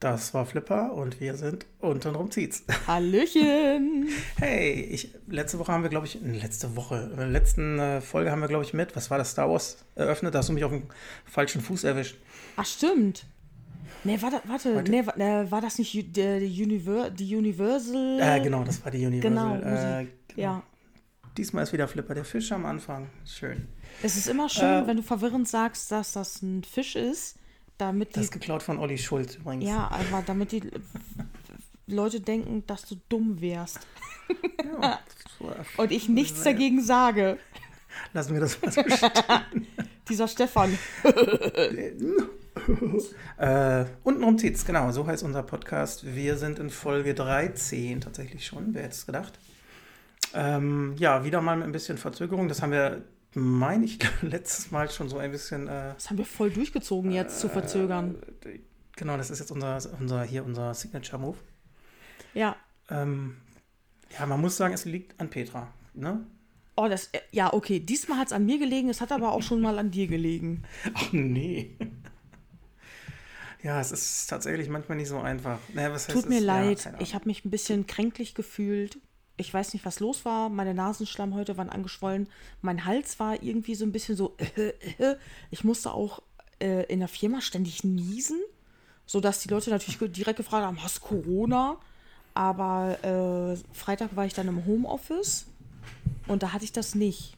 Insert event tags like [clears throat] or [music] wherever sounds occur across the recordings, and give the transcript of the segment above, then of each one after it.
Das war Flipper und wir sind untenrum zieht's. [laughs] Hallöchen! Hey, ich, letzte Woche haben wir, glaube ich, letzte Woche, in der letzten äh, Folge haben wir, glaube ich, mit, was war das, Star Wars eröffnet, da hast du mich auf dem falschen Fuß erwischt. Ach, stimmt. Nee, warte, warte, Heute- nee, wa- äh, war das nicht Ju- der, die, Univer die Universal? Äh, genau, das war die Universal. Genau, äh, Musik. Ja. Diesmal ist wieder Flipper, der Fisch am Anfang. Schön. Es ist immer schön, Äh, wenn du verwirrend sagst, dass das ein Fisch ist, damit Das die, ist geklaut von Olli Schulz übrigens. ja, aber damit die Leute denken, dass du dumm wärst Ja, [laughs] und ich nichts dagegen sage. Lassen wir das mal so stehen. [laughs] Dieser Stefan. [laughs] äh, untenrum zieht's, genau, so heißt unser Podcast. Wir sind in Folge 13 tatsächlich schon, wer hätte es gedacht. Ähm, ja, wieder mal mit ein bisschen Verzögerung. Das haben wir, meine ich, [laughs] letztes Mal schon so ein bisschen. Äh, Das haben wir voll durchgezogen jetzt zu verzögern. genau, das ist jetzt unser, unser hier unser Signature-Move. Ja. Ähm, ja, man muss sagen, es liegt an Petra. Ne? Oh, das, äh, ja, okay. Diesmal hat es an mir gelegen, es hat aber auch schon mal an dir gelegen. [laughs] Ach nee. Ja, es ist tatsächlich manchmal nicht so einfach. Naja, was heißt Tut mir? Ja, leid, Ahnung. ich habe mich ein bisschen kränklich gefühlt. Ich weiß nicht, was los war. Meine Nasenschleimhäute waren angeschwollen. Mein Hals war irgendwie so ein bisschen so. Äh, äh. Ich musste auch äh, in der Firma ständig niesen, sodass die Leute natürlich direkt gefragt haben: Hast Corona? Aber äh, Freitag war ich dann im Homeoffice und da hatte ich das nicht.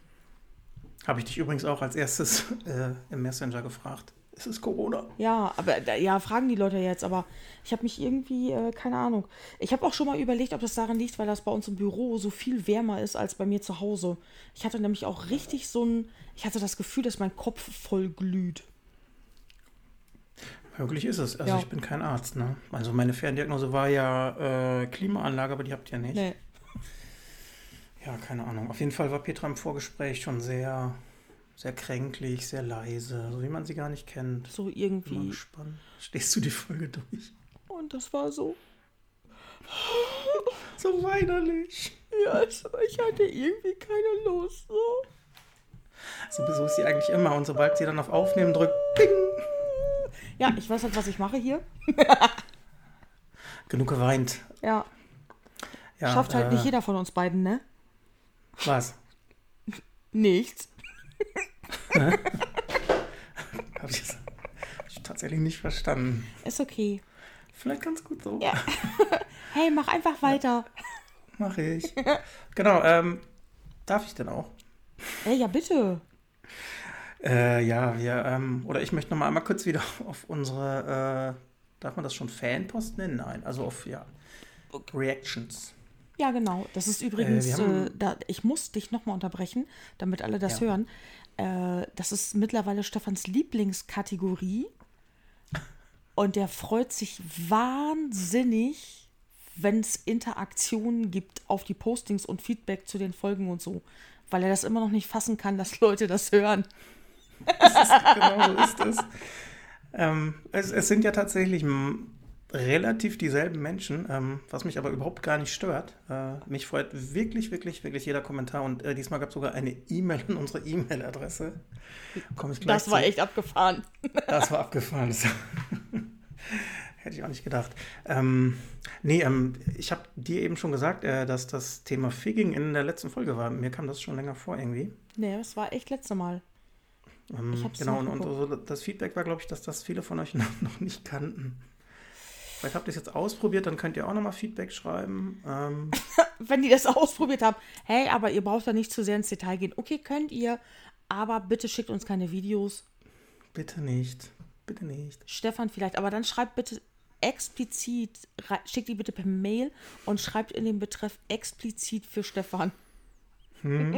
Habe ich dich übrigens auch als erstes äh, im Messenger gefragt. Ist es Corona? Ja, aber ja, fragen die Leute jetzt, aber ich habe mich irgendwie, äh, keine Ahnung. Ich habe auch schon mal überlegt, ob das daran liegt, weil das bei uns im Büro so viel wärmer ist als bei mir zu Hause. Ich hatte nämlich auch richtig so ein, ich hatte das Gefühl, dass mein Kopf voll glüht. Möglich ist es. Also Ja. ich bin kein Arzt. Ne? Also meine Ferndiagnose war ja äh, Klimaanlage, aber die habt ihr nicht. Nee. Ja, keine Ahnung. Auf jeden Fall war Petra im Vorgespräch schon sehr, sehr kränklich, sehr leise, so wie man sie gar nicht kennt. So Bin mal irgendwie. gespannt. Stehst du die Folge durch? Und das war so, So weinerlich. ja, ich, ich hatte irgendwie keine Lust. So. So, so ist sie eigentlich immer. Und sobald sie dann auf Aufnehmen drückt, ping, Ja, ich weiß halt, was ich mache hier. genug geweint. Ja, Ja, schafft halt äh, nicht jeder von uns beiden, ne? Was? Nichts. [laughs] Habe ich, das- hab ich tatsächlich nicht verstanden. Ist okay. Vielleicht ganz gut so. Ja. [laughs] Hey, mach einfach weiter. Mache ich. genau, ähm, darf ich denn auch? Ey, ja, bitte. Äh, ja, wir, ähm, oder ich möchte noch mal einmal kurz wieder [laughs] auf unsere, äh, darf man das schon Fanpost nennen? Nein, also auf, ja, Reactions. Ja, genau. Das ist übrigens, wir äh, haben- da, ich muss dich nochmal unterbrechen, damit alle das Ja. hören. Äh, das ist mittlerweile Stefans Lieblingskategorie. Und der freut sich wahnsinnig, wenn es Interaktionen gibt auf die Postings und Feedback zu den Folgen und so. Weil er das immer noch nicht fassen kann, dass Leute das hören. genau so ist es. Ähm, es. Es sind ja tatsächlich relativ dieselben Menschen, ähm, was mich aber überhaupt gar nicht stört. Äh, mich freut wirklich, wirklich, wirklich jeder Kommentar und äh, diesmal gab es sogar eine E-Mail an unsere E-Mail-Adresse. Das war zu. echt abgefahren. Das war abgefahren. Das [laughs] Hätte ich auch nicht gedacht. Ähm, nee, ähm, ich habe dir eben schon gesagt, äh, dass das Thema Figging in der letzten Folge war. Mir kam das schon länger vor irgendwie. Nee, das war echt letzte Mal. Ähm, genau, und, und nachgeguckt. so, das Feedback war, glaube ich, dass das viele von euch [laughs] noch nicht kannten. Vielleicht habt ihr es jetzt ausprobiert, dann könnt ihr auch nochmal Feedback schreiben. Ähm, [laughs] wenn die das ausprobiert haben, hey, aber ihr braucht da nicht zu sehr ins Detail gehen. Okay, könnt ihr, aber bitte schickt uns keine Videos. bitte nicht. Bitte nicht. Stefan vielleicht, aber dann schreibt bitte explizit, schickt die bitte per Mail und schreibt in den Betreff explizit für Stefan. [laughs] [laughs]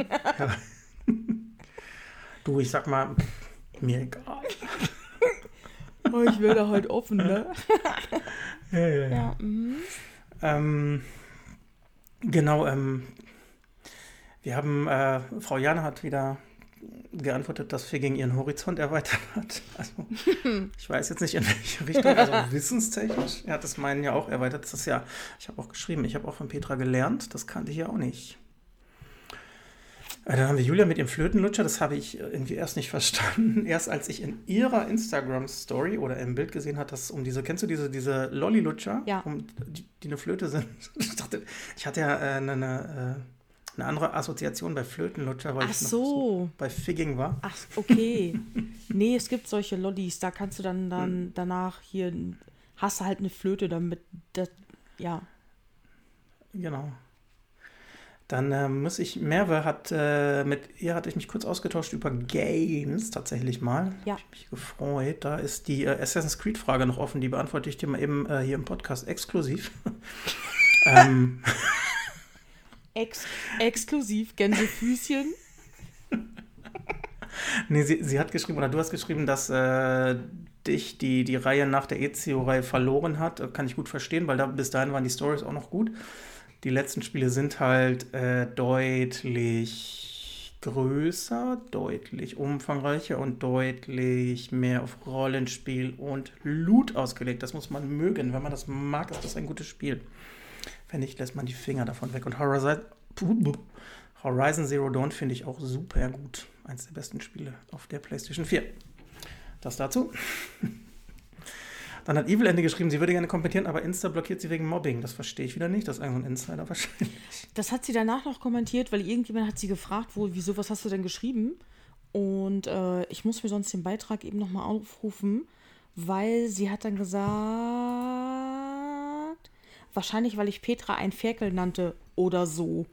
Du, ich sag mal, mir egal. Oh, ich werde halt offen, ne? Ja, ja, ja. Ja, mhm. Ähm, genau, ähm, wir haben, äh, Frau Jana hat wieder geantwortet, dass Figging ihren Horizont erweitert hat. Also, [laughs] ich weiß jetzt nicht in welche Richtung, also wissenstechnisch. Er hat das meinen ja auch erweitert. Das ist ja, ich habe auch geschrieben, ich habe auch von Petra gelernt, das kannte ich ja auch nicht. Äh, Dann haben wir Julia mit ihrem Flötenlutscher, das habe ich irgendwie erst nicht verstanden. [laughs] Erst als ich in ihrer Instagram-Story oder im Bild gesehen habe, dass um diese, kennst du diese, diese Lolli-Lutscher, Ja. um, die, die eine Flöte sind? [laughs] Ich dachte, ich hatte ja äh, eine, eine, äh, eine andere Assoziation bei Flötenlutscher, weil Ach ich noch so. bei Figging war. Ach, okay. [laughs] nee, es gibt solche Lollis, da kannst du dann, dann Hm. danach hier, hast du halt eine Flöte, damit, das, ja. Genau. Dann äh, muss ich, Merve hat, äh, mit ihr hatte ich mich kurz ausgetauscht über Games tatsächlich mal. Ja. Hab ich mich gefreut. Da ist die äh, Assassin's Creed-Frage noch offen, die beantworte ich dir mal eben äh, hier im Podcast exklusiv. [laughs] ähm, Ex exklusiv Gänsefüßchen. [laughs] nee, sie, sie hat geschrieben, oder du hast geschrieben, dass äh, dich die, die Reihe nach der Ezio-Reihe verloren hat. Kann ich gut verstehen, weil da, bis dahin waren die Stories auch noch gut. Die letzten Spiele sind halt äh, deutlich größer, deutlich umfangreicher und deutlich mehr auf Rollenspiel und Loot ausgelegt. Das muss man mögen. Wenn man das mag, ist das ein gutes Spiel. Wenn nicht, lässt man die Finger davon weg. Und Horizon, Horizon Zero Dawn finde ich auch super gut. Eins der besten Spiele auf der PlayStation 4. Das dazu. [laughs] Dann hat Evil Ende geschrieben, sie würde gerne kommentieren, aber Insta blockiert sie wegen Mobbing. Das verstehe ich wieder nicht. Das ist irgendein Insider [laughs] wahrscheinlich. Das hat sie danach noch kommentiert, weil irgendjemand hat sie gefragt, wo, wieso, was hast du denn geschrieben? Und äh, ich muss mir sonst den Beitrag eben nochmal aufrufen, weil sie hat dann gesagt, wahrscheinlich, weil ich Petra ein Ferkel nannte oder so.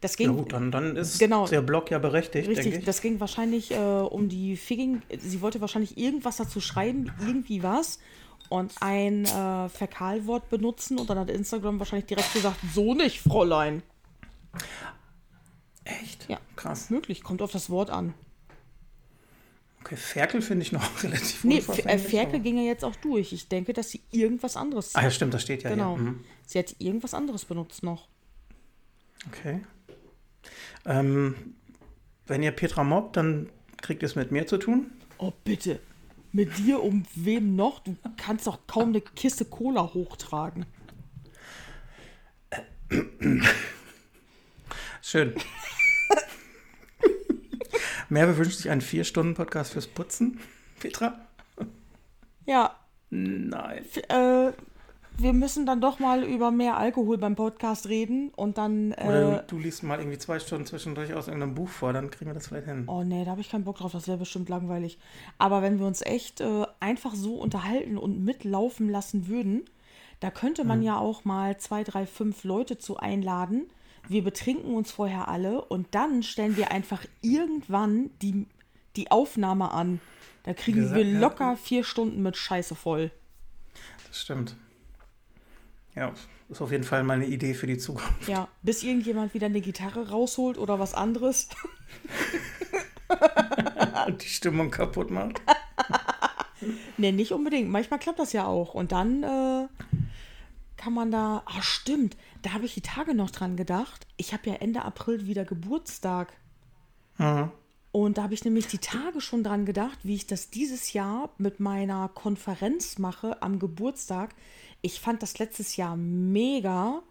Das ging, Ja gut, dann, dann ist Genau. der Blog ja berechtigt, Richtig, ich. das ging wahrscheinlich äh, um die Figging. Sie wollte wahrscheinlich irgendwas dazu schreiben, irgendwie was. Und ein äh, Fäkalwort benutzen. Und dann hat Instagram wahrscheinlich direkt gesagt: So nicht, Fräulein. Echt? Ja. Krass. Möglich, kommt auf das Wort an. Okay, Ferkel finde ich noch [laughs] relativ Nee, äh, Ferkel aber- ging ja jetzt auch durch. Ich denke, dass sie irgendwas anderes. Ah ja, stimmt, das steht ja genau. hier. Mhm. Sie hat irgendwas anderes benutzt noch. Okay. Ähm, wenn ihr Petra mobbt, dann kriegt ihr es mit mir zu tun. Oh, bitte. Mit dir um wem noch? Du kannst doch kaum eine Kiste Cola hochtragen. Schön. Merve wünscht sich einen Vier-Stunden-Podcast fürs Putzen. Petra? Ja, Nein. F- äh, wir müssen dann doch mal über mehr Alkohol beim Podcast reden und dann. Oder Äh, du, du liest mal irgendwie zwei Stunden zwischendurch aus irgendeinem Buch vor, dann kriegen wir das vielleicht hin. oh nee, da habe ich keinen Bock drauf, das wäre bestimmt langweilig. Aber wenn wir uns echt äh, einfach so unterhalten und mitlaufen lassen würden, da könnte man ja auch mal zwei, drei, fünf Leute zu einladen. Wir betrinken uns vorher alle und dann stellen wir einfach irgendwann die, die Aufnahme an. Da kriegen gesagt, wir ja. locker vier Stunden mit Scheiße voll. Das stimmt. Ja, ist auf jeden Fall mal eine Idee für die Zukunft. Ja, bis irgendjemand wieder eine Gitarre rausholt oder was anderes. Und [laughs] die Stimmung kaputt macht. [laughs] Nee, nicht unbedingt. Manchmal klappt das ja auch. Und dann äh, kann man da. Ah, stimmt. Da habe ich die Tage noch dran gedacht. Ich habe ja Ende April wieder Geburtstag. Mhm. Und da habe ich nämlich die Tage schon dran gedacht, wie ich das dieses Jahr mit meiner Konferenz mache am Geburtstag. Ich fand das letztes Jahr mega,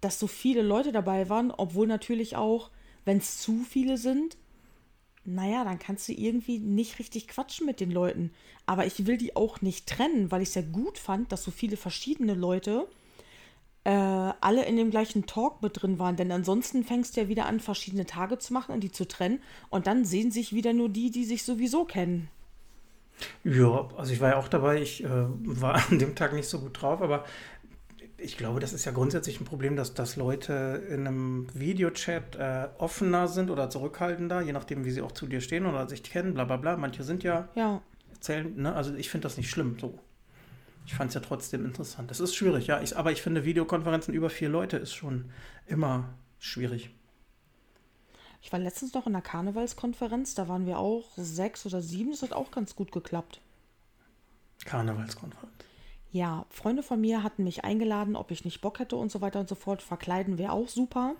dass so viele Leute dabei waren, obwohl natürlich auch, wenn es zu viele sind, naja, dann kannst du irgendwie nicht richtig quatschen mit den Leuten. Aber ich will die auch nicht trennen, weil ich es ja gut fand, dass so viele verschiedene Leute äh, alle in dem gleichen Talk mit drin waren. Denn ansonsten fängst du ja wieder an, verschiedene Tage zu machen und die zu trennen. Und dann sehen sich wieder nur die, die sich sowieso kennen. Ja, also ich war ja auch dabei. Ich äh, war an dem Tag nicht so gut drauf, aber ich glaube, das ist ja grundsätzlich ein Problem, dass, dass Leute in einem Videochat äh, offener sind oder zurückhaltender, je nachdem, wie sie auch zu dir stehen oder sich kennen, bla bla bla. Manche sind ja Ja, erzählen, ne? Also ich finde das nicht schlimm so. Ich fand es ja trotzdem interessant. Das ist schwierig, ja. Ich, aber ich finde, Videokonferenzen über vier Leute ist schon immer schwierig. Ich war letztens noch in einer Karnevalskonferenz. Da waren wir auch sechs oder sieben. Das hat auch ganz gut geklappt. Karnevalskonferenz. Ja, Freunde von mir hatten mich eingeladen, ob ich nicht Bock hätte und so weiter und so fort. Verkleiden wäre auch super.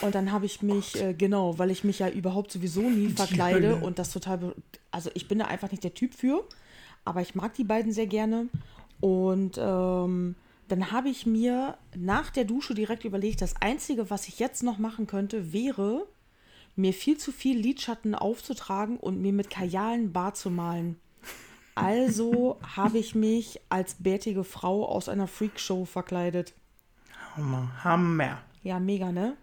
Und dann habe ich mich, äh, genau, weil ich mich ja überhaupt sowieso nie verkleide und das total, also ich bin da einfach nicht der Typ für, aber ich mag die beiden sehr gerne. Und ähm, dann habe ich mir nach der Dusche direkt überlegt, das Einzige, was ich jetzt noch machen könnte, wäre, mir viel zu viel Lidschatten aufzutragen und mir mit Kajalen Bar zu malen. Also [laughs] habe ich mich als bärtige Frau aus einer Freakshow verkleidet. Hammer. Hammer. Ja, mega, ne?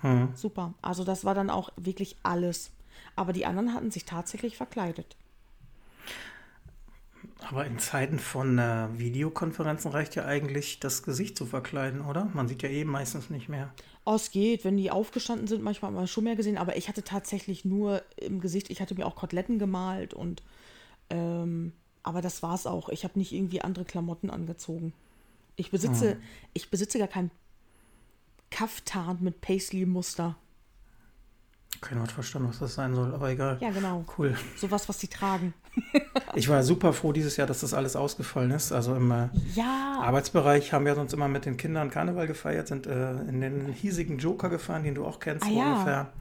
Hm. Super. Also das war dann auch wirklich alles. Aber die anderen hatten sich tatsächlich verkleidet. Aber in Zeiten von äh, Videokonferenzen reicht ja eigentlich, das Gesicht zu verkleiden, oder? Man sieht ja eh meistens nicht mehr. Oh, es geht, wenn die aufgestanden sind, manchmal hat man schon mehr gesehen, aber ich hatte tatsächlich nur im Gesicht, ich hatte mir auch Koteletten gemalt und ähm, aber das war's auch. Ich habe nicht irgendwie andere Klamotten angezogen. Ich besitze, ich besitze gar kein Kaftan mit Paisley-Muster. Keiner hat verstanden, was das sein soll, aber egal. Ja, genau. Cool. Sowas, was die tragen. Ich war super froh dieses Jahr, dass das alles ausgefallen ist. Also im äh, Ja, Arbeitsbereich haben wir sonst immer mit den Kindern Karneval gefeiert, sind äh, in den hiesigen Joker gefahren, den du auch kennst, Ah, wo ja. ungefähr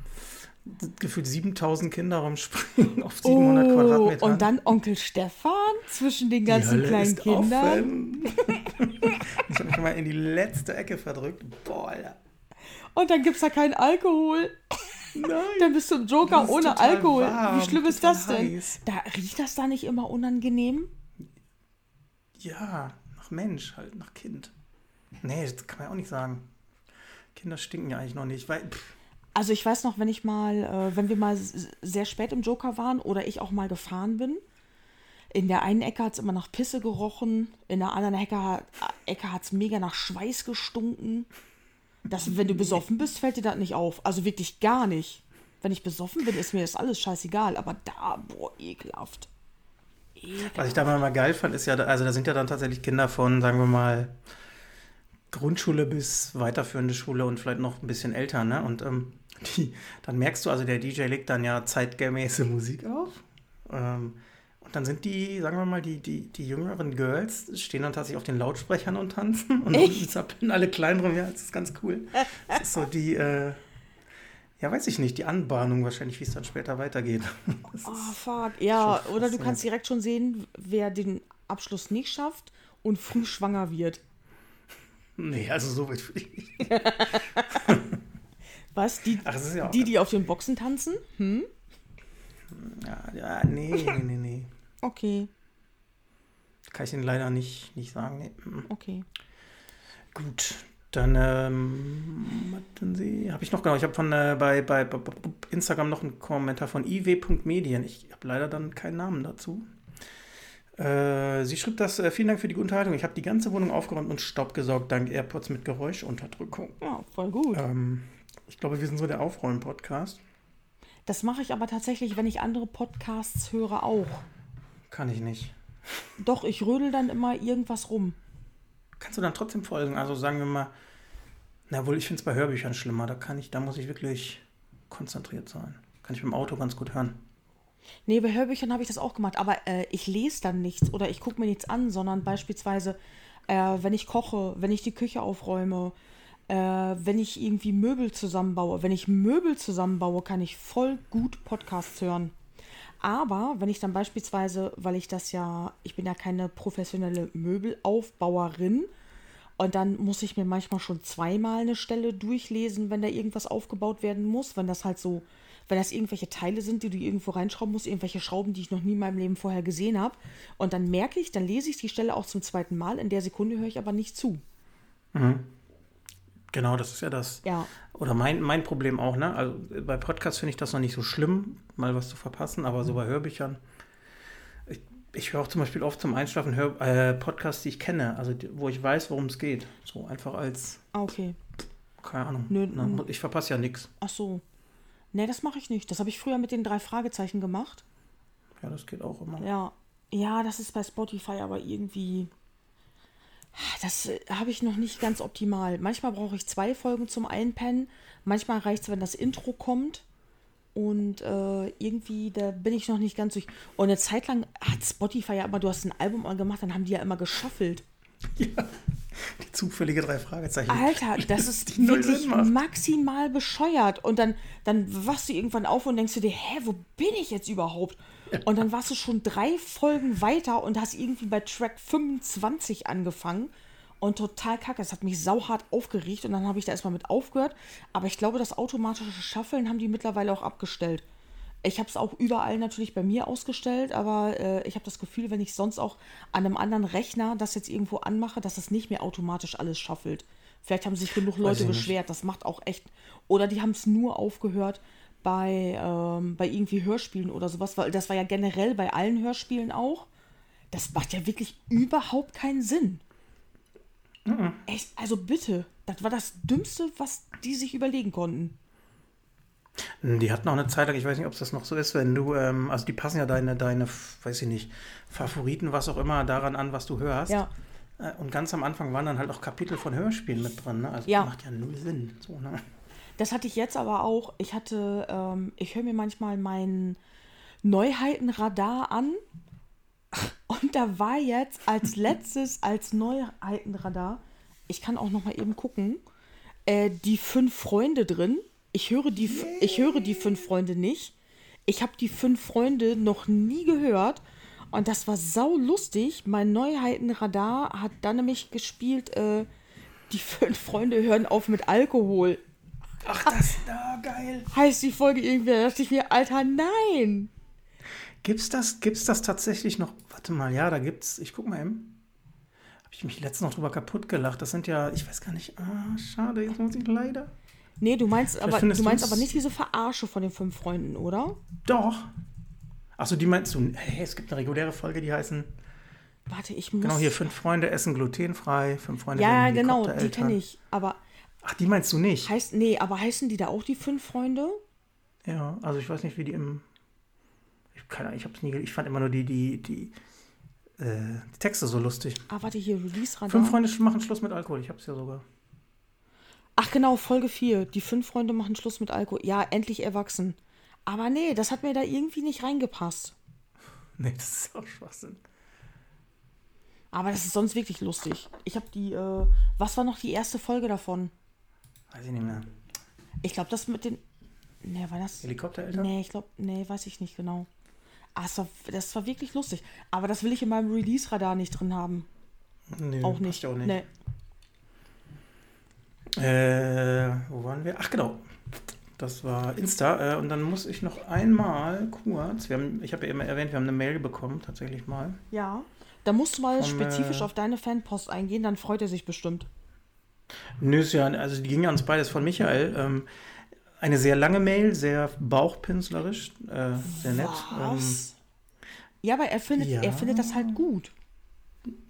gefühlt 7000 Kinder rumspringen [laughs] auf 700 oh, Quadratmetern. und dann Onkel Stefan zwischen den ganzen kleinen Kindern. [laughs] ich habe mich mal in die letzte Ecke verdrückt. Boah, Alter. Und dann gibt's da keinen Alkohol. Nein. Dann bist du ein Joker ohne Alkohol. warm, Wie schlimm ist das denn? heiß. Da riecht das da nicht immer unangenehm? Ja, nach Mensch, halt, nach Kind. Nee, das kann man ja auch nicht sagen. Kinder stinken ja eigentlich noch nicht, weil. Pff, Also ich weiß noch, wenn ich mal, äh, wenn wir mal sehr spät im Joker waren oder ich auch mal gefahren bin, in der einen Ecke hat es immer nach Pisse gerochen, in der anderen Ecke, Ecke hat es mega nach Schweiß gestunken. Das, wenn du besoffen bist, fällt dir das nicht auf. Also wirklich gar nicht. Wenn ich besoffen bin, ist mir das alles scheißegal. Aber da, boah, ekelhaft. Was ich da mal geil fand, ist ja, also da sind ja dann tatsächlich Kinder von, sagen wir mal, Grundschule bis weiterführende Schule und vielleicht noch ein bisschen älter, ne? Und ähm, die, dann merkst du, also der DJ legt dann ja zeitgemäße Musik auf. Ähm, und dann sind die, sagen wir mal, die, die, die jüngeren Girls stehen dann tatsächlich auf den Lautsprechern und tanzen. Und Echt? [laughs] zappeln alle kleineren, ja, das ist ganz cool. Das ist so die, äh, ja, weiß ich nicht, die Anbahnung wahrscheinlich, wie es dann später weitergeht. [laughs] Das Oh, fuck. Ja, oder du kannst direkt schon sehen, wer den Abschluss nicht schafft und früh schwanger wird. Nee, also so weit will ich nicht. Was? Die, Ach, ja die, die auf den Boxen tanzen? Hm? Ja, ja, nee, nee, nee, nee. Okay, Kann ich Ihnen leider nicht, nicht sagen. Nee. mm. okay. Gut, dann ähm, warten Sie. Habe ich noch genau. Ich habe von äh, bei, bei, bei Instagram noch einen Kommentar von iw.medien. Ich habe leider dann keinen Namen dazu. Äh, sie schrieb das, äh, vielen Dank für die gute Unterhaltung. Ich habe die ganze Wohnung aufgeräumt und Staub gesaugt, dank AirPods mit Geräuschunterdrückung. Ja, voll gut. Ähm, ich glaube, wir sind so der Aufräumen-Podcast. Das mache ich aber tatsächlich, wenn ich andere Podcasts höre, auch. Kann ich nicht. Doch, ich rödel dann immer irgendwas rum. Kannst du dann trotzdem folgen? Also sagen wir mal, na wohl, ich finde es bei Hörbüchern schlimmer. Da kann ich, da muss ich wirklich konzentriert sein. Kann ich beim Auto ganz gut hören. Nee, bei Hörbüchern habe ich das auch gemacht, aber äh, ich lese dann nichts oder ich gucke mir nichts an, sondern beispielsweise, äh, wenn ich koche, wenn ich die Küche aufräume, äh, wenn ich irgendwie Möbel zusammenbaue. Wenn ich Möbel zusammenbaue, kann ich voll gut Podcasts hören. Aber wenn ich dann beispielsweise, weil ich das ja, ich bin ja keine professionelle Möbelaufbauerin und dann muss ich mir manchmal schon zweimal eine Stelle durchlesen, wenn da irgendwas aufgebaut werden muss, wenn das halt so, wenn das irgendwelche Teile sind, die du irgendwo reinschrauben musst, irgendwelche Schrauben, die ich noch nie in meinem Leben vorher gesehen habe. Und dann merke ich, dann lese ich die Stelle auch zum zweiten Mal, in der Sekunde höre ich aber nicht zu. Genau, das ist ja das. Ja. Oder mein, mein Problem auch, ne? Also bei Podcasts finde ich das noch nicht so schlimm, mal was zu verpassen, aber so bei Hörbüchern. Ich, ich höre auch zum Beispiel oft zum Einschlafen Hör, äh, Podcasts, die ich kenne, also wo ich weiß, worum es geht. So einfach als, Ah, okay. keine Ahnung. Nö, ne? Ich verpasse ja nichts. Ach so. Nee, das mache ich nicht. Das habe ich früher mit den drei Fragezeichen gemacht. Ja, das geht auch immer. Ja. Ja, das ist bei Spotify aber irgendwie. Das äh, habe ich noch nicht ganz optimal. Manchmal brauche ich zwei Folgen zum Einpennen. Manchmal reicht es, wenn das Intro kommt. Und äh, irgendwie, da bin ich noch nicht ganz durch. Und eine Zeit lang hat Spotify ja immer, du hast ein Album gemacht, dann haben die ja immer geschaffelt. Die zufällige drei Fragezeichen. Alter, das ist [laughs] wirklich maximal bescheuert. Und dann, dann wachst du irgendwann auf und denkst du dir, hä, wo bin ich jetzt überhaupt? Und dann warst du schon drei Folgen weiter und hast irgendwie bei Track 25 angefangen. und total kacke. Es hat mich sauhart aufgeregt und dann habe ich da erstmal mit aufgehört. Aber ich glaube, das automatische Shuffeln haben die mittlerweile auch abgestellt. Ich habe es auch überall natürlich bei mir ausgestellt, aber äh, ich habe das Gefühl, wenn ich sonst auch an einem anderen Rechner das jetzt irgendwo anmache, dass es nicht mehr automatisch alles shuffelt. Vielleicht haben sich genug Leute beschwert, das macht auch echt. Oder die haben es nur aufgehört bei, ähm, bei irgendwie Hörspielen oder sowas, weil das war ja generell bei allen Hörspielen auch. Das macht ja wirklich überhaupt keinen Sinn. Mhm. Echt, also bitte, das war das Dümmste, was die sich überlegen konnten. Die hatten auch eine Zeit lang, ich weiß nicht, ob es das noch so ist, wenn du, ähm, also die passen ja deine, deine, weiß ich nicht, Favoriten, was auch immer, daran an, was du hörst. Ja. Äh, und ganz am Anfang waren dann halt auch Kapitel von Hörspielen mit drin. Ne? Also ja. macht ja null Sinn. So, ne? Das hatte ich jetzt aber auch. Ich hatte, ähm, ich höre mir manchmal mein Neuheitenradar an. [laughs] Und da war jetzt als [laughs] letztes, als Neuheitenradar, ich kann auch noch mal eben gucken, äh, die fünf Freunde drin. Ich höre die, ich höre die fünf Freunde nicht. Ich habe die fünf Freunde noch nie gehört. Und das war sau lustig. Mein Neuheitenradar hat dann nämlich gespielt, äh, die fünf Freunde hören auf mit Alkohol. Ach, das, da geil. Heißt die Folge irgendwie, da dachte ich mir, Alter, nein. Gibt's das, gibt's das tatsächlich noch? Warte mal, ja, da gibt's, ich guck mal eben. Habe ich mich letztens noch drüber kaputt gelacht. Das sind ja, ich weiß gar nicht, ah, schade, jetzt muss ich leider. Nee, du meinst, aber, du meinst aber nicht diese Verarsche von den fünf Freunden, oder? Doch. Achso, die meinst du, hey, es gibt eine reguläre Folge, die heißen. Warte, ich muss. Genau, hier fünf Freunde essen glutenfrei, fünf Freunde Ja, genau, die kenne ich. Aber. Ach, die meinst du nicht? Heißt, nee, aber heißen die da auch die fünf Freunde? Ja, also ich weiß nicht, wie die im. Ich, keine Ahnung, ich hab's nie. Ich fand immer nur die, die, die, äh, die Texte so lustig. Ah, warte, hier, Release-Radar. Fünf Freunde machen Schluss mit Alkohol, ich hab's ja sogar. Ach genau, Folge 4. Die fünf Freunde machen Schluss mit Alkohol. Ja, endlich erwachsen. Aber nee, das hat mir da irgendwie nicht reingepasst. Nee, das ist auch Schwachsinn. Aber das ist sonst wirklich lustig. Ich habe die, äh, was war noch die erste Folge davon? Weiß ich nicht mehr. Ich glaube, das mit den, nee, war das? Helikoptereltern? Nee, ich glaube, nee, weiß ich nicht genau. Ah, das war, das war wirklich lustig. Aber das will ich in meinem Release-Radar nicht drin haben. Nee, auch nicht. Auch nicht. Nee. Äh, wo waren wir? Ach, genau. Das war Insta. Äh, und dann muss ich noch einmal kurz, wir haben, ich habe ja immer erwähnt, wir haben eine Mail bekommen, tatsächlich mal. Ja, da musst du mal Vom, spezifisch äh, auf deine Fanpost eingehen, dann freut er sich bestimmt. Nö, ja, also die ging ja uns beides von Michael. Ähm, eine sehr lange Mail, sehr bauchpinslerisch, äh, sehr nett. Was? Ähm, ja, aber er findet, ja. er findet das halt gut.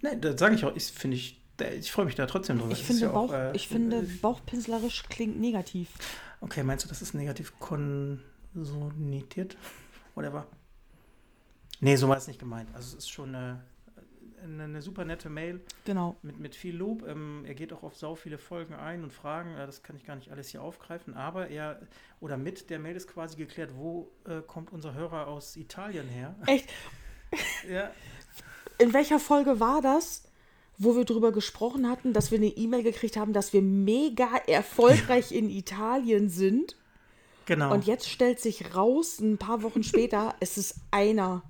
Ne, das sage ich auch, ich finde ich, ich freue mich da trotzdem drüber. Ich finde, ja Bauch, auch, äh, ich finde bauchpinslerisch klingt negativ. Okay, meinst du, das ist negativ konsoniert? Whatever. Nee, so war es nicht gemeint. Also es ist schon eine, eine, eine super nette Mail. Genau. Mit, mit viel Lob. Ähm, er geht auch auf sau viele Folgen ein und Fragen. Äh, das kann ich gar nicht alles hier aufgreifen. Aber er, oder mit der Mail ist quasi geklärt, wo äh, kommt unser Hörer aus Italien her? Echt? ja. In welcher Folge war das? Wo wir darüber gesprochen hatten, dass wir eine E-Mail gekriegt haben, dass wir mega erfolgreich in Italien sind. Genau. Und jetzt stellt sich raus, ein paar Wochen später, [laughs] es ist einer.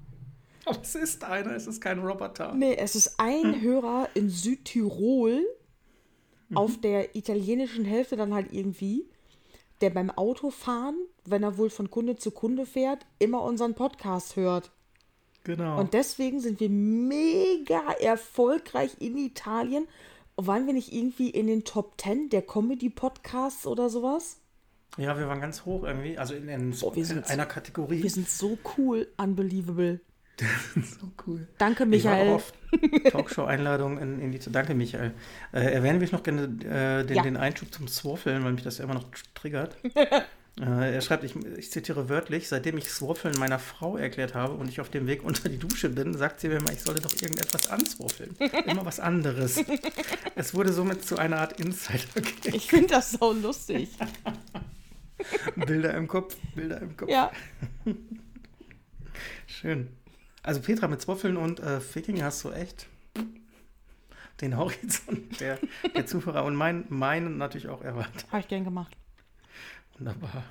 Aber es ist einer, es ist kein Roboter. Nee, es ist ein hm. Hörer in Südtirol, mhm. auf der italienischen Hälfte dann halt irgendwie, der beim Autofahren, wenn er wohl von Kunde zu Kunde fährt, immer unseren Podcast hört. Genau. Und deswegen sind wir mega erfolgreich in Italien. Waren wir nicht irgendwie in den Top 10 der Comedy-Podcasts oder sowas? Ja, wir waren ganz hoch irgendwie, also in, in, oh, in einer Kategorie. Wir sind so cool, unbelievable. [laughs] so cool. Danke, Michael. Ich war oft Talkshow-Einladungen in, in, die. Danke, Michael. Äh, erwähnen wir noch gerne äh, den, ja. den Einschub zum Swaffeln, weil mich das ja immer noch triggert. [laughs] Äh, er schreibt, ich, ich, zitiere wörtlich, seitdem ich Swaffeln meiner Frau erklärt habe und ich auf dem Weg unter die Dusche bin, sagt sie mir immer, ich solle doch irgendetwas answaffeln. Immer was anderes. es wurde somit zu einer Art Insider. -Gag. Ich finde das so lustig. [laughs] Bilder im Kopf, Bilder im Kopf. Ja. [laughs] Schön. Also Petra mit Swaffeln und äh, Ficking hast du echt den Horizont der, der Zuhörer und meinen mein natürlich auch erwartet. Habe ich gern gemacht. Wunderbar.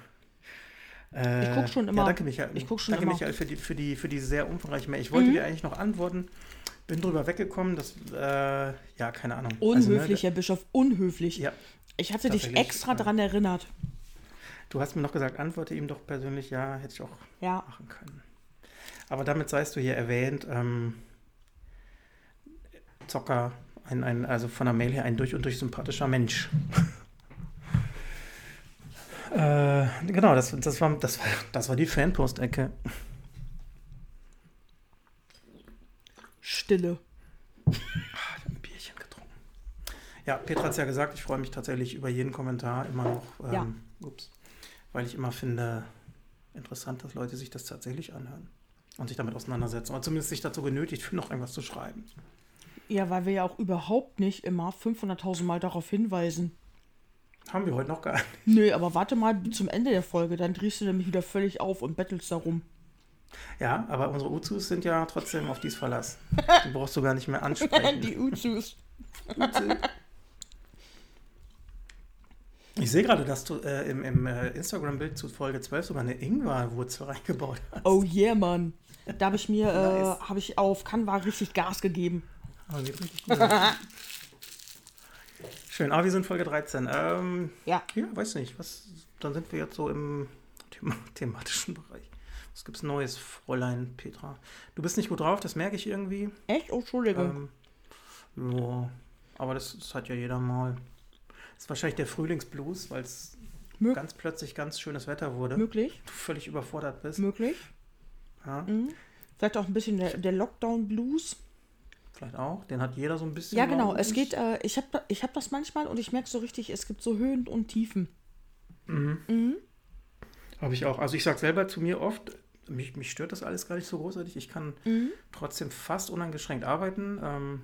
Äh, Ich guck schon immer. Ja, danke, Michael. Ich guck schon danke, immer. Michael, für die, für, die, für die sehr umfangreiche Mail. Ich wollte Mhm. dir eigentlich noch antworten, bin drüber weggekommen, das, äh, ja, keine Ahnung. Unhöflich, Also, ne, Herr Bischof, unhöflich. ja, Ich hatte dich extra äh, dran erinnert. du hast mir noch gesagt, antworte ihm doch persönlich, ja, hätte ich auch Ja. machen können. Aber damit seist du hier erwähnt, ähm, Zocker, ein, ein, also von der Mail her ein durch und durch sympathischer Mensch. Äh, genau, das, das, war, das, war, das war die Fanpost-Ecke. Stille. Ich habe ein Bierchen getrunken. Ja, Petra hat es ja gesagt, ich freue mich tatsächlich über jeden Kommentar immer noch. Ähm, Ja. Ups. Weil ich immer finde, interessant, dass Leute sich das tatsächlich anhören und sich damit auseinandersetzen. Oder zumindest sich dazu genötigt fühlen, noch irgendwas zu schreiben. Ja, weil wir ja auch überhaupt nicht immer 500.000 Mal darauf hinweisen. Haben wir heute noch gar nicht. Nö, aber warte mal zum Ende der Folge, dann drehst du nämlich wieder völlig auf und bettelst darum. Ja, aber unsere Uzus sind ja trotzdem auf dies Verlass. [laughs] Die brauchst du gar nicht mehr ansprechen. Die Uzus. Ich sehe gerade, dass du äh, im, im äh, Instagram-Bild zu Folge 12 sogar eine Ingwerwurzel reingebaut hast. Oh yeah, Mann. Da habe ich mir, Nice. äh, habe ich auf Canva richtig Gas gegeben. Aber sieht richtig. [laughs] Schön, aber wir sind Folge 13. Ähm, Ja. ja, weiß nicht. Was, dann sind wir jetzt so im thema [laughs] thematischen Bereich. Was gibt's Neues, Fräulein Petra? Du bist nicht gut drauf, das merke ich irgendwie. Echt? Oh, Entschuldigung. Ähm, ja, aber das, das hat ja jeder mal. Das ist wahrscheinlich der Frühlingsblues, weil es ganz plötzlich ganz schönes Wetter wurde. möglich, Du völlig überfordert bist. möglich. Ja, Mhm. Vielleicht auch ein bisschen der, der Lockdown-Blues. Vielleicht auch. Den hat jeder so ein bisschen. Ja, genau. Es geht, äh, ich habe ich hab das manchmal und ich merke so richtig, es gibt so Höhen und Tiefen. Mhm. Mhm. Habe ich auch. Also ich sage selber zu mir oft, mich, mich stört das alles gar nicht so großartig. Ich kann Mhm. trotzdem fast uneingeschränkt arbeiten. Ähm,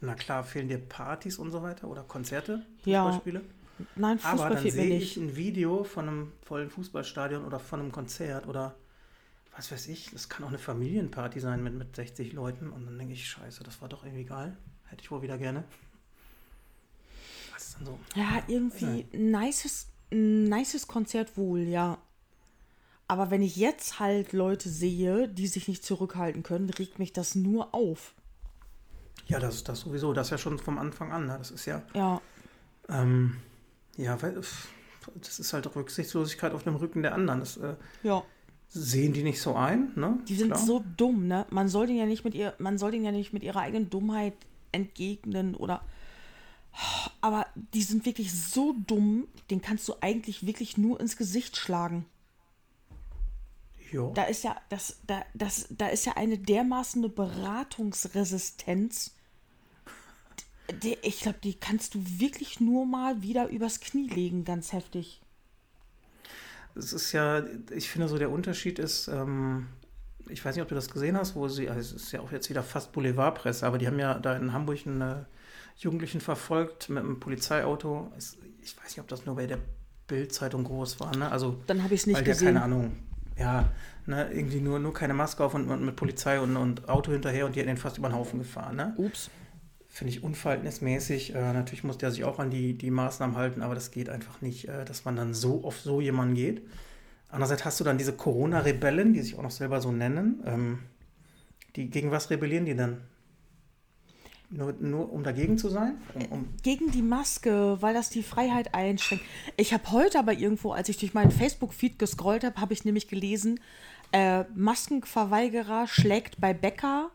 na klar, fehlen dir Partys und so weiter oder Konzerte, Ja. Fußballspiele. Nein, Aber Fußball dann fehlt mir sehe ich nicht. ein Video von einem vollen Fußballstadion oder von einem Konzert oder was weiß ich. Das kann auch eine Familienparty sein mit, mit 60 Leuten. Und dann denke ich, scheiße, das war doch irgendwie geil. Hätte ich wohl wieder gerne. Was ist dann so? Ja, irgendwie ein nices, nices Konzert wohl, ja. Aber wenn ich jetzt halt Leute sehe, die sich nicht zurückhalten können, regt mich das nur auf. Ja, das ist das sowieso. Das ist ja schon vom Anfang an. Ne? Das ist ja Ja, Ähm, ja, weil das ist halt Rücksichtslosigkeit auf dem Rücken der anderen. Das äh, ja. Sehen die nicht so ein, ne? Die sind Klar. so dumm, ne? Man soll denen ja nicht mit ihr, man soll denen ja nicht mit ihrer eigenen Dummheit entgegnen oder. Aber die sind wirklich so dumm, den kannst du eigentlich wirklich nur ins Gesicht schlagen. Jo. Da ist ja, das, da, das, da ist ja eine dermaßen eine Beratungsresistenz. Die, ich glaube, die kannst du wirklich nur mal wieder übers Knie legen, ganz heftig. Es ist ja, ich finde so der Unterschied ist, ähm, ich weiß nicht, ob du das gesehen hast, wo sie, also es ist ja auch jetzt wieder fast Boulevardpresse, aber die haben ja da in Hamburg einen Jugendlichen verfolgt mit einem Polizeiauto. Es, ich weiß nicht, ob das nur bei der Bild-Zeitung groß war, ne? Also Dann habe ich es nicht weil der, gesehen. keine Ahnung, ja, ne, irgendwie nur, nur keine Maske auf und, und mit Polizei und, und Auto hinterher und die hat den fast über den Haufen gefahren, ne? Ups. Finde ich unverhältnismäßig. Äh, natürlich muss der sich auch an die, die Maßnahmen halten, aber das geht einfach nicht, äh, dass man dann so auf so jemanden geht. Andererseits hast du dann diese Corona-Rebellen, die sich auch noch selber so nennen. Ähm, die, gegen was rebellieren die denn? Nur, nur um dagegen zu sein? Um, um, Gegen die Maske, weil das die Freiheit einschränkt. Ich habe heute aber irgendwo, als ich durch meinen Facebook-Feed gescrollt habe, habe ich nämlich gelesen, äh, Maskenverweigerer schlägt bei Bäcker.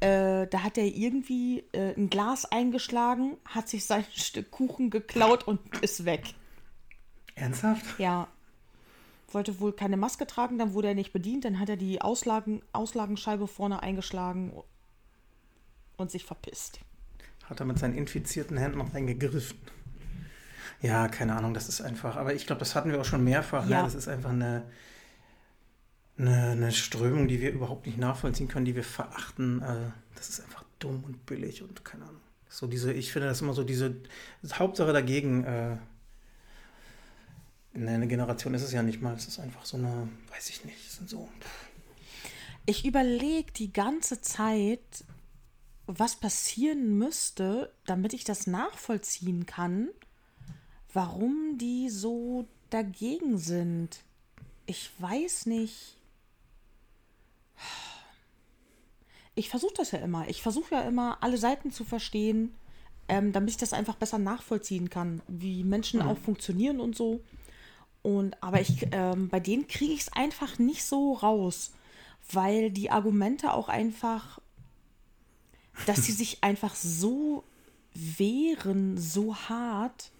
Äh, da hat er irgendwie äh, ein Glas eingeschlagen, hat sich sein [laughs] Stück Kuchen geklaut und ist weg. ernsthaft? Ja. Wollte wohl keine Maske tragen, dann wurde er nicht bedient, dann hat er die Auslagen, Auslagenscheibe vorne eingeschlagen und sich verpisst. Hat er mit seinen infizierten Händen noch reingegriffen. Ja, keine Ahnung, das ist einfach. Aber ich glaube, das hatten wir auch schon mehrfach. Ja. Ne? Das ist einfach eine, eine, eine Strömung, die wir überhaupt nicht nachvollziehen können, die wir verachten. Äh, das ist einfach dumm und billig und keine Ahnung. So diese, ich finde das immer so diese Hauptsache dagegen. Äh, ne, eine Generation ist es ja nicht mal. Es ist einfach so eine, weiß ich nicht, sind so. Ich überlege die ganze Zeit, was passieren müsste, damit ich das nachvollziehen kann, warum die so dagegen sind. ich weiß nicht. Ich versuche das ja immer. Ich versuche ja immer, alle Seiten zu verstehen, ähm, damit ich das einfach besser nachvollziehen kann, wie Menschen auch funktionieren und so. Und aber ich, ähm, bei denen kriege ich es einfach nicht so raus, weil die Argumente auch einfach, dass sie [laughs] sich einfach so wehren, so hart,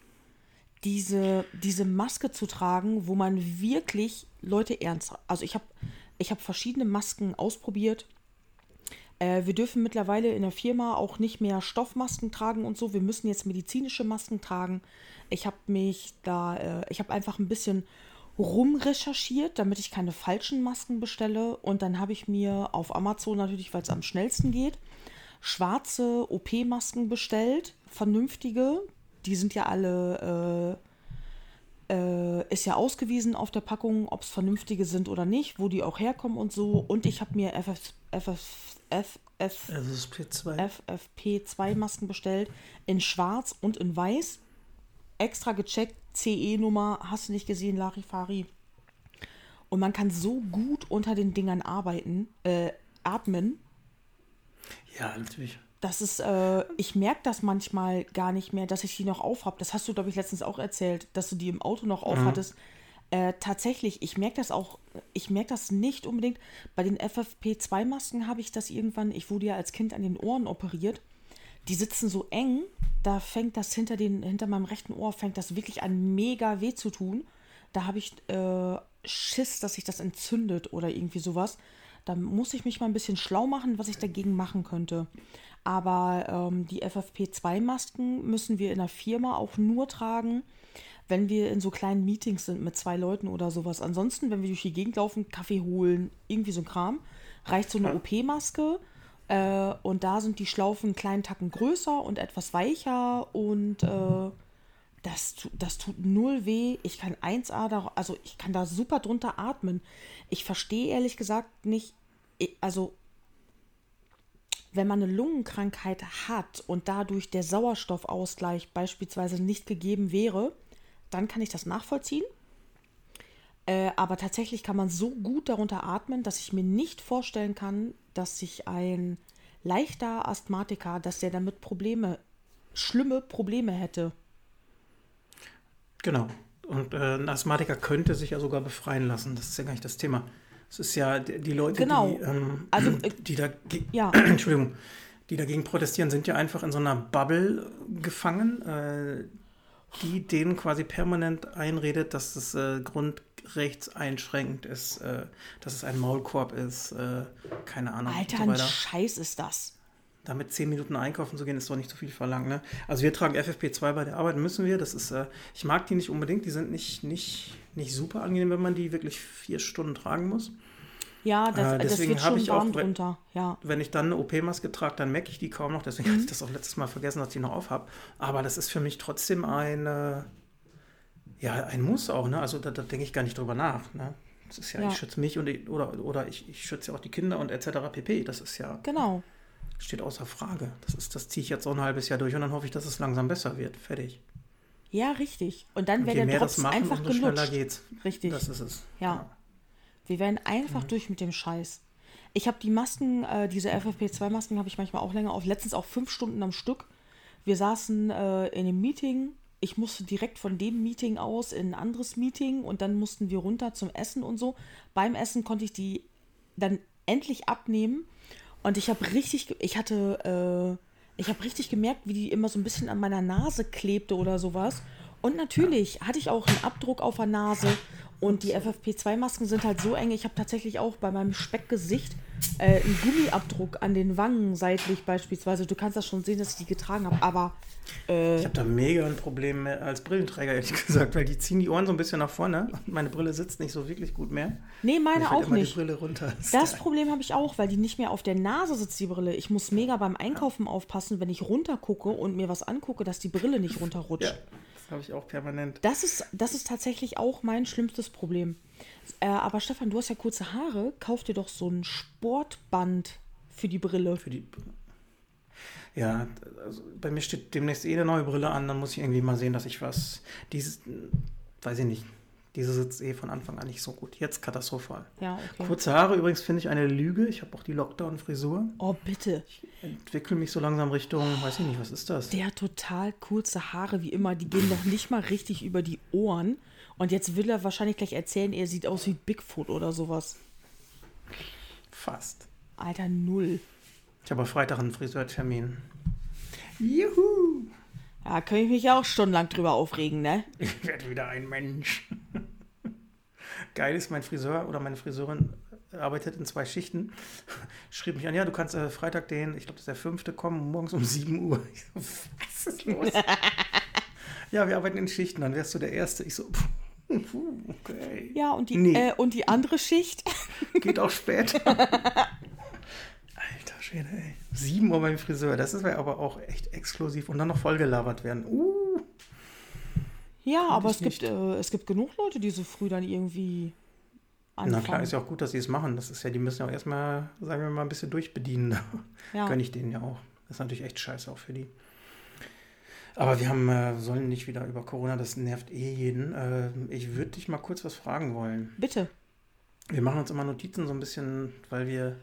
diese, diese Maske zu tragen, wo man wirklich Leute ernst. Also ich habe ich hab verschiedene Masken ausprobiert. Äh, wir dürfen mittlerweile in der Firma auch nicht mehr Stoffmasken tragen und so. Wir müssen jetzt medizinische Masken tragen. Ich habe mich da, äh, ich habe einfach ein bisschen rumrecherchiert, damit ich keine falschen Masken bestelle. Und dann habe ich mir auf Amazon natürlich, weil es am schnellsten geht, schwarze OP-Masken bestellt, vernünftige. Die sind ja alle, äh, äh, ist ja ausgewiesen auf der Packung, ob es vernünftige sind oder nicht, wo die auch herkommen und so. Und ich habe mir FF, FF, FF, FFP2. FFP2 Masken bestellt in schwarz und in weiß. Extra gecheckt, CE-Nummer, hast du nicht gesehen, Larifari. Und man kann so gut unter den Dingern arbeiten, äh, atmen. Ja, natürlich. Das ist, äh, ich merke das manchmal gar nicht mehr, dass ich die noch aufhab. Das hast du, glaube ich, letztens auch erzählt, dass du die im Auto noch aufhattest. Äh, tatsächlich, ich merke das auch, ich merke das nicht unbedingt. Bei den FFP2-Masken habe ich das irgendwann, ich wurde ja als Kind an den Ohren operiert. Die sitzen so eng, da fängt das hinter, den, hinter meinem rechten Ohr, fängt das wirklich an mega weh zu tun. Da habe ich äh, Schiss, dass sich das entzündet oder irgendwie sowas. Da muss ich mich mal ein bisschen schlau machen, was ich dagegen machen könnte. Aber ähm, die FFP2-Masken müssen wir in der Firma auch nur tragen, wenn wir in so kleinen Meetings sind mit zwei Leuten oder sowas. Ansonsten, wenn wir durch die Gegend laufen, Kaffee holen, irgendwie so ein Kram, reicht so eine OP-Maske. Äh, und da sind die Schlaufen einen kleinen Tacken größer und etwas weicher und äh, das, das tut null weh. Ich kann 1A, da, also ich kann da super drunter atmen. Ich verstehe ehrlich gesagt nicht, also wenn man eine Lungenkrankheit hat und dadurch der Sauerstoffausgleich beispielsweise nicht gegeben wäre, dann kann ich das nachvollziehen. Äh, aber tatsächlich kann man so gut darunter atmen, dass ich mir nicht vorstellen kann, dass sich ein leichter Asthmatiker, dass der damit Probleme, schlimme Probleme hätte. Genau. Und äh, ein Asthmatiker könnte sich ja sogar befreien lassen. Das ist ja gar nicht das Thema. Es ist ja die, Leute, Genau. die, ähm, Also, [clears throat] äh, die dagegen, [clears throat] ja. [clears throat] Entschuldigung, die dagegen protestieren, sind ja einfach in so einer Bubble gefangen, äh, die denen quasi permanent einredet, dass es äh, grundrechtseinschränkend ist, äh, dass es ein Maulkorb ist, äh, keine Ahnung. Alter, ein so weiter. Scheiß ist das. Damit zehn Minuten einkaufen zu gehen, ist doch nicht so viel verlangt. Ne? Also wir tragen FFP2 bei der Arbeit, müssen wir. Das ist, äh, ich mag die nicht unbedingt. Die sind nicht, nicht, nicht super angenehm, wenn man die wirklich vier Stunden tragen muss. Ja, das, Äh, das deswegen wird hab schon ich auch warm re- drunter. Ja. Wenn ich dann eine OP-Maske trage, dann merke ich die kaum noch. Deswegen Mhm. hatte ich das auch letztes Mal vergessen, dass ich die noch aufhab. Aber das ist für mich trotzdem ein, äh, ja, ein Muss auch. Ne? Also da, da denke ich gar nicht drüber nach. Ne? Das ist ja, Ja. ich schütze mich und ich, oder, oder ich, ich schütze ja auch die Kinder und etc. pp. Das ist ja, Genau. steht außer Frage. Das, ist, das ziehe ich jetzt so ein halbes Jahr durch und dann hoffe ich, dass es langsam besser wird. Fertig. Ja, richtig. Und dann wäre der Drops machen, einfach umso schneller gelutscht. geht's. Richtig. Das ist es. Ja. Wir werden Mhm. einfach durch mit dem Scheiß. Ich habe die Masken, äh, diese FFP2-Masken habe ich manchmal auch länger auf, letztens auch fünf Stunden am Stück. Wir saßen äh, in einem Meeting. Ich musste direkt von dem Meeting aus in ein anderes Meeting und dann mussten wir runter zum Essen und so. Beim Essen konnte ich die dann endlich abnehmen und ich habe richtig, ich hatte, äh, ich habe richtig gemerkt, wie die immer so ein bisschen an meiner Nase klebte oder sowas. Und natürlich hatte ich auch einen Abdruck auf der Nase und die FFP2-Masken sind halt so eng. Ich habe tatsächlich auch bei meinem Speckgesicht äh, einen Gummiabdruck an den Wangen seitlich beispielsweise. Du kannst das schon sehen, dass ich die getragen habe, aber äh, Ich habe da mega ein Problem mehr als Brillenträger, ehrlich gesagt, weil die ziehen die Ohren so ein bisschen nach vorne und meine Brille sitzt nicht so wirklich gut mehr. nee, meine auch nicht. die Brille runter. [laughs] Das Problem habe ich auch, weil die nicht mehr auf der Nase sitzt, die Brille. Ich muss mega beim Einkaufen aufpassen, wenn ich runtergucke und mir was angucke, dass die Brille nicht runterrutscht. ja, das habe ich auch permanent. Das ist, das ist tatsächlich auch mein schlimmstes Problem. Äh, aber Stefan, du hast ja kurze Haare. Kauf dir doch so ein Sportband für die Brille. Für die. Ja, also bei mir steht demnächst eh eine neue Brille an, dann muss ich irgendwie mal sehen, dass ich was. Dieses, weiß ich nicht. Diese sitzt eh von Anfang an nicht so gut. Jetzt katastrophal. Ja, okay. Kurze Haare übrigens finde ich eine Lüge. Ich habe auch die Lockdown-Frisur. Oh, bitte. Ich entwickle mich so langsam Richtung, weiß ich nicht, was ist das? Der hat total kurze Haare, wie immer. Die gehen noch nicht mal richtig über die Ohren. Und jetzt will er wahrscheinlich gleich erzählen, er sieht aus wie Bigfoot oder sowas. Fast. Alter, null. Ich habe am Freitag einen Friseurtermin. Juhu! Ja, kann ich mich ja auch stundenlang drüber aufregen, ne? [laughs] Ich werde wieder ein Mensch. [laughs] Geil ist, mein Friseur oder meine Friseurin arbeitet in zwei Schichten. [laughs] Schrieb mich an, ja, du kannst äh, Freitag den, ich glaube, das ist der fünfte, kommen, morgens um 7 Uhr. Ich so, was ist los? ja, wir arbeiten in Schichten, dann wärst du der Erste. Ich so, okay. Ja, und die, Nee. äh, und die andere Schicht? Geht auch später. Alter Schwede, ey. 7 Uhr beim Friseur, das ist aber auch echt exklusiv. Und dann noch vollgelabert werden. Uh, Ja, aber ich es gibt, äh, es gibt genug Leute, die so früh dann irgendwie anfangen. na klar, ist ja auch gut, dass sie es machen. Das ist ja, die müssen ja auch erstmal, sagen wir mal, ein bisschen durchbedienen. [laughs] Ja. Gönne ich denen ja auch. Das ist natürlich echt scheiße auch für die. Aber wir haben, äh, sollen nicht wieder über Corona, das nervt eh jeden. Äh, ich würde dich mal kurz was fragen wollen. Bitte. Wir machen uns immer Notizen so ein bisschen, weil wir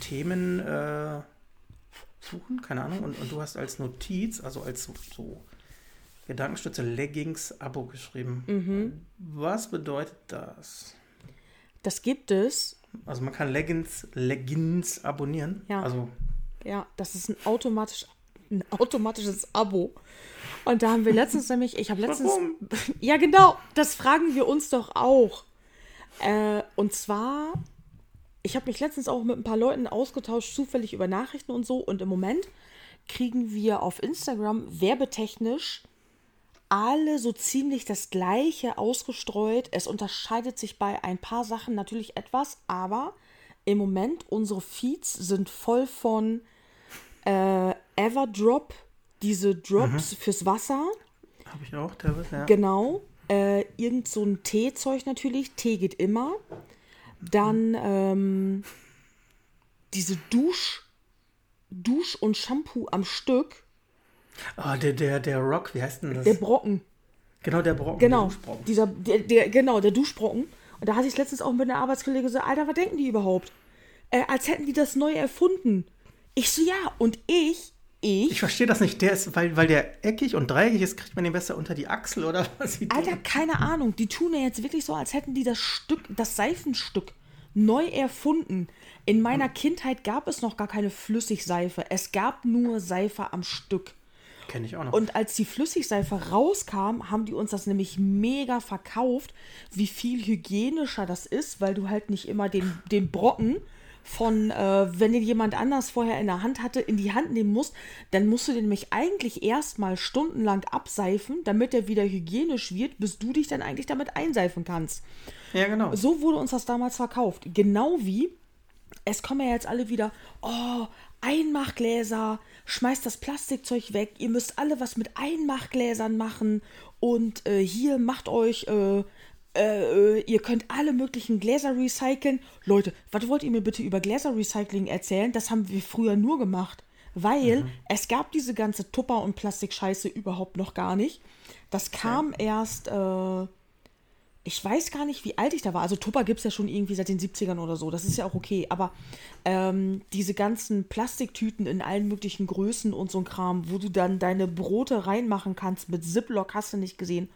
Themen äh, suchen, keine Ahnung. Und, und du hast als Notiz, also als so, so Gedankenstütze Leggings-Abo geschrieben. Mhm. Was bedeutet das? Das gibt es. Also man kann Leggings, Leggings abonnieren. Ja. Also Ja, das ist ein, automatisch, ein automatisches Abo. Und da haben wir letztens [laughs] nämlich, ich habe letztens. Warum? [laughs] Ja, genau, das fragen wir uns doch auch. Äh, und zwar, ich habe mich letztens auch mit ein paar Leuten ausgetauscht, zufällig über Nachrichten und so. Und im Moment kriegen wir auf Instagram werbetechnisch alle so ziemlich das gleiche ausgestreut. Es unterscheidet sich bei ein paar Sachen natürlich etwas, aber im Moment unsere Feeds sind voll von äh, Everdrop, diese Drops fürs Wasser. habe ich auch teilweise, ja. Genau. Äh, irgend so ein Teezeug natürlich. Tee geht immer. Dann ähm, diese Dusch, Dusch und Shampoo am Stück. Ah, der, der, der Rock, wie heißt denn das? Der Brocken. genau, der Brocken. Genau. Der Duschbrocken. Dieser, der, der, genau, der Duschbrocken. Und da hatte ich letztens auch mit einer Arbeitskollegin gesagt, Alter, was denken die überhaupt? Äh, als hätten die das neu erfunden. Ich so, ja, und ich, ich, Ich verstehe das nicht. Der ist, weil, weil der eckig und dreieckig ist, kriegt man den besser unter die Achsel oder [laughs] was? sie Alter, tun? keine Ahnung. Die tun ja jetzt wirklich so, als hätten die das Stück, das Seifenstück neu erfunden. In meiner Kindheit gab es noch gar keine Flüssigseife. Es gab nur Seife am Stück. Kenne ich auch noch. Und als die Flüssigseife rauskam, haben die uns das nämlich mega verkauft, wie viel hygienischer das ist, weil du halt nicht immer den, den Brocken von, äh, wenn den jemand anders vorher in der Hand hatte, in die Hand nehmen musst, dann musst du den nämlich eigentlich erstmal stundenlang abseifen, damit er wieder hygienisch wird, bis du dich dann eigentlich damit einseifen kannst. ja, genau. So wurde uns das damals verkauft. Genau wie es kommen ja jetzt alle wieder, oh, Einmachgläser, schmeißt das Plastikzeug weg, ihr müsst alle was mit Einmachgläsern machen und äh, hier macht euch, äh, äh, ihr könnt alle möglichen Gläser recyceln. Leute, was wollt ihr mir bitte über Gläserrecycling erzählen? Das haben wir früher nur gemacht, weil es gab diese ganze Tupper- und Plastikscheiße überhaupt noch gar nicht. Das kam erst, äh, ich weiß gar nicht, wie alt ich da war. Also Tupper gibt es ja schon irgendwie seit den 70ern oder so. Das ist ja auch okay. Aber ähm, diese ganzen Plastiktüten in allen möglichen Größen und so ein Kram, wo du dann deine Brote reinmachen kannst mit Ziploc, hast du nicht gesehen.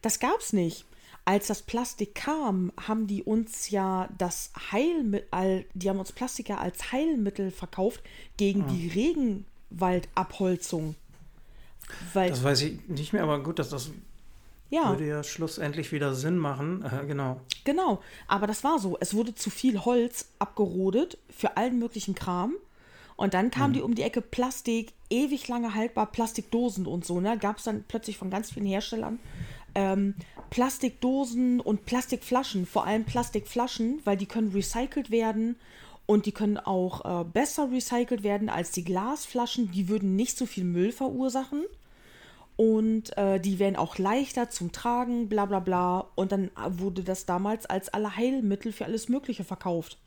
Das gab's nicht. Als das Plastik kam, haben die uns ja das Heilmittel, die haben uns Plastik ja als Heilmittel verkauft gegen die Regenwaldabholzung. Weil, Das weiß ich nicht mehr, aber gut, dass das ja. würde ja schlussendlich wieder Sinn machen. Äh, genau. Genau, aber das war so. Es wurde zu viel Holz abgerodet für allen möglichen Kram. Und dann kam die um die Ecke Plastik, ewig lange haltbar, Plastikdosen und so. Ne? Gab es dann plötzlich von ganz vielen Herstellern ähm, Plastikdosen und Plastikflaschen, vor allem Plastikflaschen, weil die können recycelt werden und die können auch äh, besser recycelt werden als die Glasflaschen. Die würden nicht so viel Müll verursachen und äh, die wären auch leichter zum Tragen, bla bla bla. Und dann wurde das damals als Allerheilmittel für alles Mögliche verkauft.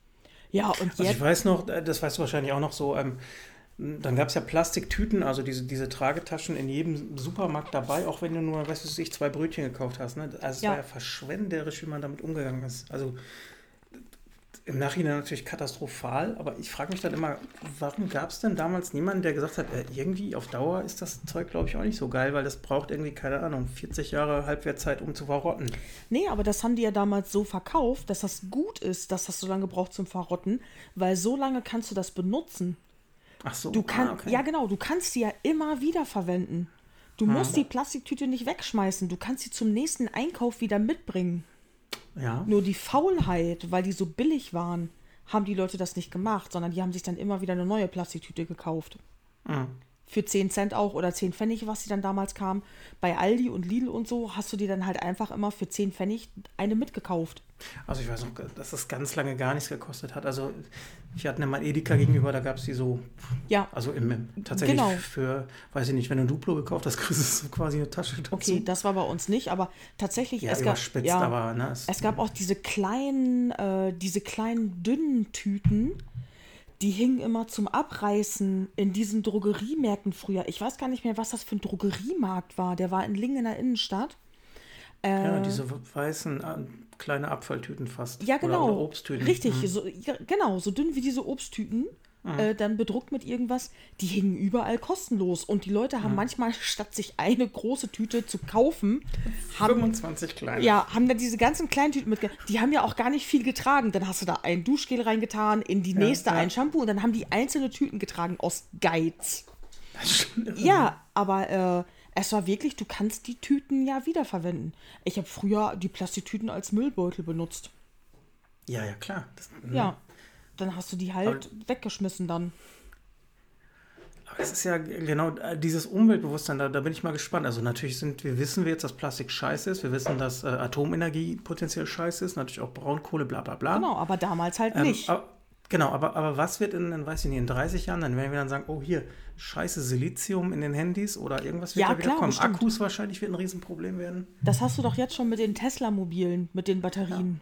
Ja, und Also jetzt. ich weiß noch, äh, das weißt du wahrscheinlich auch noch so, ähm, Dann gab es ja Plastiktüten, also diese, diese Tragetaschen in jedem Supermarkt dabei, auch wenn du nur, weißt du, ich zwei Brötchen gekauft hast. Ne? Also es Ja. war ja verschwenderisch, wie man damit umgegangen ist. Also im Nachhinein natürlich katastrophal, aber ich frage mich dann immer, warum gab es denn damals niemanden, der gesagt hat, äh, irgendwie auf Dauer ist das Zeug, glaube ich, auch nicht so geil, weil das braucht irgendwie, keine Ahnung, 40 Jahre Halbwertzeit, um zu verrotten. Nee, aber das haben die ja damals so verkauft, dass das gut ist, dass das so lange braucht zum Verrotten, weil so lange kannst du das benutzen. Ach so, Du kannst, ah, okay. ja genau, du kannst sie ja immer wieder verwenden. Du musst die Plastiktüte nicht wegschmeißen, du kannst sie zum nächsten Einkauf wieder mitbringen. ja. Nur die Faulheit, weil die so billig waren, haben die Leute das nicht gemacht, sondern die haben sich dann immer wieder eine neue Plastiktüte gekauft. Mhm. Für 10 Cent auch oder 10 Pfennig, was sie dann damals kam. Bei Aldi und Lidl und so hast du dir dann halt einfach immer für 10 Pfennig eine mitgekauft. Also ich weiß noch, dass das ganz lange gar nichts gekostet hat. Also ich hatte mal Edeka gegenüber, da gab es die so, Ja, also im, im tatsächlich Genau. für, weiß ich nicht, wenn du ein Duplo gekauft hast, [laughs] kriegst du so quasi eine Tasche dazu. okay, das war bei uns nicht, aber tatsächlich, ja, es gab, ja, aber ne, es, es gab auch diese kleinen, äh, diese kleinen dünnen Tüten, die hingen immer zum Abreißen in diesen Drogeriemärkten früher. Ich weiß gar nicht mehr, was das für ein Drogeriemarkt war. Der war in Lingen in der Innenstadt. ja, diese weißen äh, kleine Abfalltüten fast. Ja, genau. Oder, oder Obsttüten. Richtig, Mhm. so, ja, genau, so dünn wie diese Obsttüten. Äh, dann bedruckt mit irgendwas, die hingen überall kostenlos. Und die Leute haben manchmal, statt sich eine große Tüte zu kaufen, haben, 25 kleine. ja, haben dann diese ganzen kleinen Tüten mitge... Die haben ja auch gar nicht viel getragen. Dann hast du da ein Duschgel reingetan, in die nächste ja. ein Shampoo und dann haben die einzelne Tüten getragen aus Geiz. Ja, aber äh, es war wirklich, du kannst die Tüten ja wiederverwenden. Ich habe früher die Plastiktüten als Müllbeutel benutzt. ja, ja, klar. Das, Ja, dann hast du die halt weggeschmissen dann. Aber das ist ja genau äh, dieses Umweltbewusstsein, da, da bin ich mal gespannt. Also natürlich sind, wir wissen wir jetzt, dass Plastik scheiße ist. Wir wissen, dass äh, Atomenergie potenziell scheiße ist. Natürlich auch Braunkohle, bla bla bla. Genau, aber damals halt Ähm, nicht. aber, genau, aber, aber was wird in, in, weiß ich nicht, in 30 Jahren, dann werden wir dann sagen, oh hier, scheiße Silizium in den Handys oder irgendwas wird Ja, da wieder klar, kommen. bestimmt. Akkus wahrscheinlich wird ein Riesenproblem werden, Das hast du doch jetzt schon mit den Tesla-Mobilen, mit den Batterien.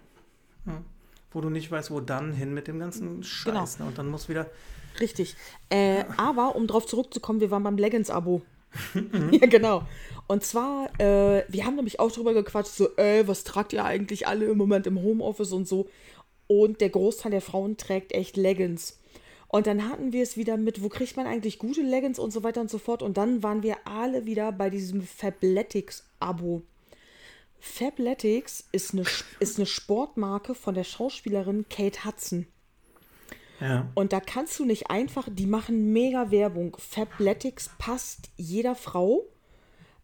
wo du nicht weißt, wo dann hin mit dem ganzen Scheiß. Ne? Und dann muss wieder, Richtig. Äh, aber um drauf zurückzukommen, wir waren beim Leggings-Abo. [laughs] [laughs] ja, genau. Und zwar, äh, wir haben nämlich auch drüber gequatscht, so, äh, was tragt ihr eigentlich alle im Moment im Homeoffice und so. Und der Großteil der Frauen trägt echt Leggings. Und dann hatten wir es wieder mit, wo kriegt man eigentlich gute Leggings und so weiter und so fort. Und dann waren wir alle wieder bei diesem Fabletics-Abo. Fabletics ist eine, ist eine Sportmarke von der Schauspielerin Kate Hudson. ja, Und da kannst du nicht einfach, die machen mega Werbung. Fabletics passt jeder Frau,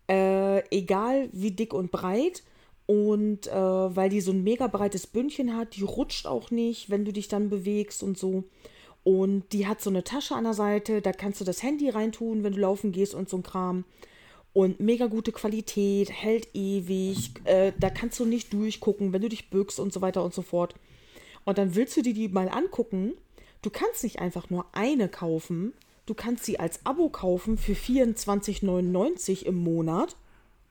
äh, egal wie dick und breit. Und äh, weil die so ein mega breites Bündchen hat, die rutscht auch nicht, wenn du dich dann bewegst und so. Und die hat so eine Tasche an der Seite, da kannst du das Handy reintun, wenn du laufen gehst und so ein Kram. Und mega gute Qualität, hält ewig, äh, da kannst du nicht durchgucken, wenn du dich bückst und so weiter und so fort. Und dann willst du dir die mal angucken. Du kannst nicht einfach nur eine kaufen. Du kannst sie als Abo kaufen für 24,99 im Monat.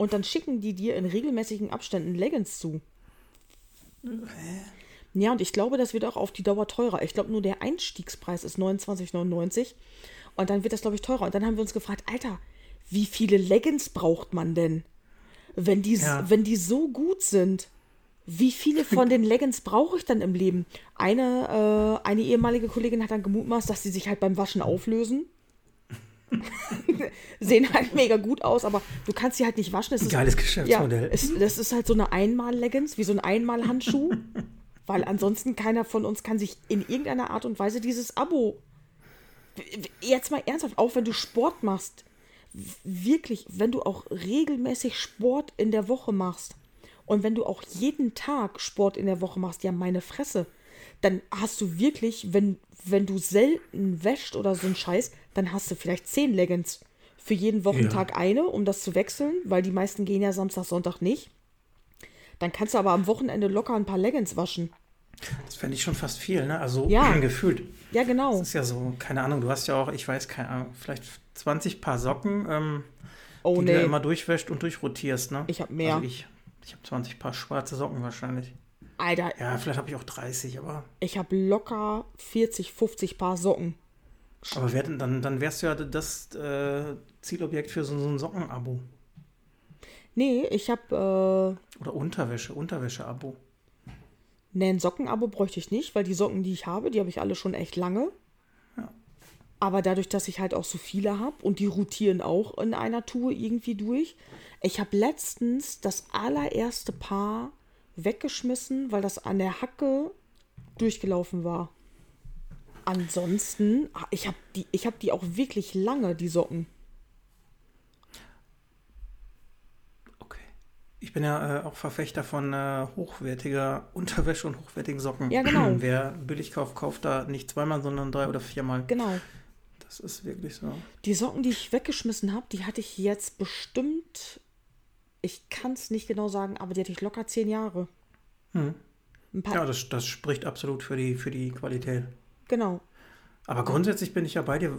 Und dann schicken die dir in regelmäßigen Abständen Leggings zu. Ja, und ich glaube, das wird auch auf die Dauer teurer. Ich glaube, nur der Einstiegspreis ist 29,99. Und dann wird das, glaube ich, teurer. Und dann haben wir uns gefragt, Alter, wie viele Leggings braucht man denn? Wenn die, Ja. wenn die so gut sind, wie viele von den Leggings brauche ich dann im Leben? Eine, äh, eine ehemalige Kollegin hat dann gemutmaßt, dass sie sich halt beim Waschen auflösen. [laughs] Sehen halt mega gut aus, aber du kannst sie halt nicht waschen. Es ist, Geiles Geschäftsmodell. Ja, es, das ist halt so eine Einmal-Leggings, wie so ein Einmal-Handschuh. [laughs] weil ansonsten keiner von uns kann sich in irgendeiner Art und Weise dieses Abo. Jetzt mal ernsthaft, auch wenn du Sport machst, wirklich, wenn du auch regelmäßig Sport in der Woche machst und wenn du auch jeden Tag Sport in der Woche machst, ja, meine Fresse, dann hast du wirklich, wenn, wenn du selten wäscht oder so ein Scheiß, dann hast du vielleicht zehn Leggings. Für jeden Wochentag eine, um das zu wechseln, weil die meisten gehen ja Samstag, Sonntag nicht. Dann kannst du aber am Wochenende locker ein paar Leggings waschen. das fände ich schon fast viel, ne? Also Ja. [clears throat] gefühlt. Ja, genau. Das ist ja so, keine Ahnung, du hast ja auch, ich weiß, keine Ahnung, vielleicht 20 Paar Socken, ähm, Oh die du ja nee. immer durchwäscht und durchrotierst, ne? Ich hab mehr. Also ich ich habe 20 Paar schwarze Socken wahrscheinlich. Alter, Ja, vielleicht habe ich auch 30, aber ich habe locker 40, 50 Paar Socken. Aber wär, dann, dann wärst du ja das äh, Zielobjekt für so, so ein Sockenabo. Nee, ich habe. Äh, Oder Unterwäsche, Unterwäsche-Abo. nee, ein Sockenabo bräuchte ich nicht, weil die Socken, die ich habe, die habe ich alle schon echt lange. Ja. Aber dadurch, dass ich halt auch so viele habe und die rotieren auch in einer Tour irgendwie durch. Ich habe letztens das allererste Paar weggeschmissen, weil das an der Hacke durchgelaufen war. Ansonsten, ich habe die, ich hab die auch wirklich lange, die Socken. Okay. Ich bin ja äh, auch Verfechter von äh, hochwertiger Unterwäsche und hochwertigen Socken. Ja, genau. [clears throat] Wer billig kauft, kauft da nicht zweimal, sondern drei oder viermal. Genau. Das ist wirklich so. Die Socken, die ich weggeschmissen habe, die hatte ich jetzt bestimmt, ich kann es nicht genau sagen, aber die hatte ich locker zehn Jahre. Paar, Ja, das, das spricht absolut für die, für die Qualität. genau. Aber grundsätzlich bin ich ja bei dir.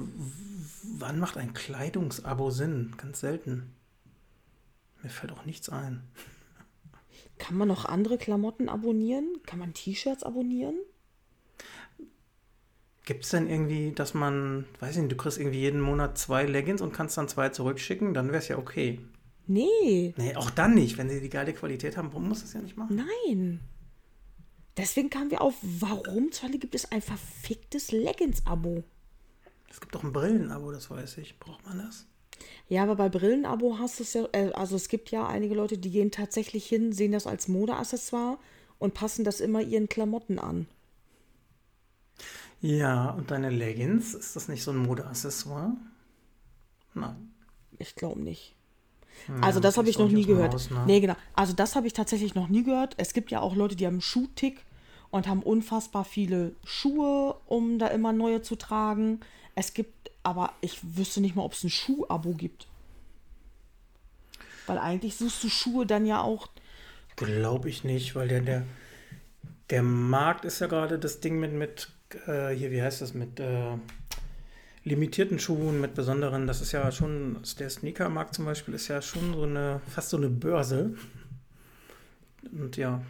Wann macht ein Kleidungsabo Sinn? Ganz selten. Mir fällt auch nichts ein. Kann man noch andere Klamotten abonnieren? Kann man T-Shirts abonnieren? Gibt es denn irgendwie, dass man, weiß ich nicht, du kriegst irgendwie jeden Monat zwei Leggings und kannst dann zwei zurückschicken? Dann wäre es ja okay. Nee, Nee, auch dann nicht. Wenn sie die geile Qualität haben, warum muss das ja nicht machen? nein. Deswegen kamen wir auf, warum zur Hölle gibt es ein verficktes Leggings-Abo? Es gibt doch ein Brillenabo, das weiß ich. Braucht man das? Ja, aber bei Brillenabo hast du es ja, äh, also es gibt ja einige Leute, die gehen tatsächlich hin, sehen das als Modeaccessoire und passen das immer ihren Klamotten an. Ja, und deine Leggings, ist das nicht so ein Modeaccessoire? Nein. Ich glaube nicht. Ja, Also das habe ich noch nie gehört. Haus, ne? Nee, genau. Also das habe ich tatsächlich noch nie gehört. Es gibt ja auch Leute, die haben einen Schuhtick und haben unfassbar viele Schuhe, um da immer neue zu tragen. Es gibt, aber ich wüsste nicht mal, ob es ein Schuhabo gibt. Weil eigentlich suchst du Schuhe dann ja auch. Glaube ich nicht, weil der, der, der Markt ist ja gerade das Ding mit, mit äh, hier, wie heißt das, mit äh, limitierten Schuhen, mit besonderen, das ist ja schon, der Sneakermarkt zum Beispiel ist ja schon so eine, fast so eine Börse. Und ja,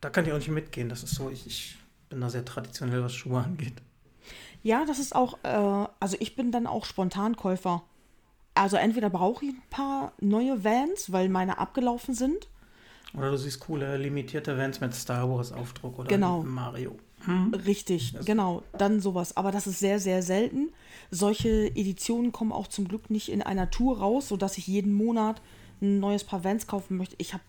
da kann ich auch nicht mitgehen. Das ist so, ich, ich bin da sehr traditionell, was Schuhe angeht. Ja, das ist auch, äh, also ich bin dann auch Spontankäufer. Also entweder brauche ich ein paar neue Vans, weil meine abgelaufen sind. Oder du siehst coole limitierte Vans mit Star Wars Aufdruck oder Genau. Mario. Richtig, genau, dann sowas. Aber das ist sehr, sehr selten. Solche Editionen kommen auch zum Glück nicht in einer Tour raus, sodass ich jeden Monat ein neues Paar Vans kaufen möchte. Ich habe,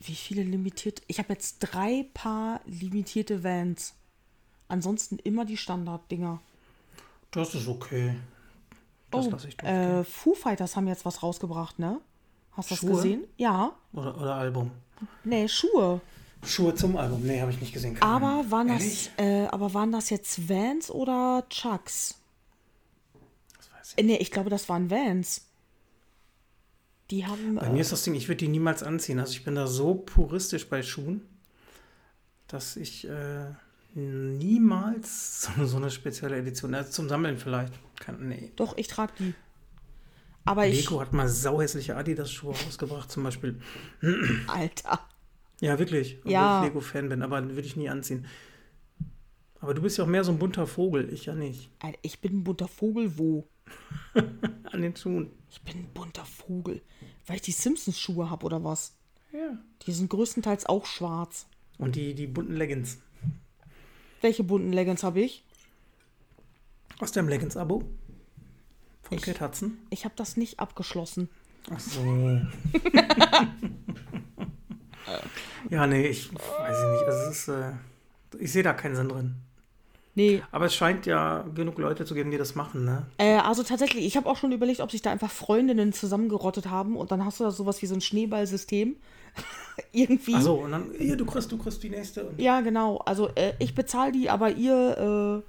wie viele limitiert? Ich habe jetzt drei Paar limitierte Vans. Ansonsten immer die Standarddinger. Das ist okay. Das Oh, lasse ich durchgehen. äh, Foo Fighters haben jetzt was rausgebracht, ne? Hast du das gesehen? Ja. Oder, oder Album. Nee, Schuhe. Schuhe zum Album. Nee, habe ich nicht gesehen. Aber waren das, äh, aber waren das jetzt Vans oder Chucks? Das weiß ich. Äh, Nee, ich glaube, das waren Vans. Die haben. Bei Äh, mir ist das Ding, ich würde die niemals anziehen. Also ich bin da so puristisch bei Schuhen, dass ich äh, niemals [laughs] so, so eine spezielle Edition, also zum Sammeln vielleicht. Kann, nee. doch, ich trage die. Aber ich. Lego hat mal sauhässliche Adidas-Schuhe rausgebracht, zum Beispiel. Alter. Ja, wirklich. Obwohl Ja. ich Lego-Fan bin, aber würde ich nie anziehen. Aber du bist ja auch mehr so ein bunter Vogel, ich ja nicht. Alter, Ich bin ein bunter Vogel, wo? [laughs] An den Schuhen. Ich bin ein bunter Vogel. Weil ich die Simpsons-Schuhe habe oder was? Ja. Die sind größtenteils auch schwarz. Und die, die bunten Leggings. Welche bunten Leggings habe ich? Aus deinem Leggings-Abo? Von Ich-? Ich habe das nicht abgeschlossen. Ach so. [laughs] ja, nee, ich weiß ich nicht. Also es ist, äh, ich sehe da keinen Sinn drin. Nee. Aber es scheint ja genug Leute zu geben, die das machen, ne? Äh, also tatsächlich, ich habe auch schon überlegt, ob sich da einfach Freundinnen zusammengerottet haben und dann hast du da sowas wie so ein Schneeballsystem. [laughs] Irgendwie. Ach so, und dann, hier, du kriegst, du kriegst die nächste. Ja, genau. Also äh, ich bezahle die, aber ihr,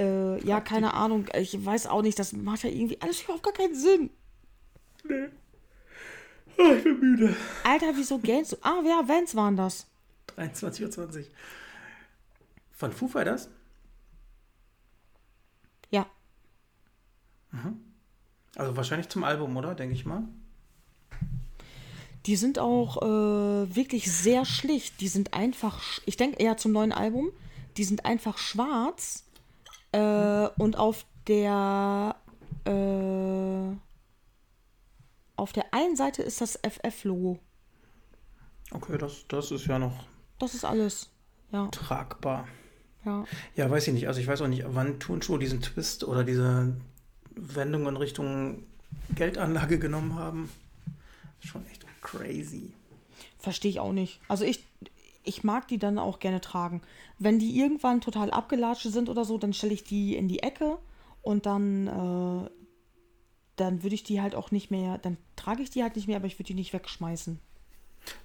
äh, ja, keine Ahnung. Ich weiß auch nicht, das macht ja irgendwie alles überhaupt gar keinen Sinn. Ah, ich bin müde. Alter, wieso gähnst du? Ah, ja, Vans waren das. 23.20 Uhr. Von Foo Fighters? Ja. Also wahrscheinlich zum Album, oder? Denke ich mal. Die sind auch äh, wirklich sehr schlicht. Die sind einfach, ich denke eher zum neuen Album. Die sind einfach schwarz Äh, und auf der äh, auf der einen Seite ist das FF-Logo. Okay, das, das ist ja noch Das ist alles. Ja, tragbar. ja. Ja, weiß ich nicht. Also ich weiß auch nicht, wann Turnschuhe diesen Twist oder diese Wendung in Richtung Geldanlage genommen haben. Schon echt crazy. Verstehe ich auch nicht. Also ich, ich mag die dann auch gerne tragen. Wenn die irgendwann total abgelatscht sind oder so, dann stelle ich die in die Ecke und dann, äh, dann würde ich die halt auch nicht mehr, dann trage ich die halt nicht mehr, aber ich würde die nicht wegschmeißen.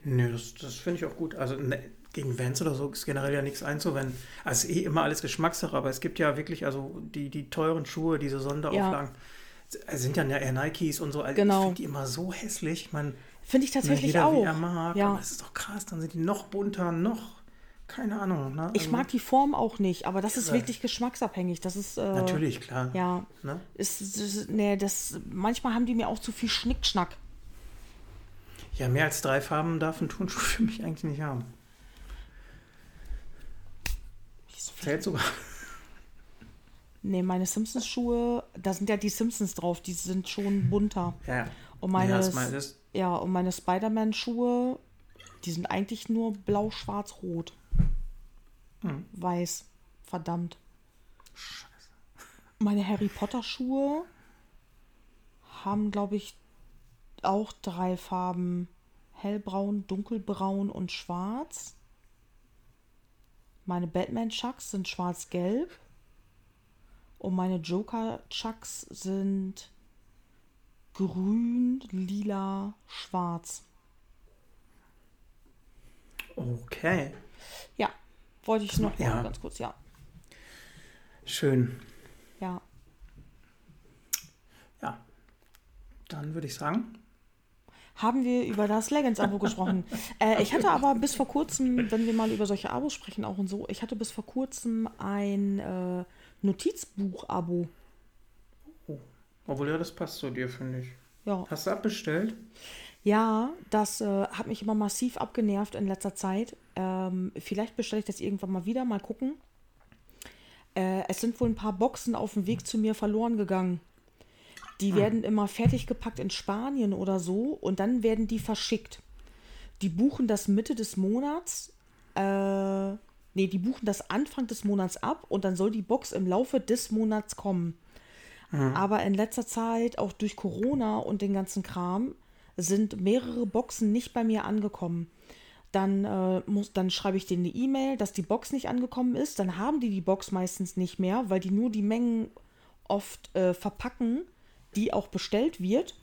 Nö, das, das finde ich auch gut. Also ne, gegen Vans oder so ist generell ja nichts einzuwenden. Also eh immer alles Geschmackssache, aber es gibt ja wirklich, also die, die teuren Schuhe, diese Sonderauflagen, sind ja eher Nikes und so. Also Genau. Ich finde die immer so hässlich. Man, Finde ich tatsächlich jeder, auch. Wie er mag. Ja. Aber das ist doch krass, dann sind die noch bunter, noch, keine Ahnung. Ne? Ich Also, mag die Form auch nicht, aber das ist Irre. wirklich geschmacksabhängig. Das ist äh, Natürlich, klar. Ja, Ne? ist, ist, nee, das manchmal haben die mir auch zu viel Schnickschnack. Ja, mehr als drei Farben darf ein Turnschuh für mich eigentlich nicht haben. Zählt sogar. Nee, meine Simpsons Schuhe, da sind ja die Simpsons drauf, die sind schon bunter. Ja. Und meine, ja, ja, und meine Spider-Man Schuhe, die sind eigentlich nur blau, schwarz, rot. Hm. Weiß. Verdammt. Meine Harry Potter Schuhe haben, glaube ich, auch drei Farben. Hellbraun, dunkelbraun und schwarz. Meine Batman Chucks sind schwarz-gelb. Und meine Joker Chucks sind grün, lila, schwarz. okay. Ja, wollte ich noch Ja. ganz kurz, ja. Schön. Ja. Ja. Dann würde ich sagen, Haben wir über das Leggings-Abo gesprochen. [laughs] Äh, ich hatte aber bis vor kurzem, wenn wir mal über solche Abos sprechen, auch und so, ich hatte bis vor kurzem ein äh, Notizbuch-Abo. Obwohl ja, das passt zu dir, finde ich. Ja. Hast du abbestellt? Ja, das äh, hat mich immer massiv abgenervt in letzter Zeit. Ähm, vielleicht bestelle ich das irgendwann mal wieder, mal gucken. Äh, es sind wohl ein paar Boxen auf dem Weg zu mir verloren gegangen. Die werden immer fertig gepackt in Spanien oder so und dann werden die verschickt. Die buchen das Mitte des Monats. Äh, nee, die buchen das Anfang des Monats ab und dann soll die Box im Laufe des Monats kommen. Aber in letzter Zeit, auch durch Corona und den ganzen Kram, sind mehrere Boxen nicht bei mir angekommen. Dann, äh, muss, dann schreibe ich denen eine E-Mail, dass die Box nicht angekommen ist. Dann haben die die Box meistens nicht mehr, weil die nur die Mengen oft äh, verpacken, die auch bestellt wird.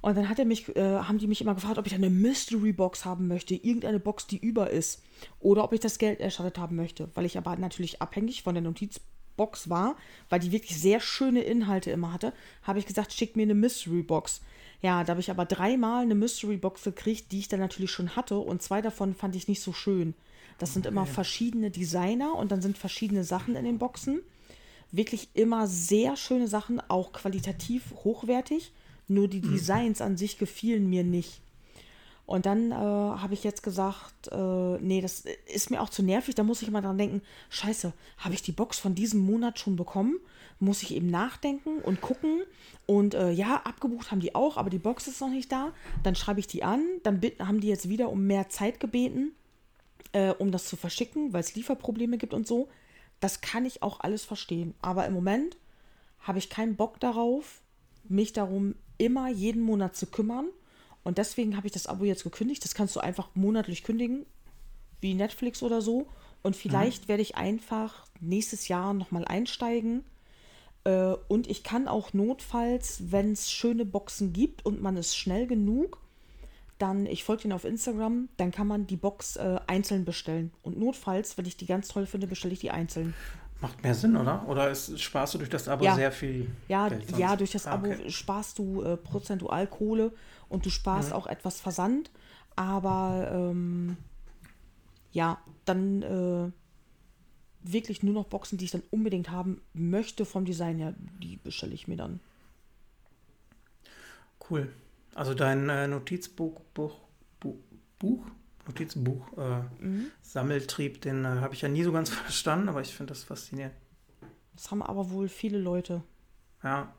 Und dann hat er mich, äh, haben die mich immer gefragt, ob ich eine Mystery Box haben möchte, irgendeine Box, die über ist. Oder ob ich das Geld erstattet haben möchte. Weil ich aber natürlich abhängig von der Notizbox war, weil die wirklich sehr schöne Inhalte immer hatte, habe ich gesagt, schick mir eine Mystery Box. Ja, da habe ich aber dreimal eine Mystery Box gekriegt, die ich dann natürlich schon hatte. Und zwei davon fand ich nicht so schön. Das sind immer verschiedene Designer und dann sind verschiedene Sachen in den Boxen. Wirklich immer sehr schöne Sachen, auch qualitativ hochwertig. Nur die Designs an sich gefielen mir nicht. Und dann äh, habe ich jetzt gesagt, äh, nee, das ist mir auch zu nervig. Da muss ich immer dran denken, scheiße, habe ich die Box von diesem Monat schon bekommen? Muss ich eben nachdenken und gucken. Und äh, ja, abgebucht haben die auch, aber die Box ist noch nicht da. Dann schreibe ich die an. Dann haben die jetzt wieder um mehr Zeit gebeten, äh, um das zu verschicken, weil es Lieferprobleme gibt und so. Das kann ich auch alles verstehen. Aber im Moment habe ich keinen Bock darauf, mich darum immer jeden Monat zu kümmern. Und deswegen habe ich das Abo jetzt gekündigt. Das kannst du einfach monatlich kündigen, wie Netflix oder so. Und vielleicht werde ich einfach nächstes Jahr nochmal einsteigen. Äh, und ich kann auch notfalls, wenn es schöne Boxen gibt und man ist schnell genug, dann, ich folge den auf Instagram, dann kann man die Box äh, einzeln bestellen. Und notfalls, wenn ich die ganz toll finde, bestelle ich die einzeln. Macht mehr Sinn, oder? Oder ist, sparst du durch das Abo Ja. sehr viel Ja, Geld? sonst? ja, durch das Ah, Abo okay. sparst du äh, prozentual Kohle und du sparst auch etwas Versand. Aber ähm, ja, dann äh, wirklich nur noch Boxen, die ich dann unbedingt haben möchte vom Design her, die bestelle ich mir dann. Cool. Also dein äh, Notizbuch, Buch, Buch, Buch? Notizbuch, äh, Mhm. Sammeltrieb, den äh, habe ich ja nie so ganz [laughs] verstanden, aber ich finde das faszinierend. Das haben aber wohl viele Leute. Ja.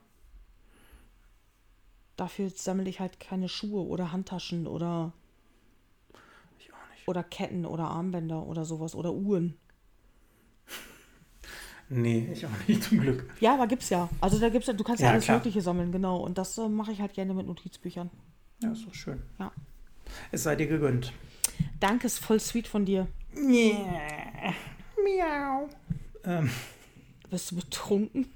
Dafür sammle ich halt keine Schuhe oder Handtaschen oder, Ich auch nicht. oder Ketten oder Armbänder oder sowas oder Uhren. Nee, ich auch nicht, [laughs] zum Glück. Ja, aber gibt's ja. Also da gibt's ja, du kannst ja, alles klar. Mögliche sammeln, genau. Und das äh, mache ich halt gerne mit Notizbüchern. Ja, ist doch schön. Ja. Es sei dir gegönnt. Danke, ist voll sweet von dir. Yeah. Miau. Ähm, Bist du betrunken?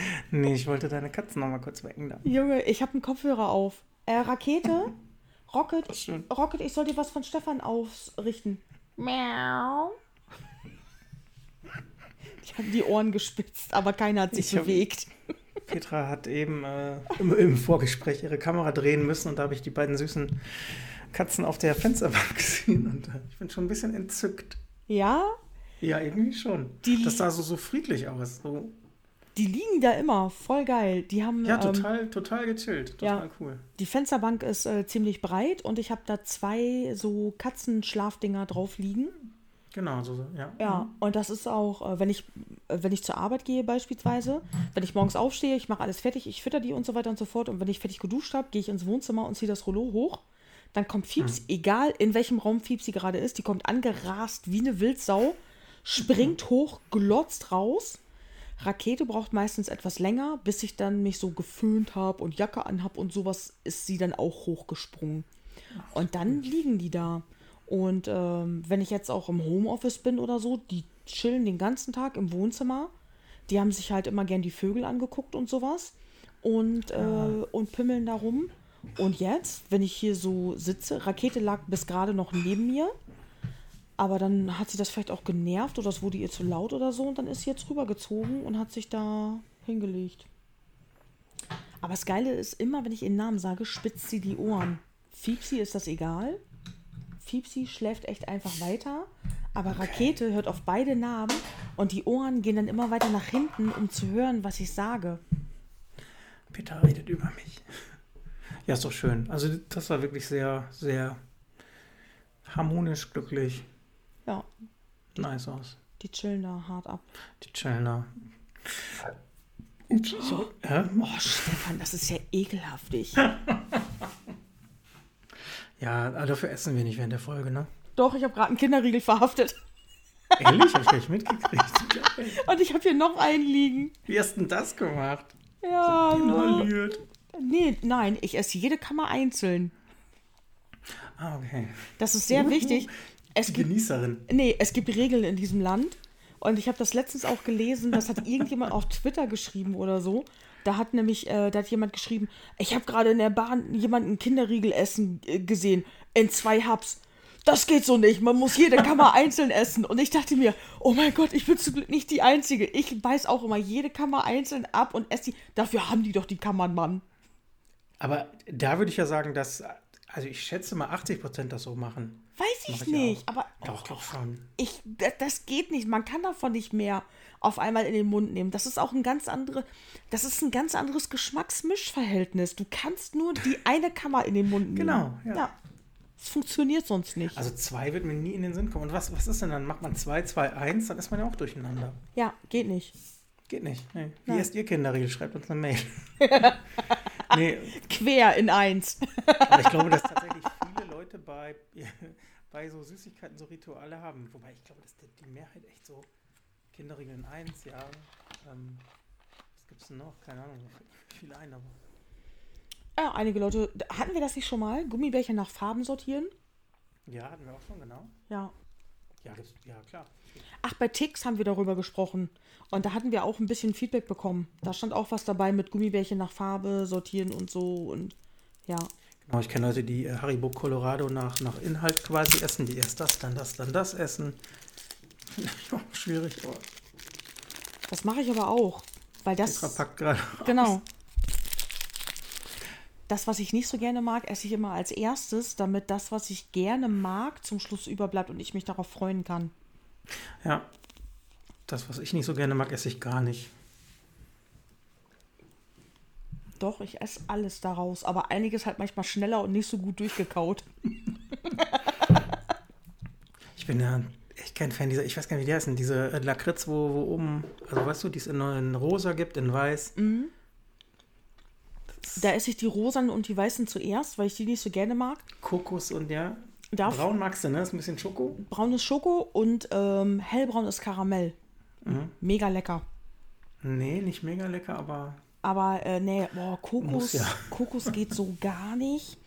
[laughs] nee, ich wollte deine Katzen noch mal kurz wecken. Da. Junge, ich habe einen Kopfhörer auf. Äh, Rakete? [laughs] Rocket? Rocket, ich soll dir was von Stefan ausrichten. Miau. Ich habe die Ohren gespitzt, aber keiner hat sich Ich hab- bewegt. Petra hat eben äh, [laughs] im, im Vorgespräch ihre Kamera drehen müssen und da habe ich die beiden süßen Katzen auf der Fensterbank gesehen und äh, ich bin schon ein bisschen entzückt. Ja, Ja, irgendwie schon. Die- das sah so, so friedlich aus. So, die liegen da immer. Voll geil. Die haben. ja, ähm, total, total gechillt. Total ja. cool. Die Fensterbank ist äh, ziemlich breit und ich habe da zwei so Katzenschlafdinger drauf liegen. Genau, so, ja. Ja, und das ist auch, äh, wenn ich, äh, wenn ich zur Arbeit gehe beispielsweise, wenn ich morgens aufstehe, ich mache alles fertig, ich fütter die und so weiter und so fort. Und wenn ich fertig geduscht habe, gehe ich ins Wohnzimmer und ziehe das Rollo hoch. Dann kommt Fieps, egal in welchem Raum Fieps sie gerade ist, die kommt angerast wie eine Wildsau, springt hoch, glotzt raus. Rakete braucht meistens etwas länger, bis ich dann mich so geföhnt habe und Jacke anhab und sowas, ist sie dann auch hochgesprungen. Und dann liegen die da. Und ähm, wenn ich jetzt auch im Homeoffice bin oder so, die chillen den ganzen Tag im Wohnzimmer. Die haben sich halt immer gern die Vögel angeguckt und sowas. Und, äh, und pimmeln da rum. Und jetzt, wenn ich hier so sitze, Rakete lag bis gerade noch neben mir. Aber dann hat sie das vielleicht auch genervt oder es wurde ihr zu laut oder so. Und dann ist sie jetzt rübergezogen und hat sich da hingelegt. Aber das Geile ist immer, wenn ich ihren Namen sage, spitzt sie die Ohren. Fiepsi ist das egal. Fiepsi schläft echt einfach weiter. Aber Rakete hört auf beide Namen und die Ohren gehen dann immer weiter nach hinten, um zu hören, was ich sage. Peter redet über mich. [laughs] Ja, ist doch schön. Also das war wirklich sehr, sehr harmonisch, glücklich, Ja, nice aus. die chillen da hart ab. Die chillen da. Ups, sorry. Ja, Oh, Stefan, das ist ja ekelhaftig. [laughs] ja, aber dafür essen wir nicht während der Folge, ne? Doch, ich habe gerade einen Kinderriegel verhaftet. [laughs] Ehrlich? Hab ich gar nicht mitgekriegt. [laughs] Und ich habe hier noch einen liegen. Wie hast du denn das gemacht? Ja, so. Inhaliert. Nee, nein, ich esse jede Kammer einzeln. Ah, okay. Das ist sehr wichtig. Es Die gibt Genießerin. Nee, es gibt Regeln in diesem Land. Und ich habe das letztens auch gelesen, das hat irgendjemand auf Twitter geschrieben oder so. Da hat nämlich, äh, da hat jemand geschrieben, ich habe gerade in der Bahn jemanden Kinderriegel essen äh, gesehen, in zwei Hubs. Das geht so nicht, man muss jede Kammer [laughs] einzeln essen. Und ich dachte mir, oh mein Gott, ich bin zum Glück nicht die Einzige. Ich beiß auch immer jede Kammer einzeln ab und esse die. Dafür haben die doch die Kammern, Mann. Aber da würde ich ja sagen, dass, also ich schätze mal 80 Prozent das so machen. Weiß ich ich nicht, auch. aber Doch, glaub schon. ich, das, geht nicht. Man kann davon nicht mehr auf einmal in den Mund nehmen. Das ist auch ein ganz andere, das ist ein ganz anderes Geschmacksmischverhältnis. Du kannst nur die [laughs] eine Kammer in den Mund nehmen. Genau, ja. ja. Es funktioniert sonst nicht. Also zwei wird mir nie in den Sinn kommen. Und was, was ist denn dann? Macht man zwei, zwei, eins, dann ist man ja auch durcheinander. ja, geht nicht. Geht nicht. Nee. Wie esst ihr Kinderriegel? Schreibt uns eine Mail. [laughs] nee, Quer in eins. aber ich glaube, dass tatsächlich viele Leute bei, bei so Süßigkeiten so Rituale haben. Wobei ich glaube, dass die, Mehrheit echt so Kinderriegel in eins, ja. Ähm, was gibt's denn noch? Keine Ahnung. Viele ein, aber. Ja, einige Leute, hatten wir das nicht schon mal? Gummibärchen nach Farben sortieren? Ja, hatten wir auch schon, genau. Ja. Ja, gibt's, ja klar. Ach, bei Ticks haben wir darüber gesprochen. Und da hatten wir auch ein bisschen Feedback bekommen. Da stand auch was dabei mit Gummibärchen nach Farbe sortieren und so. Und ja. Genau, ich kenne Leute, die äh, Haribo Colorado nach, nach Inhalt quasi essen, die erst das, dann das, dann das essen. Auch [laughs] schwierig. Aber Das mache ich aber auch. Weil das. Petra packt gerade. Genau. Das, was ich nicht so gerne mag, esse ich immer als erstes, damit das, was ich gerne mag, zum Schluss überbleibt und ich mich darauf freuen kann. Ja. Das, was ich nicht so gerne mag, esse ich gar nicht. Doch, ich esse alles daraus, aber einiges halt manchmal schneller und nicht so gut durchgekaut. Ich bin ja echt kein Fan dieser, ich weiß gar nicht, wie die heißen, diese äh, Lakritz, wo, wo oben, also weißt du, die es in, in rosa gibt, in weiß. Mhm. Da esse ich die rosanen und die weißen zuerst, weil ich die nicht so gerne mag. Kokos und ja. Darf- Braun magst du, ne? Ist ein bisschen Schoko. Braunes Schoko und ähm, hellbraunes Karamell. Mhm. Mega lecker. Nee, nicht mega lecker, aber Aber äh, nee, boah, Kokos, Muss ja. [laughs] Kokos geht so gar nicht.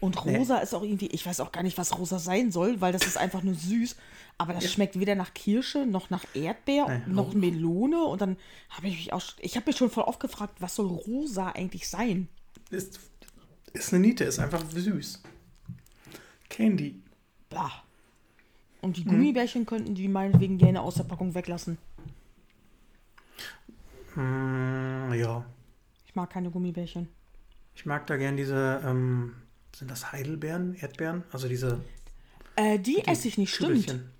Und Nee. rosa ist auch irgendwie, ich weiß auch gar nicht, was rosa sein soll, weil das ist einfach nur süß. Aber das schmeckt weder nach Kirsche, noch nach Erdbeer, Nee, noch Melone. Und dann habe ich mich auch, ich habe mich schon voll oft gefragt, was soll rosa eigentlich sein? ist, ist eine Niete, ist einfach süß. Candy. Bah. Und die Gummibärchen könnten die meinetwegen gerne aus der Packung weglassen. Mm, ja. Ich mag keine Gummibärchen. Ich mag da gern diese, ähm, sind das Heidelbeeren, Erdbeeren? Also diese Äh, die esse ich nicht, stimmt. Kügelchen.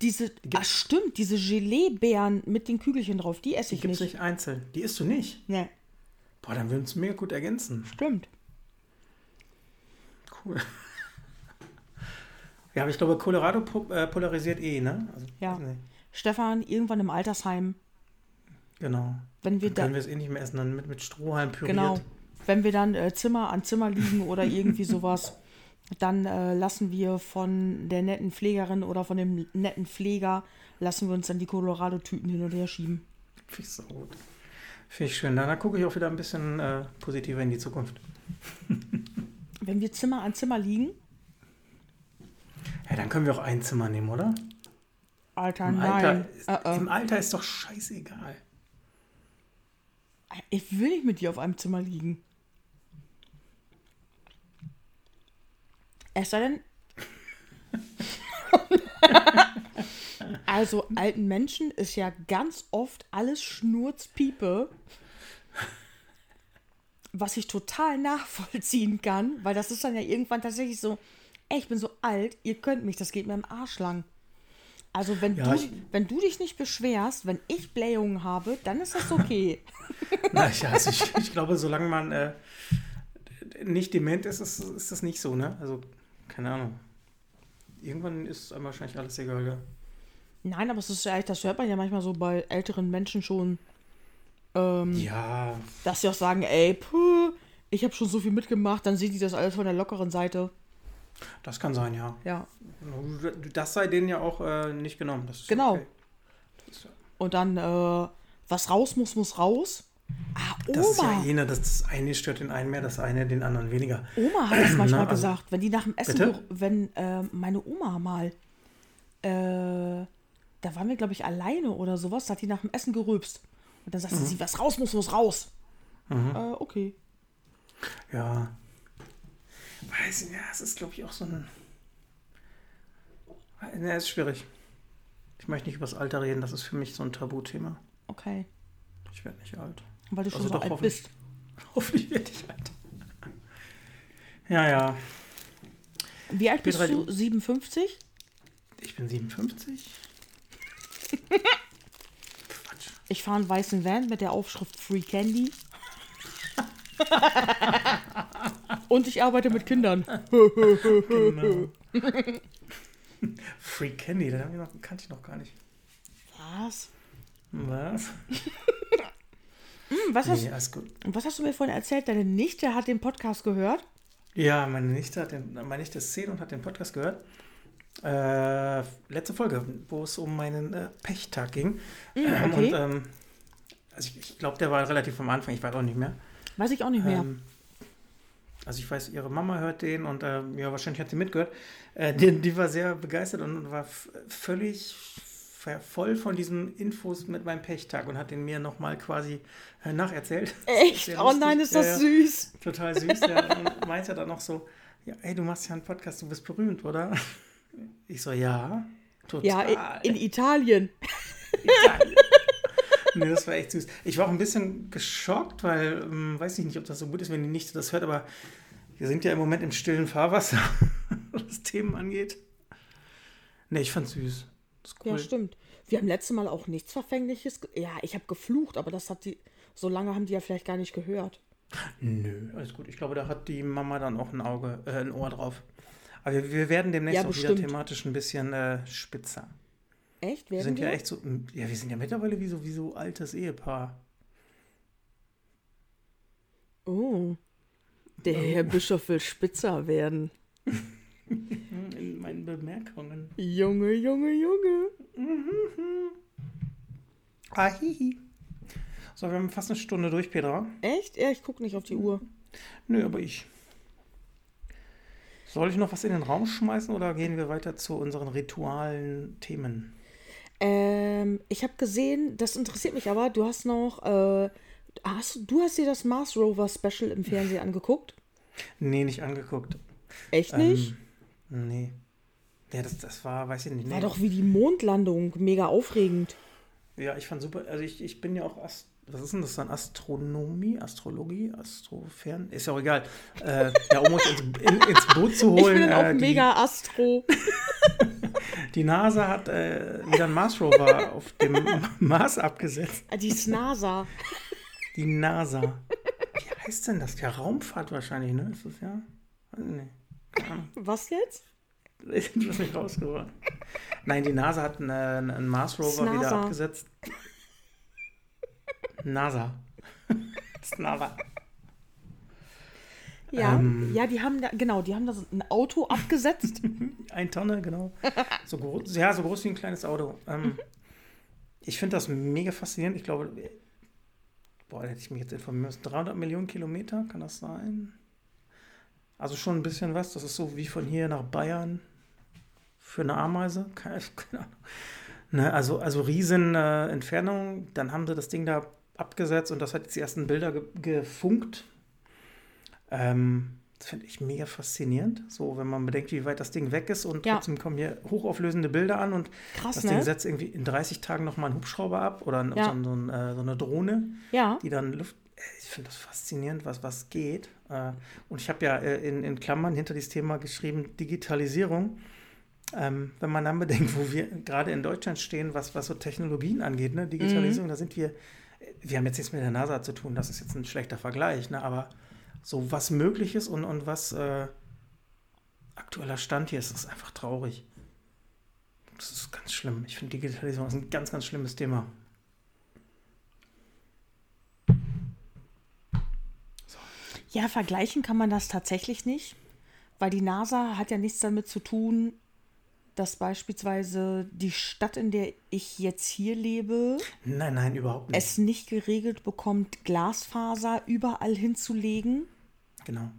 Diese, ah, stimmt, diese Gelee-Beeren mit den Kügelchen drauf, die esse Die ich gibt es nicht. nicht einzeln. Die isst du nicht. Nee, Boah, dann würden uns mega gut ergänzen. stimmt. Cool. Ja, aber ich glaube, Colorado po äh, polarisiert eh, ne? Also, Ja. nicht. Stefan, irgendwann im Altersheim, Genau. wenn wir Dann da, können wir es eh nicht mehr essen, dann mit, mit Strohhalm püriert. genau, wenn wir dann äh, Zimmer an Zimmer liegen oder irgendwie [laughs] sowas, dann äh, lassen wir von der netten Pflegerin oder von dem netten Pfleger, lassen wir uns dann die Colorado-Tüten hin und her schieben. Finde ich so gut. Finde ich schön. Dann, dann gucke ich auch wieder ein bisschen äh, positiver in die Zukunft. [laughs] Wenn wir Zimmer an Zimmer liegen, Ja, dann können wir auch ein Zimmer nehmen, oder? Alter, Im nein. Alter, ist, Äh, äh. Im Alter ist doch scheißegal. Ich will nicht mit dir auf einem Zimmer liegen. Es sei denn. [laughs] also, alten Menschen ist ja ganz oft alles Schnurzpiepe. Was ich total nachvollziehen kann, weil das ist dann ja irgendwann tatsächlich so, ey, ich bin so alt, ihr könnt mich, das geht mir im Arsch lang. Also wenn, Ja, du, ich- wenn du dich nicht beschwerst, wenn ich Blähungen habe, dann ist das okay. [laughs] Na, ja, also ich, ich glaube, solange man äh, nicht dement ist, ist, ist das nicht so, ne? Also, keine Ahnung. Irgendwann ist einem wahrscheinlich alles egal, ja. Nein, aber es ist ja echt, das hört man ja manchmal so bei älteren Menschen schon, ähm, Ja, dass sie auch sagen, ey, puh, ich habe schon so viel mitgemacht, dann sehen die das alles von der lockeren Seite. Das kann sein, ja. Ja. Das sei denen ja auch äh, nicht genommen. Das ist Genau. Okay. Ist Und dann, äh, was raus muss, muss raus. Ah, das ist ja Oma. ne, das, eine stört den einen mehr, das eine den anderen weniger. Oma hat das [clears throat] manchmal Na, also- gesagt, wenn die nach dem Essen, Bitte? wenn äh, meine Oma mal, äh, da waren wir, glaube ich, alleine oder sowas, da hat die nach dem Essen gerülpst. Und dann sagte Mhm. sie, was raus muss, muss raus. Äh, okay. Ja. Weiß ich, ja, es ist, glaube ich, auch so ein. Ja, ist schwierig. Ich möchte nicht über das Alter reden, das ist für mich so ein Tabuthema. Okay. Ich werde nicht alt. Weil du schon Also so doch alt hoffentlich. bist. [laughs] Hoffentlich werde ich alt. Ja, ja. Wie alt bist du- 57? Ich bin 57. [laughs] Quatsch. Ich fahre einen weißen Van mit der Aufschrift Free Candy. [laughs] Und ich arbeite mit Kindern. Genau. Free Candy, ich noch, kannte ich noch gar nicht. Was? Was? Hm, was, hast, Nee, alles gut. was hast du mir vorhin erzählt? Deine Nichte hat den Podcast gehört? Ja, meine Nichte hat den, meine Nichte ist 10 und hat den Podcast gehört. Äh, letzte Folge, wo es um meinen äh, Pechtag ging. Ähm, okay. Und ähm, also ich, ich glaube, der war relativ am Anfang, ich weiß auch nicht mehr. Weiß ich auch nicht mehr. Ähm, also ich weiß, ihre Mama hört den und ähm, ja, wahrscheinlich hat sie mitgehört. Äh, die, die war sehr begeistert und war völlig voll von diesen Infos mit meinem Pechtag und hat den mir nochmal quasi äh, nacherzählt. [laughs] Echt? Oh nein, ist Ja, das ja. süß. Total süß. Ja, [laughs] und meinte dann noch so, ja, ey, du machst ja einen Podcast, du bist berühmt, oder? Ich so, ja, total. Ja, in, in Italien. [laughs] Nee, das war echt süß. Ich war auch ein bisschen geschockt, weil, ähm, weiß ich nicht, ob das so gut ist, wenn die Nichte das hört, aber wir sind ja im Moment im stillen Fahrwasser, [laughs] was Themen angeht. Nee, ich fand's süß. Das ist cool. Ja, stimmt. Wir haben letztes Mal auch nichts Verfängliches. Ja, ich habe geflucht, aber das hat die. So lange haben die ja vielleicht gar nicht gehört. Nö, alles gut. Ich glaube, da hat die Mama dann auch ein Auge, äh, ein Ohr drauf. Aber wir, wir werden demnächst Ja, auch wieder thematisch ein bisschen äh, spitzer. Echt? Wir Werden sind wir? ja echt so, ja, wir sind ja mittlerweile wie so, wie so altes Ehepaar. Oh. Der Herr Bischof will spitzer werden. In meinen Bemerkungen. Junge, Junge, Junge. [laughs] Ahihi. So, wir haben fast eine Stunde durch, Petra. Echt? Ja, ich gucke nicht auf die Uhr. Nö, aber ich. Soll ich noch was in den Raum schmeißen oder gehen wir weiter zu unseren ritualen Themen? Ähm, ich habe gesehen, das interessiert mich aber, du hast noch, äh, hast, du hast dir das Mars Rover Special im Fernsehen angeguckt? Nee, nicht angeguckt. Echt nicht? Ähm, nee. Ja, das, das war, weiß ich nicht. Nee. War doch wie die Mondlandung, mega aufregend. Ja, ich fand super. Also ich, ich bin ja auch Ast was ist denn das dann? Astronomie, Astrologie, Astrofern? Ist ja auch egal. Äh, ja, um euch ins, in, ins Boot zu Ich holen. bin auch äh, mega Astro. [laughs] die NASA hat äh, wieder einen Mars Rover auf dem Mars abgesetzt. Die NASA. Die NASA. Wie heißt denn das? Ja, Raumfahrt wahrscheinlich, ne? Ist das ja? Nee. Was jetzt? Ich habe das nicht rausgebracht. Nein, die NASA hat einen, einen Mars Rover wieder abgesetzt. NASA. [laughs] Snava. Ja, Ähm. ja, die haben da, genau, die haben da so ein Auto [laughs] abgesetzt. Ein Tonne, genau. [laughs] So groß, ja, so groß wie ein kleines Auto. Ähm, ich finde das mega faszinierend. Ich glaube, boah, da hätte ich mich jetzt informieren müssen. 300 Millionen Kilometer, kann das sein? Also schon ein bisschen was. Das ist so wie von hier nach Bayern für eine Ameise. [laughs] Keine, keine Ahnung. Ne, also, also riesen äh, Entfernung. Dann haben sie das Ding da abgesetzt und das hat jetzt die ersten Bilder ge gefunkt. Ähm, das finde ich mega faszinierend. So, wenn man bedenkt, wie weit das Ding weg ist und Ja. trotzdem kommen hier hochauflösende Bilder an und Krass, das ne? Ding setzt irgendwie in 30 Tagen nochmal einen Hubschrauber ab oder Ja. so, so, ein, äh, so eine Drohne, Ja, die dann Luft. Ich finde das faszinierend, was, was geht. Äh, und ich habe ja äh, in, in Klammern hinter dieses Thema geschrieben, Digitalisierung. Ähm, wenn man dann bedenkt, wo wir gerade in Deutschland stehen, was, was so Technologien angeht, ne? Digitalisierung, da sind wir, wir haben jetzt nichts mit der NASA zu tun, das ist jetzt ein schlechter Vergleich, ne? aber so was möglich ist und, und was äh, aktueller Stand hier ist, ist einfach traurig. Das ist ganz schlimm. Ich finde Digitalisierung ist ein ganz, ganz schlimmes Thema. ja, vergleichen kann man das tatsächlich nicht, weil die NASA hat ja nichts damit zu tun, dass beispielsweise die Stadt, in der ich jetzt hier lebe, Nein, nein, überhaupt nicht. es nicht geregelt bekommt, Glasfaser überall hinzulegen. Genau.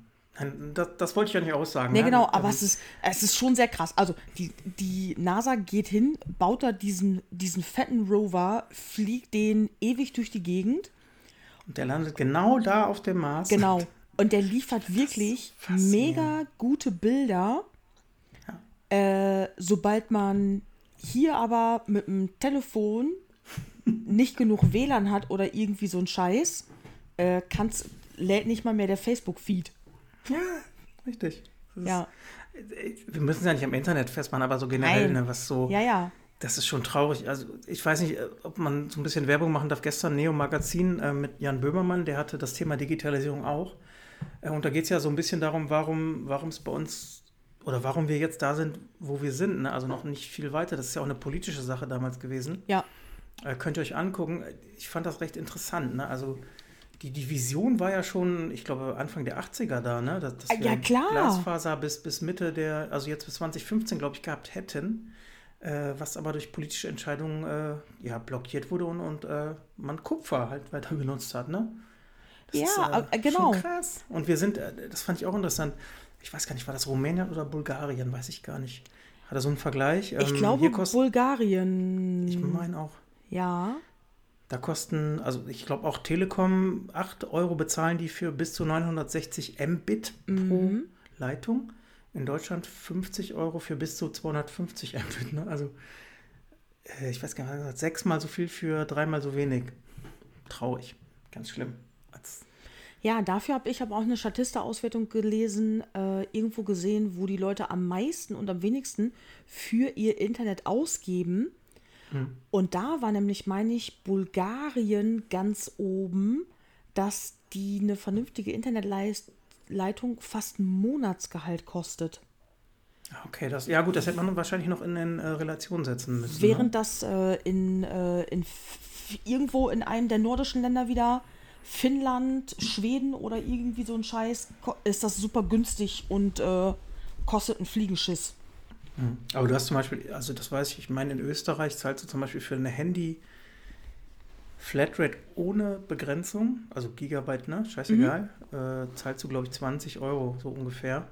Das, das wollte ich ja nicht aussagen. Nee, ne? genau, Ähm, aber es ist, es ist schon sehr krass. Also die, die NASA geht hin, baut da diesen, diesen fetten Rover, fliegt den ewig durch die Gegend. Und der landet genau da auf dem Mars. Genau. [laughs] Und der liefert wirklich mega gute Bilder. Äh, sobald man hier aber mit dem Telefon nicht genug WLAN hat oder irgendwie so ein Scheiß, äh, kann's, lädt nicht mal mehr der Facebook-Feed. Ja, richtig. Das ist- Ja. Wir müssen es ja nicht am Internet festmachen, aber so generell, ne, was so. Ja, ja. Das ist schon traurig. Also ich weiß nicht, ob man so ein bisschen Werbung machen darf. Gestern Neo Magazin äh, mit Jan Böhmermann, der hatte das Thema Digitalisierung auch. Äh, und da geht es ja so ein bisschen darum, warum warum es bei uns oder warum wir jetzt da sind, wo wir sind. Ne? Also noch nicht viel weiter. Das ist ja auch eine politische Sache damals gewesen. Ja. Äh, könnt ihr euch angucken. Ich fand das recht interessant. Ne? Also die, die Vision war ja schon, ich glaube, Anfang der 80er da, ne? Dass, dass Ah, ja, wir klar. Glasfaser bis, bis Mitte der, also jetzt bis 2015, glaube ich, gehabt hätten. Äh, was aber durch politische Entscheidungen äh, ja, blockiert wurde und, und äh, man Kupfer halt weiter [laughs] benutzt hat, ne? Ja, äh, schon genau. krass. Und wir sind, äh, das fand ich auch interessant. Ich weiß gar nicht, war das Rumänien oder Bulgarien? Weiß ich gar nicht. Hat er so einen Vergleich? Ich Ähm, glaube, hier kostet, Bulgarien. ich meine auch. ja. Da kosten, also ich glaube auch Telekom, 8 Euro bezahlen die für bis zu 960 Mbit pro Mhm. Leitung. In Deutschland 50 Euro für bis zu 250 Mbit. Ne? Also äh, ich weiß gar nicht, was gesagt, sechsmal so viel für dreimal so wenig. Traurig. Ganz schlimm. Als, Ja, dafür habe ich aber auch eine Statista-Auswertung gelesen, äh, irgendwo gesehen, wo die Leute am meisten und am wenigsten für ihr Internet ausgeben. Und da war nämlich, meine ich, Bulgarien ganz oben, dass die eine vernünftige Internetleitung fast ein Monatsgehalt kostet. Okay, das, ja gut, das hätte man wahrscheinlich noch in, in äh, Relation setzen müssen. Während ne? das äh, in, äh, in irgendwo in einem der nordischen Länder wieder, Finnland, Schweden oder irgendwie so ein Scheiß, ist das super günstig und äh, kostet einen Fliegenschiss. Aber du hast zum Beispiel, also das weiß ich, ich meine, in Österreich zahlst du zum Beispiel für eine Handy Flatrate ohne Begrenzung, also Gigabyte, ne? Scheißegal, Mhm. äh, zahlst du, glaube ich, 20 Euro, so ungefähr.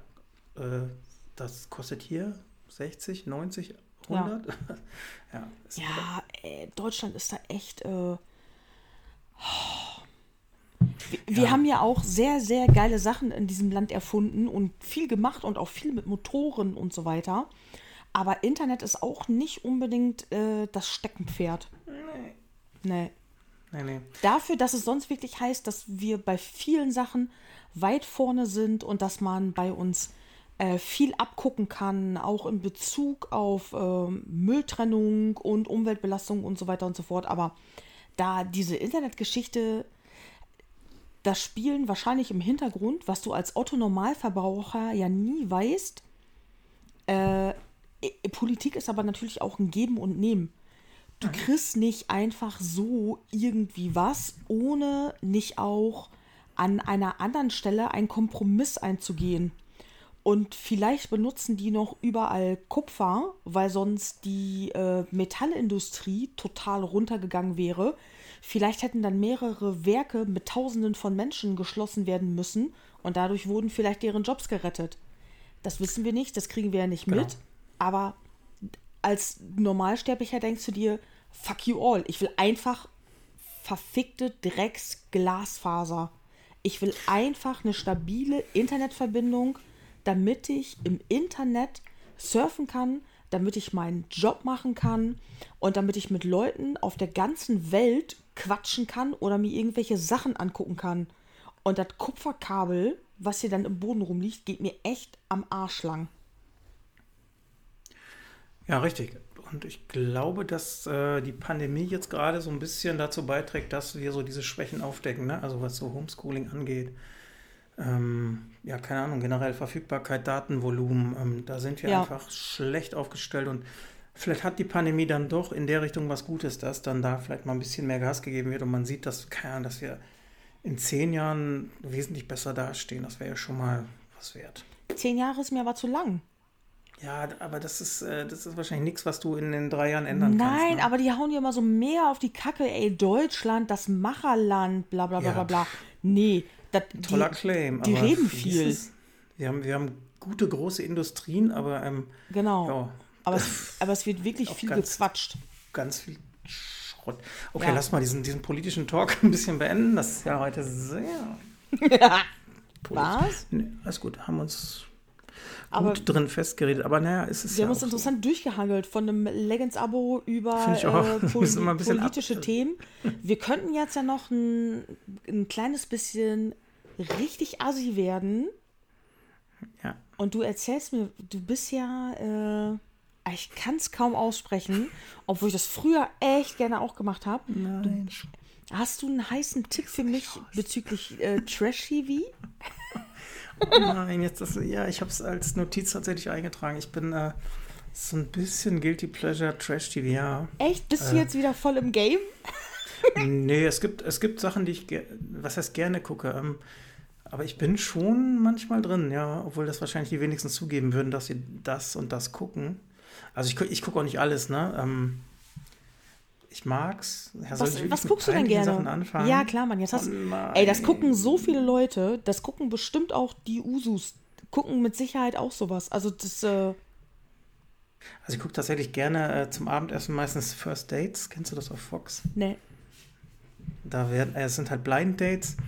Äh, das kostet hier 60, 90, 100. Ja, ist- Ja, ey, Deutschland ist da echt. Äh, wir Ja. haben ja auch sehr, sehr geile Sachen in diesem Land erfunden und viel gemacht und auch viel mit Motoren und so weiter. Aber Internet ist auch nicht unbedingt äh, das Steckenpferd. Nee. Nee, nee. Dafür, dass es sonst wirklich heißt, dass wir bei vielen Sachen weit vorne sind und dass man bei uns äh, viel abgucken kann, auch in Bezug auf ähm, Mülltrennung und Umweltbelastung und so weiter und so fort. Aber da diese Internetgeschichte, das spielen wahrscheinlich im Hintergrund, was du als Otto-Normalverbraucher ja nie weißt. Äh, Politik ist aber natürlich auch ein Geben und Nehmen. Du kriegst nicht einfach so irgendwie was, ohne nicht auch an einer anderen Stelle einen Kompromiss einzugehen. Und vielleicht benutzen die noch überall Kupfer, weil sonst die äh, Metallindustrie total runtergegangen wäre. Vielleicht hätten dann mehrere Werke mit Tausenden von Menschen geschlossen werden müssen und dadurch wurden vielleicht deren Jobs gerettet. Das wissen wir nicht, das kriegen wir ja nicht Genau. mit. Aber als Normalsterblicher denkst du dir, fuck you all. Ich will einfach verfickte Drecksglasfaser. Ich will einfach eine stabile Internetverbindung, damit ich im Internet surfen kann, damit ich meinen Job machen kann und damit ich mit Leuten auf der ganzen Welt quatschen kann oder mir irgendwelche Sachen angucken kann. Und das Kupferkabel, was hier dann im Boden rumliegt, geht mir echt am Arsch lang. Ja, richtig. Und ich glaube, dass äh, die Pandemie jetzt gerade so ein bisschen dazu beiträgt, dass wir so diese Schwächen aufdecken, ne? Also was so Homeschooling angeht. Ähm, ja, keine Ahnung, generell Verfügbarkeit, Datenvolumen, ähm, da sind wir Ja. einfach schlecht aufgestellt und vielleicht hat die Pandemie dann doch in der Richtung was Gutes, dass dann da vielleicht mal ein bisschen mehr Gas gegeben wird und man sieht, dass, keine Ahnung, dass wir in zehn Jahren wesentlich besser dastehen. Das wäre ja schon mal was wert. Zehn Jahre ist mir aber zu lang. Ja, aber das ist, äh, das ist wahrscheinlich nichts, was du in den drei Jahren ändern kannst. Nein, ne? aber die hauen ja immer so mehr auf die Kacke, ey, Deutschland, das Macherland, bla bla bla Ja. bla bla. Nee, das, Toller die, Claim. die reden viel. ist? Wir haben, wir haben gute, große Industrien, aber ähm, Genau. ja, Aber, es, aber es wird wirklich viel ganz- gequatscht. ganz viel Schrott. Okay, Ja. lass mal diesen, diesen politischen Talk [laughs] ein bisschen beenden. Das ist ja heute sehr. [laughs] Was? Nee, alles gut, haben uns Aber gut drin festgeredet. Aber naja, es ist wir ja haben uns auch so. interessant durchgehangelt von einem Leggings-Abo über äh, [laughs] pol politische ab- Themen. Wir könnten jetzt ja noch ein, ein kleines bisschen richtig assi werden. Ja. Und du erzählst mir, du bist ja, äh, ich kann es kaum aussprechen, obwohl ich das früher echt gerne auch gemacht habe. Nein. Hast du einen heißen Tipp für mich bezüglich äh, Trash-TV? Oh nein, jetzt das, ja, ich habe es als Notiz tatsächlich eingetragen. Ich bin äh, so ein bisschen Guilty Pleasure Trash TV, ja. Echt? Bist Äh. du jetzt wieder voll im Game? [laughs] Nee, es gibt, es gibt Sachen, die ich, was heißt gerne gucke. Ähm, aber ich bin schon manchmal drin, ja, obwohl das wahrscheinlich die wenigsten zugeben würden, dass sie das und das gucken. Also ich, ich gucke auch nicht alles, ne? Ähm, ich mag's. Ja, soll ich Was, was guckst du denn gerne? Ja, klar, Mann. Jetzt hast, Oh ey, das gucken so viele Leute. Das gucken bestimmt auch die Usus. Gucken mit Sicherheit auch sowas. Also das, äh, Also ich gucke tatsächlich gerne äh, zum Abendessen meistens First Dates. Kennst du das auf Fox? ne. Da werden, äh, es sind halt Blind Dates,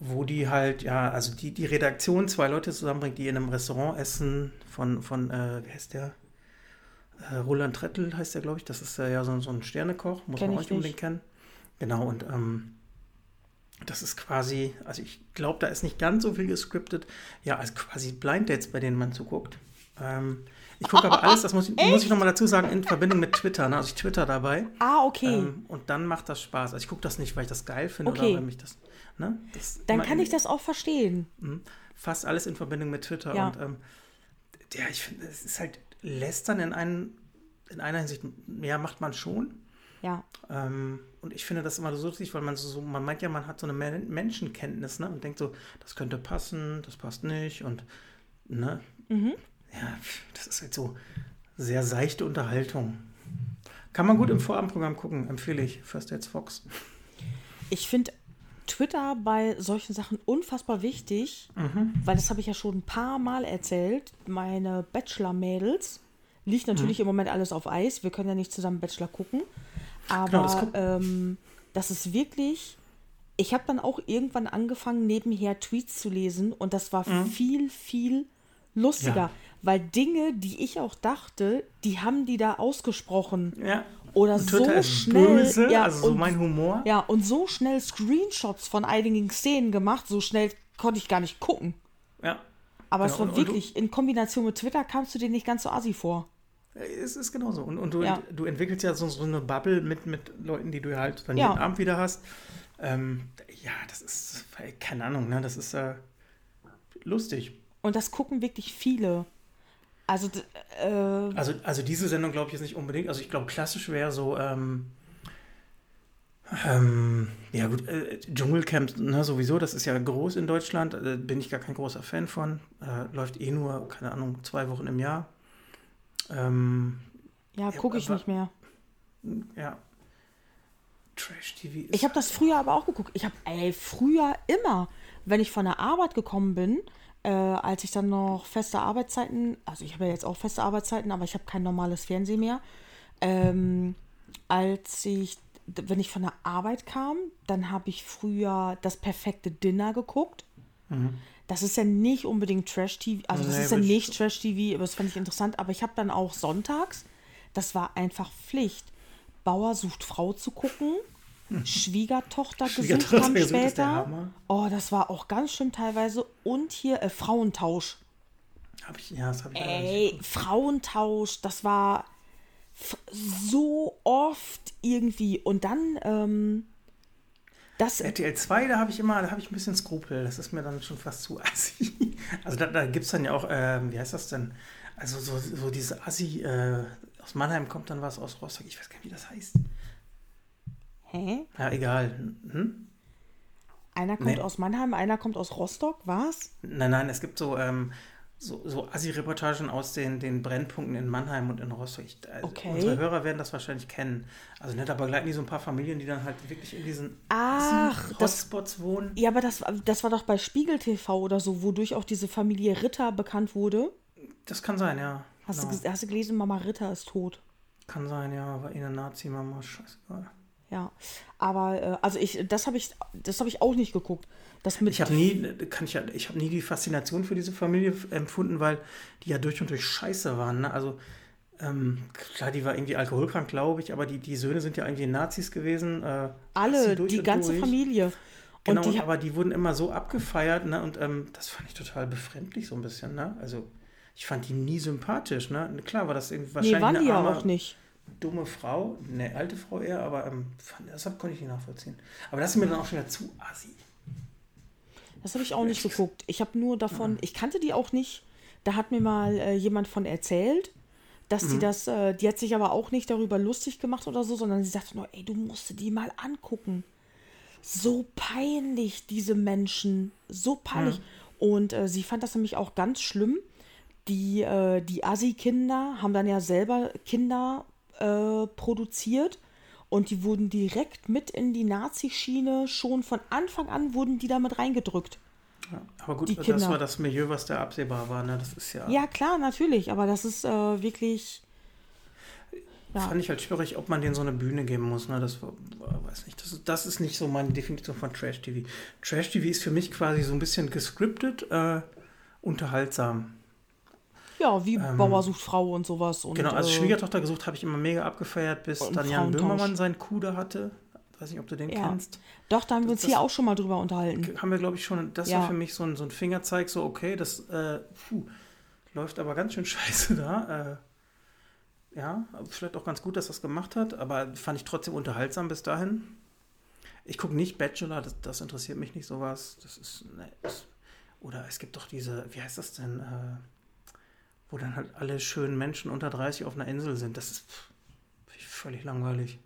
wo die halt, ja, also die, die Redaktion zwei Leute zusammenbringt, die in einem Restaurant essen von, von äh, wie heißt der? Äh, Roland Trettel heißt der, glaube ich. Das ist ja so, so ein Sternekoch, muss Kenn man auch ich nicht unbedingt kennen. Genau, und ähm, das ist quasi, also ich glaube, da ist nicht ganz so viel gescriptet. Ja, also quasi Blind Dates, bei denen man zuguckt. Ähm, ich gucke aber alles, das muss ich, [laughs] muss ich nochmal dazu sagen, in Verbindung mit Twitter. Ne? Also ich twitter dabei. Ah, okay. Ähm, und dann macht das Spaß. Also ich gucke das nicht, weil ich das geil finde Okay. oder weil mich das. Ne, das Dann kann ich das auch verstehen. Mhm. Fast alles in Verbindung mit Twitter. Ja. Und ähm, ja, ich finde, es ist halt lästern in, einen, in einer Hinsicht, ja, macht man schon. Ja. Ähm, und ich finde das immer so lustig, weil man so, man meint ja, man hat so eine Men Menschenkenntnis, ne? Und denkt so, das könnte passen, das passt nicht und, ne? Mhm. Ja, das ist halt so sehr seichte Unterhaltung. Kann man gut im Vorabendprogramm gucken, empfehle ich. First Dates Fox. Ich finde Twitter bei solchen Sachen unfassbar wichtig, Mhm. weil das habe ich ja schon ein paar Mal erzählt. Meine Bachelor-Mädels liegt natürlich im Moment alles auf Eis. Wir können ja nicht zusammen Bachelor gucken. Aber Genau, das ähm, das ist wirklich. Ich habe dann auch irgendwann angefangen, nebenher Tweets zu lesen und das war viel, viel lustiger. Mhm. Ja. Weil Dinge, die ich auch dachte, die haben die da ausgesprochen. Ja. Oder Und Twitter so ist schnell. böse, ja, also so und mein Humor. ja, und so schnell Screenshots von einigen Szenen gemacht, so schnell konnte ich gar nicht gucken. Ja. Aber es Genau, war und- und wirklich, in Kombination mit Twitter kamst du dir nicht ganz so assi vor. Es ist genauso. Und, und du, Ja. du entwickelst ja so, so eine Bubble mit, mit Leuten, die du halt dann Ja. jeden Abend wieder hast. Ähm, ja, das ist, keine Ahnung, ne? Das ist äh, lustig. Und das gucken wirklich viele. Also, äh, Also, also diese Sendung glaube ich jetzt nicht unbedingt. Also ich glaube, klassisch wäre so, ähm, ähm, ja gut, äh, Dschungelcamp, ne, sowieso, das ist ja groß in Deutschland, äh, bin ich gar kein großer Fan von. Äh, läuft eh nur, keine Ahnung, zwei Wochen im Jahr. Ähm, ja, gucke ich aber- nicht mehr. ja. Trash-TV ist... Ich habe das früher aber auch geguckt. Ich habe, ey, früher immer, wenn ich von der Arbeit gekommen bin, äh, als ich dann noch feste Arbeitszeiten, also ich habe ja jetzt auch feste Arbeitszeiten, aber ich habe kein normales Fernsehen mehr. Ähm, als ich, wenn ich von der Arbeit kam, dann habe ich früher das perfekte Dinner geguckt. Das ist ja nicht unbedingt Trash-TV, also das Nee, ist ja nicht Trash-TV, aber das fand ich interessant. Aber ich habe dann auch sonntags, das war einfach Pflicht, Bauer sucht Frau zu gucken, Schwiegertochter, [laughs] Schwiegertochter gesucht kam später. Oh, das war auch ganz schlimm teilweise. Und hier äh, Frauentausch. Hab ich, ja, das habe ich. Ey, Frauentausch, das war so oft irgendwie. Und dann, ähm, das, RTL 2, da habe ich immer, da habe ich ein bisschen Skrupel. Das ist mir dann schon fast zu assi. [laughs] Also da, da gibt es dann ja auch, ähm, wie heißt das denn? Also so, so diese Assi, äh, aus Mannheim kommt dann was aus Rostock. Ich weiß gar nicht, wie das heißt. Hä? Ja, egal. Hm? Einer kommt Nee. aus Mannheim, einer kommt aus Rostock, was? Nein, nein, es gibt so, ähm, so, so Assi-Reportagen aus den, den Brennpunkten in Mannheim und in Rostock. Ich, also Okay. Unsere Hörer werden das wahrscheinlich kennen. Also ne, da begleiten die so ein paar Familien, die dann halt wirklich in diesen Ach, das, Hotspots wohnen. ja, aber das, war- das war doch bei Spiegel TV oder so, wodurch auch diese Familie Ritter bekannt wurde. Das kann sein, ja. Hast, Genau. du, hast du gelesen, Mama Ritter ist tot? Kann sein, ja. War eh eine Nazi-Mama. Scheißegal. Ja, aber äh, also ich, das habe ich, das habe ich auch nicht geguckt. Das mit Ich habe nie, kann ich, ja- ich habe nie die Faszination für diese Familie empfunden, weil die ja durch und durch scheiße waren. Ne? Also ähm, klar, die war irgendwie alkoholkrank, glaube ich, aber die, die Söhne sind ja irgendwie Nazis gewesen. Äh, alle, die ganze durch. Familie. Genau, und die, aber die wurden immer so abgefeiert, ne? Und ähm, das fand ich total befremdlich so ein bisschen, ne? Also ich fand die nie sympathisch, ne? Klar war das irgendwie nee, wahrscheinlich waren eine die ja auch nicht. Dumme Frau, eine alte Frau eher, aber ähm, hab- konnte ich nicht nachvollziehen. Aber das ist mir dann auch schon wieder zu assi. Das habe ich auch nicht geguckt. Ich habe nur davon, ich kannte die auch nicht. Da hat mir mal äh, jemand von erzählt, dass Mhm. die das, äh, die hat sich aber auch nicht darüber lustig gemacht oder so, sondern sie sagte nur, ey, du musst die mal angucken. So peinlich, diese Menschen. So peinlich. Und äh, sie fand das nämlich auch ganz schlimm. Die, äh, die Assi-Kinder haben dann ja selber Kinder äh, produziert und die wurden direkt mit in die Nazi-Schiene, schon von Anfang an wurden die damit reingedrückt. Ja, aber gut, Die das Kinder. war das Milieu, was da absehbar war, ne? Das ist ja, Ja, klar, natürlich, aber das ist äh, wirklich. Ja. fand ich halt schwierig, ob man denen so eine Bühne geben muss, ne? Das war, weiß nicht. Das, ist- das ist nicht so meine Definition von Trash-TV. Trash-TV ist für mich quasi so ein bisschen gescriptet, äh, unterhaltsam. Ja, wie Bauer sucht Frau und sowas. Und, Ähm, Genau, als äh, Schwiegertochter gesucht habe ich immer mega abgefeiert, bis dann Jan. Böhmermann seinen da hatte. Weiß nicht, ob du den Ja. kennst. Doch, da haben wir uns Das- hier auch schon mal drüber unterhalten. Haben wir, glaube ich, schon. Das Ja. war für mich so ein, so ein Fingerzeig, so, okay, das äh, puh, läuft aber ganz schön [laughs] scheiße da. Äh, ja, vielleicht auch ganz gut, dass das gemacht hat, aber fand ich trotzdem unterhaltsam bis dahin. Ich gucke nicht Bachelor, das, das interessiert mich nicht sowas. Das ist. Ne, das, oder es gibt doch diese, wie heißt das denn? Äh, wo dann halt alle schönen Menschen unter 30 auf einer Insel sind. Das ist pff, völlig langweilig.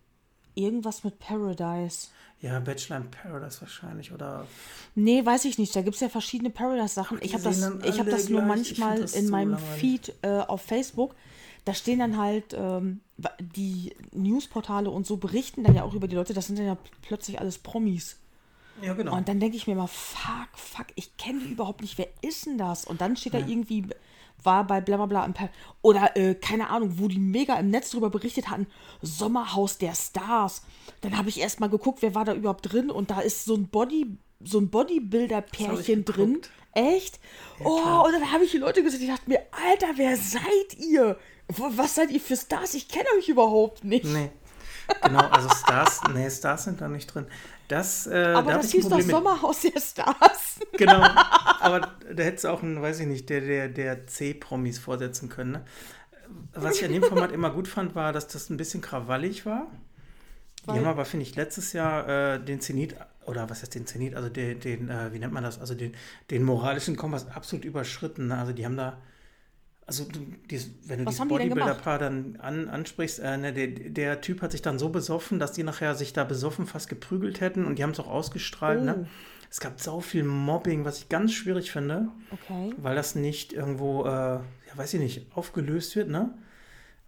Irgendwas mit Paradise. Ja, Bachelor in Paradise wahrscheinlich oder Nee, weiß ich nicht. Da gibt es ja verschiedene Paradise-Sachen. Ich habe das, ich hab das nur gleich. Manchmal das in so meinem langweilig. Feed äh, auf Facebook. Da stehen dann halt ähm, die Newsportale und so berichten dann ja auch über die Leute. Das sind dann ja plötzlich alles Promis. Ja genau. Und dann denke ich mir mal, fuck, fuck, ich kenne die überhaupt nicht. Wer ist denn das? Und dann steht da irgendwie, war bei blablabla im Pa- oder äh, keine Ahnung, wo die mega im Netz drüber berichtet hatten, Sommerhaus der Stars. Dann habe ich erst mal geguckt, wer war da überhaupt drin und da ist so ein Body, so ein Bodybuilder-Pärchen drin. Echt? oh, und dann habe ich die Leute gesehen, ich dachte mir, Alter, wer seid ihr? Was seid ihr für Stars? Ich kenne euch überhaupt nicht. Nee. Genau, also Stars, nee, Stars sind da nicht drin. Das, äh, Aber da das hieß doch. Sommerhaus der Stars. [laughs] Genau. [laughs] Aber da hättest du auch einen, weiß ich nicht, der, der, der C-Promis vorsetzen können. Ne? Was ich an dem Format immer gut fand, war, dass das ein bisschen krawallig war. Die Weil- haben aber, finde ich, letztes Jahr äh, den Zenit, oder was heißt den Zenit, also den, den äh, wie nennt man das, also den, den moralischen Kompass absolut überschritten. Ne? Also die haben da, also du, dies, wenn du Was dieses? Bodybuilder-Paar dann an, ansprichst, äh, ne, der, der Typ hat sich dann so besoffen, dass die nachher sich da besoffen fast geprügelt hätten und die haben es auch ausgestrahlt. Oh. Ne? Es gab so viel Mobbing, was ich ganz schwierig finde, Okay. weil das nicht irgendwo, äh, ja, weiß ich nicht, aufgelöst wird, ne?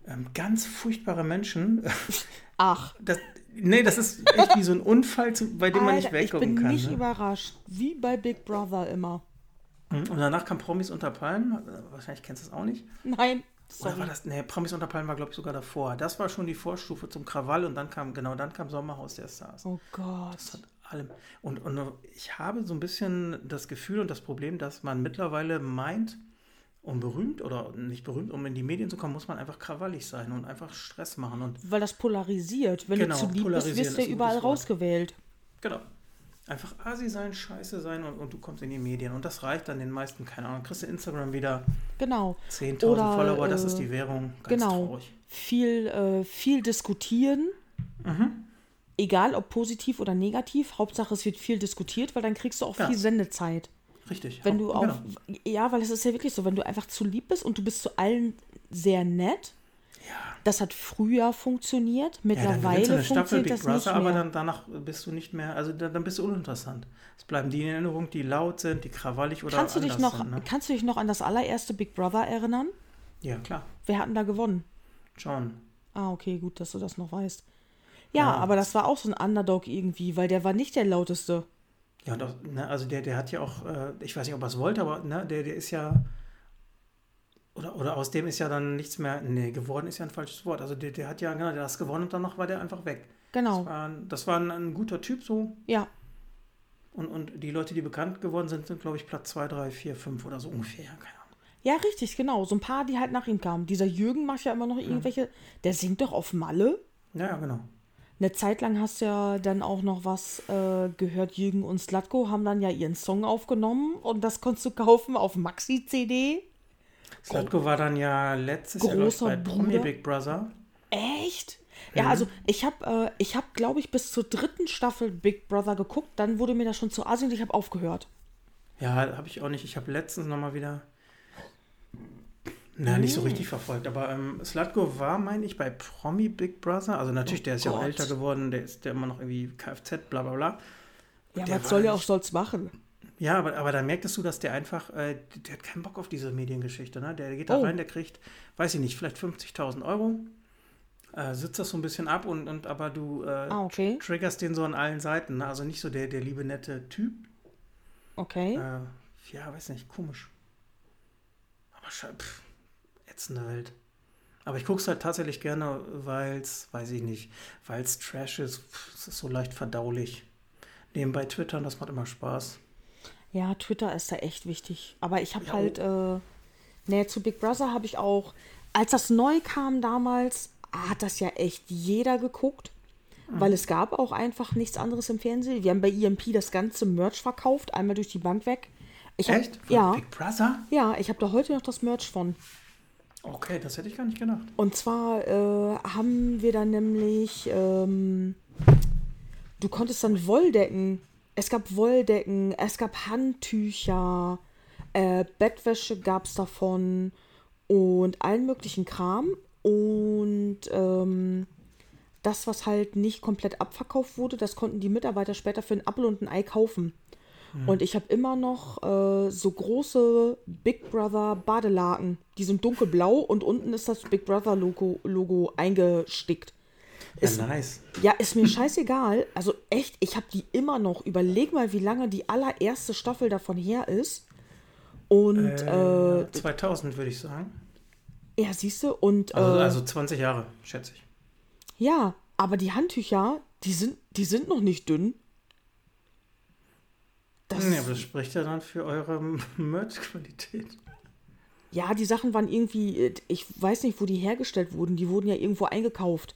Ähm, ganz furchtbare Menschen. [laughs] Ach, Das, nee, das ist echt wie so ein Unfall, zu, bei dem man nicht Alter, ich weggucken bin kann. nicht ne? überrascht. Wie bei Big Brother immer. Und danach kam Promis unter Palmen. Wahrscheinlich kennst du es auch nicht. Nein, Oder sorry. war das? Nee, Promis unter Palmen war, glaube ich, sogar davor. Das war schon die Vorstufe zum Krawall und dann kam, genau, dann kam Sommerhaus der Stars. Oh Gott. Das hat allem. Und, und ich habe so ein bisschen das Gefühl und das Problem, dass man mittlerweile meint, um berühmt oder nicht berühmt, um in die Medien zu kommen, muss man einfach krawallig sein und einfach Stress machen. Und Weil das polarisiert. Wenn Genau, du zu lieb bist, wirst du überall rausgewählt. genau. Einfach Asi sein, scheiße sein und, und du kommst in die Medien. Und das reicht dann den meisten, keine Ahnung. Kriegst du Instagram wieder Genau. 10.000 Oder, Follower, das äh, ist die Währung. Ganz genau. traurig. Viel, äh, viel diskutieren. Mhm. Egal ob positiv oder negativ. Hauptsache es wird viel diskutiert, weil dann kriegst du auch Ja. viel Sendezeit. Richtig. Wenn du auf. genau. Ja, weil es ist ja wirklich so, wenn du einfach zu lieb bist und du bist zu allen sehr nett. Das hat früher funktioniert. Ja, dann Mittlerweile gewinnst du eine Staffel funktioniert Big das nicht Brother, aber mehr. dann danach bist du nicht mehr, also dann, dann bist du uninteressant. Es bleiben die in Erinnerung, die laut sind, die krawallig oder kannst, du dich noch, sind. Ne? kannst du dich noch an das allererste Big Brother erinnern? Ja, klar. Wer hat denn da gewonnen? John. Ah, okay, gut, dass du das noch weißt. Ja, Ja. aber das war auch so ein Underdog irgendwie, weil der war nicht der lauteste. Ja, und auch, ne, also der, der hat ja auch, äh, ich weiß nicht, ob er es wollte, aber ne, der, der ist ja, oder, oder aus dem ist ja dann nichts mehr, nee, geworden ist ja ein falsches Wort. Also der, der hat ja, genau, der hat es gewonnen und danach war der einfach weg. Das Genau. war, ein- das war ein, ein guter Typ so. Ja, Und, und die Leute, die bekannt geworden sind, sind, glaube ich, Platz 2, 3, 4, 5 oder so ungefähr. Keine Ahnung. ja, richtig, genau. So ein paar, die halt nach ihm kamen. Dieser Jürgen macht ja immer noch irgendwelche. Der singt doch auf Malle. Ja, ja, genau. Eine Zeit lang hast du ja dann auch noch was äh, gehört. Jürgen und Slatko haben dann ja ihren Song aufgenommen und das konntest du kaufen auf Maxi-CD. Slatko war dann ja letztes Jahr, ich, bei Promi. Big Brother. Echt? Ja, also ich habe, äh, ich habe, glaube ich, bis zur dritten Staffel Big Brother geguckt. Dann wurde mir das schon zu Asien und ich habe aufgehört. Ja, habe ich auch nicht. Ich habe letztens nochmal wieder. Na, nicht so richtig verfolgt. Aber ähm, Slatko war, meine ich, bei Promi Big Brother. Also natürlich, Oh der ist ja auch Gott. älter geworden. Der ist der immer noch irgendwie Kfz, bla bla bla. Ja, Der was soll nicht- auch sonst machen? Ja, aber, aber da merktest du, dass der einfach, äh, der hat keinen Bock auf diese Mediengeschichte. Ne? Der geht da Oh. rein, der kriegt, weiß ich nicht, vielleicht 50.000 Euro. Äh, sitzt das so ein bisschen ab und, und aber du äh, Ah, okay. triggerst den so an allen Seiten. Ne? Also nicht so der, der liebe, nette Typ, Okay. Äh, ja, weiß nicht, komisch. Aber pff, ätzende Welt. Aber ich gucke es halt tatsächlich gerne, weil es, weiß ich nicht, weil es Trash ist. Pff, Es ist so leicht verdaulich. Nebenbei twittern, das macht immer Spaß. Ja, Twitter ist da echt wichtig. Aber ich habe Ja, halt, äh, ne, zu Big Brother habe ich auch, als das neu kam damals, hat das ja echt jeder geguckt. Mhm. Weil es gab auch einfach nichts anderes im Fernsehen. Wir haben bei EMP das ganze Merch verkauft, einmal durch die Bank weg. Ich hab, Echt? Von Ja, Big Brother? ja, ich habe da heute noch das Merch von. Okay, das hätte ich gar nicht gedacht. Und zwar äh, haben wir dann nämlich, ähm, du konntest dann Wolldecken, es gab Wolldecken, es gab Handtücher, äh, Bettwäsche gab es davon und allen möglichen Kram. Und ähm, das, was halt nicht komplett abverkauft wurde, das konnten die Mitarbeiter später für ein Apfel und ein Ei kaufen. Und ich habe immer noch äh, so große Big Brother Badelaken. Die sind dunkelblau und unten ist das Big Brother Logo, Logo eingestickt. Ja, nice. Ja, ist mir scheißegal. Also echt, ich habe die immer noch. Überleg mal, wie lange die allererste Staffel davon her ist. Und äh, Äh, 2000 würde ich sagen. ja, siehst du, und Also, äh, also 20 Jahre, schätze ich. ja, aber die Handtücher, die sind, die sind noch nicht dünn. Das, Ja, aber das spricht ja dann für eure Merch-Qualität. ja, die Sachen waren irgendwie, äh, ich weiß nicht, wo die hergestellt wurden. Die wurden ja irgendwo eingekauft.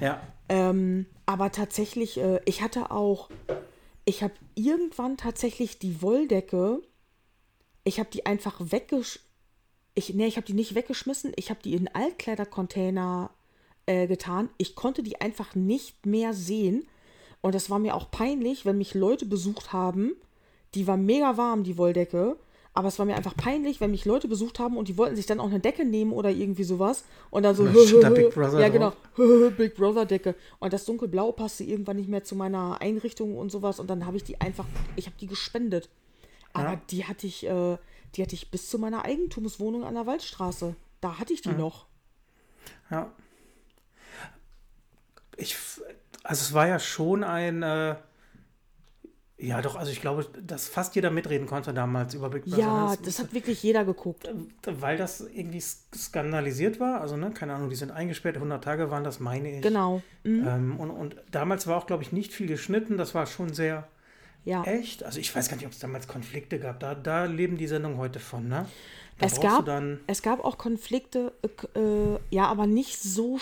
Ja. Ähm, aber tatsächlich, äh, ich hatte auch, ich habe irgendwann tatsächlich die Wolldecke, ich habe die einfach weggesch... Ich, nee, ich habe die nicht weggeschmissen, ich habe die in Altkleidercontainer äh, getan. Ich konnte die einfach nicht mehr sehen. Und das war mir auch peinlich, wenn mich Leute besucht haben. Die war mega warm, die Wolldecke. Aber es war mir einfach peinlich, wenn mich Leute besucht haben und die wollten sich dann auch eine Decke nehmen oder irgendwie sowas. Und dann so. Da Big [laughs] Brother ja, genau. [laughs] Big Brother Decke. Und das dunkelblau passte irgendwann nicht mehr zu meiner Einrichtung und sowas. Und dann habe ich die einfach, ich habe die gespendet. Aber Ja. die hatte ich, äh, die hatte ich bis zu meiner Eigentumswohnung an der Waldstraße. Da hatte ich die noch. Ja. Ich, also es war ja schon ein, äh, ja doch, also ich glaube, dass fast jeder mitreden konnte damals über Big Brother. Ja, Das- das hat wirklich jeder geguckt. weil das irgendwie sk- skandalisiert war, also ne, keine Ahnung, die sind eingesperrt, 100 Tage waren das, meine ich. Genau. Mhm. Ähm, und, und damals war auch, glaube ich, nicht viel geschnitten, das war schon sehr Ja. echt. Also ich weiß gar nicht, ob es damals Konflikte gab, da, da leben die Sendungen heute von, ne? Da Es gab, es gab auch Konflikte, äh, äh, ja, aber nicht so,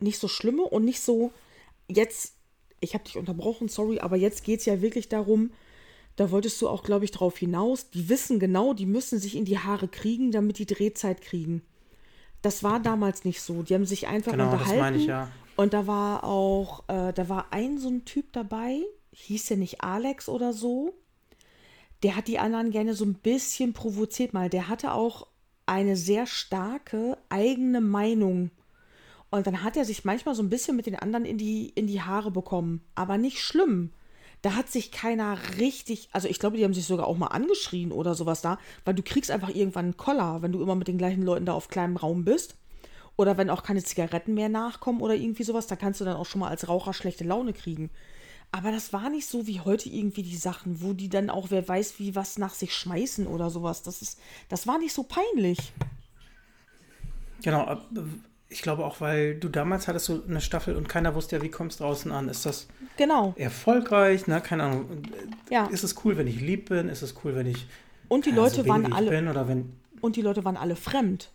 nicht so schlimme und nicht so, jetzt, ich habe dich unterbrochen, sorry, aber jetzt geht es ja wirklich darum, da wolltest du auch, glaube ich, drauf hinaus, die wissen genau, die müssen sich in die Haare kriegen, damit die Drehzeit kriegen. Das war damals nicht so. Die haben sich einfach Genau, das unterhalten. meine ich, ja. Und da war auch, äh, da war ein so ein Typ dabei, hieß der nicht Alex oder so. Der hat die anderen gerne so ein bisschen provoziert mal. Der hatte auch eine sehr starke eigene Meinung. Und dann hat er sich manchmal so ein bisschen mit den anderen in die, in die Haare bekommen. Aber nicht schlimm. Da hat sich keiner richtig, also ich glaube, die haben sich sogar auch mal angeschrien oder sowas da, weil du kriegst einfach irgendwann einen Koller, wenn du immer mit den gleichen Leuten da auf kleinem Raum bist. Oder wenn auch keine Zigaretten mehr nachkommen oder irgendwie sowas, da kannst du dann auch schon mal als Raucher schlechte Laune kriegen. Aber das war nicht so wie heute irgendwie die Sachen, wo die dann auch, wer weiß, wie was nach sich schmeißen oder sowas. Das ist, das war nicht so peinlich. genau, äh, ich glaube auch, weil du damals hattest so eine Staffel und keiner wusste ja, wie kommst draußen an. Ist das Genau. erfolgreich, ne? Keine Ahnung. Ja. Ist es cool, wenn ich lieb bin? Ist es cool, wenn ich Und die Leute so waren alle, bin oder wenn und die Leute waren alle fremd.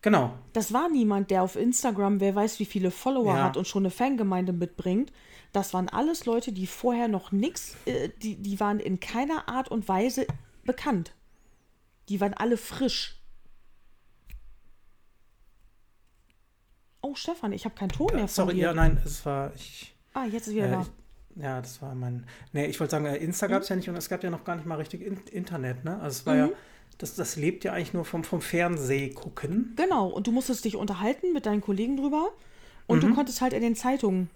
Genau. Das war niemand, der auf Instagram, wer weiß, wie viele Follower Ja. hat und schon eine Fangemeinde mitbringt. Das waren alles Leute, die vorher noch nichts, äh, die, die waren in keiner Art und Weise bekannt. Die waren alle frisch. Oh, Stefan, ich habe keinen Ton mehr von Sorry, ja, nein, es war ich Ah, jetzt ist wieder Äh, da. ich, ja, das war mein. Nee, ich wollte sagen, äh, Insta gab es ja nicht und es gab ja noch gar nicht mal richtig in, Internet, ne? Also es war Mhm. ja, das, das lebt ja eigentlich nur vom, vom Fernsehgucken. Genau, und du musstest dich unterhalten mit deinen Kollegen drüber. Und du konntest halt in den Zeitungen,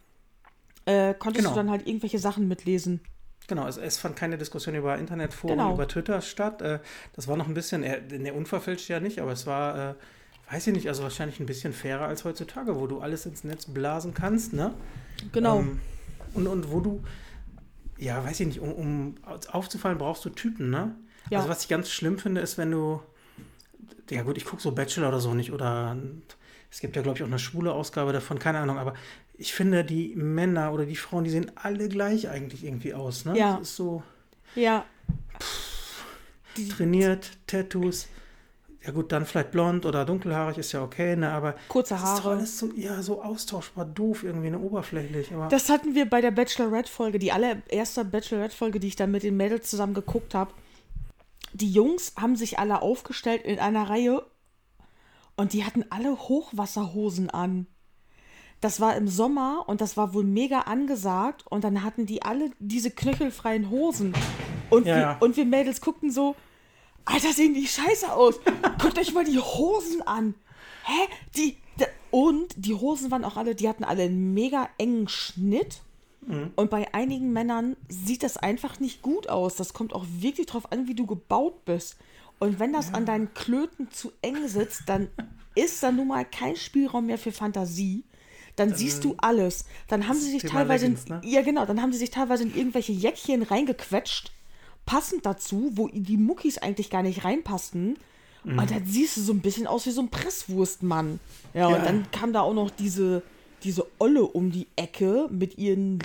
äh, konntest Mhm. Genau. du dann halt irgendwelche Sachen mitlesen. Genau, es, es fand keine Diskussion über Internetforen, Genau. über Twitter statt. Äh, das war noch ein bisschen, äh, ne, unverfälscht ja nicht, aber es war, äh, weiß ich nicht, also wahrscheinlich ein bisschen fairer als heutzutage, wo du alles ins Netz blasen kannst, ne? Genau. Ähm, und, und wo du, ja, weiß ich nicht, um, um aufzufallen, brauchst du Typen, ne? Ja. Also was ich ganz schlimm finde, ist, wenn du, ja gut, ich gucke so Bachelor oder so nicht, oder es gibt ja, glaube ich, auch eine schwule Ausgabe davon, keine Ahnung, aber ich finde, die Männer oder die Frauen, die sehen alle gleich eigentlich irgendwie aus, ne? Ja. Das ist so ja. trainiert, Tattoos. Ja gut, dann vielleicht blond oder dunkelhaarig ist ja okay, ne? Aber Kurze das ist doch Haare. alles so, ja, so austauschbar doof, irgendwie, ne, oberflächlich. Aber Das hatten wir bei der Bachelorette-Folge, die allererste Bachelorette-Folge, die ich dann mit den Mädels zusammen geguckt habe. Die Jungs haben sich alle aufgestellt in einer Reihe und die hatten alle Hochwasserhosen an. Das war im Sommer und das war wohl mega angesagt und dann hatten die alle diese knöchelfreien Hosen. Und, Ja, wir, ja. und wir Mädels guckten so, Alter, sehen die scheiße aus. Guckt euch mal die Hosen an. Hä? Die, die, und die Hosen waren auch alle, die hatten alle einen mega engen Schnitt. Und bei einigen Männern sieht das einfach nicht gut aus. Das kommt auch wirklich drauf an, wie du gebaut bist. Und wenn das an deinen Klöten zu eng sitzt, dann ist da nun mal kein Spielraum mehr für Fantasie. Dann, siehst du alles. Dann haben sie sich teilweise, Leggings, in, ne? ja genau, dann haben sie sich teilweise in irgendwelche Jäckchen reingequetscht, passend dazu, wo die Muckis eigentlich gar nicht reinpassten. Mhm. Und dann siehst du so ein bisschen aus wie so ein Presswurstmann. Ja, Ja. und dann kam da auch noch diese, diese Olle um die Ecke mit ihren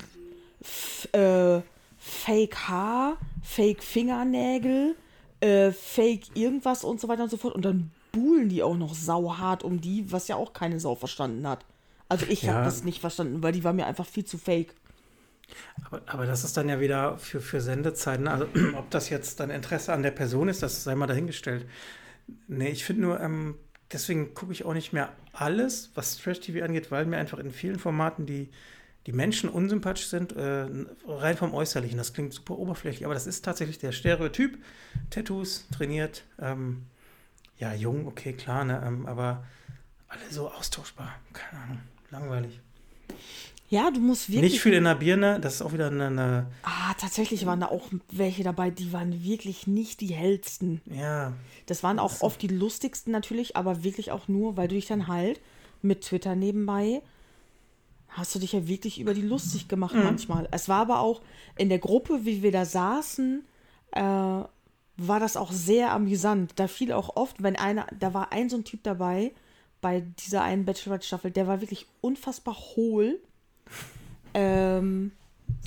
äh, Fake Haar, Fake Fingernägel, äh, Fake irgendwas und so weiter und so fort. Und dann buhlen die auch noch sauhart um die, was ja auch keine Sau verstanden hat. Also ich Ja. habe das nicht verstanden, weil die war mir einfach viel zu fake. Aber, aber das ist dann ja wieder für, für Sendezeiten. Also, [clears throat] ob das jetzt dann Interesse an der Person ist, das sei mal dahingestellt. Nee, ich finde nur, ähm, deswegen gucke ich auch nicht mehr alles, was Trash-TV angeht, weil mir einfach in vielen Formaten die, die Menschen unsympathisch sind, äh, rein vom Äußerlichen. Das klingt super oberflächlich, aber das ist tatsächlich der Stereotyp. Tattoos, trainiert, ähm, ja, jung, okay, klar, ne, ähm, aber alle so austauschbar. Keine Ahnung, langweilig. Ja, du musst wirklich. Nicht viel in der Birne, das ist auch wieder eine, eine Ah, tatsächlich waren da auch welche dabei, die waren wirklich nicht die hellsten. ja, Das waren auch oft die lustigsten natürlich, aber wirklich auch nur, weil du dich dann halt mit Twitter nebenbei hast du dich ja wirklich über die lustig gemacht manchmal. Es war aber auch in der Gruppe, wie wir da saßen, äh, war das auch sehr amüsant. Da fiel auch oft, wenn einer, da war ein so ein Typ dabei bei dieser einen Bachelorette-Staffel, der war wirklich unfassbar hohl, ähm,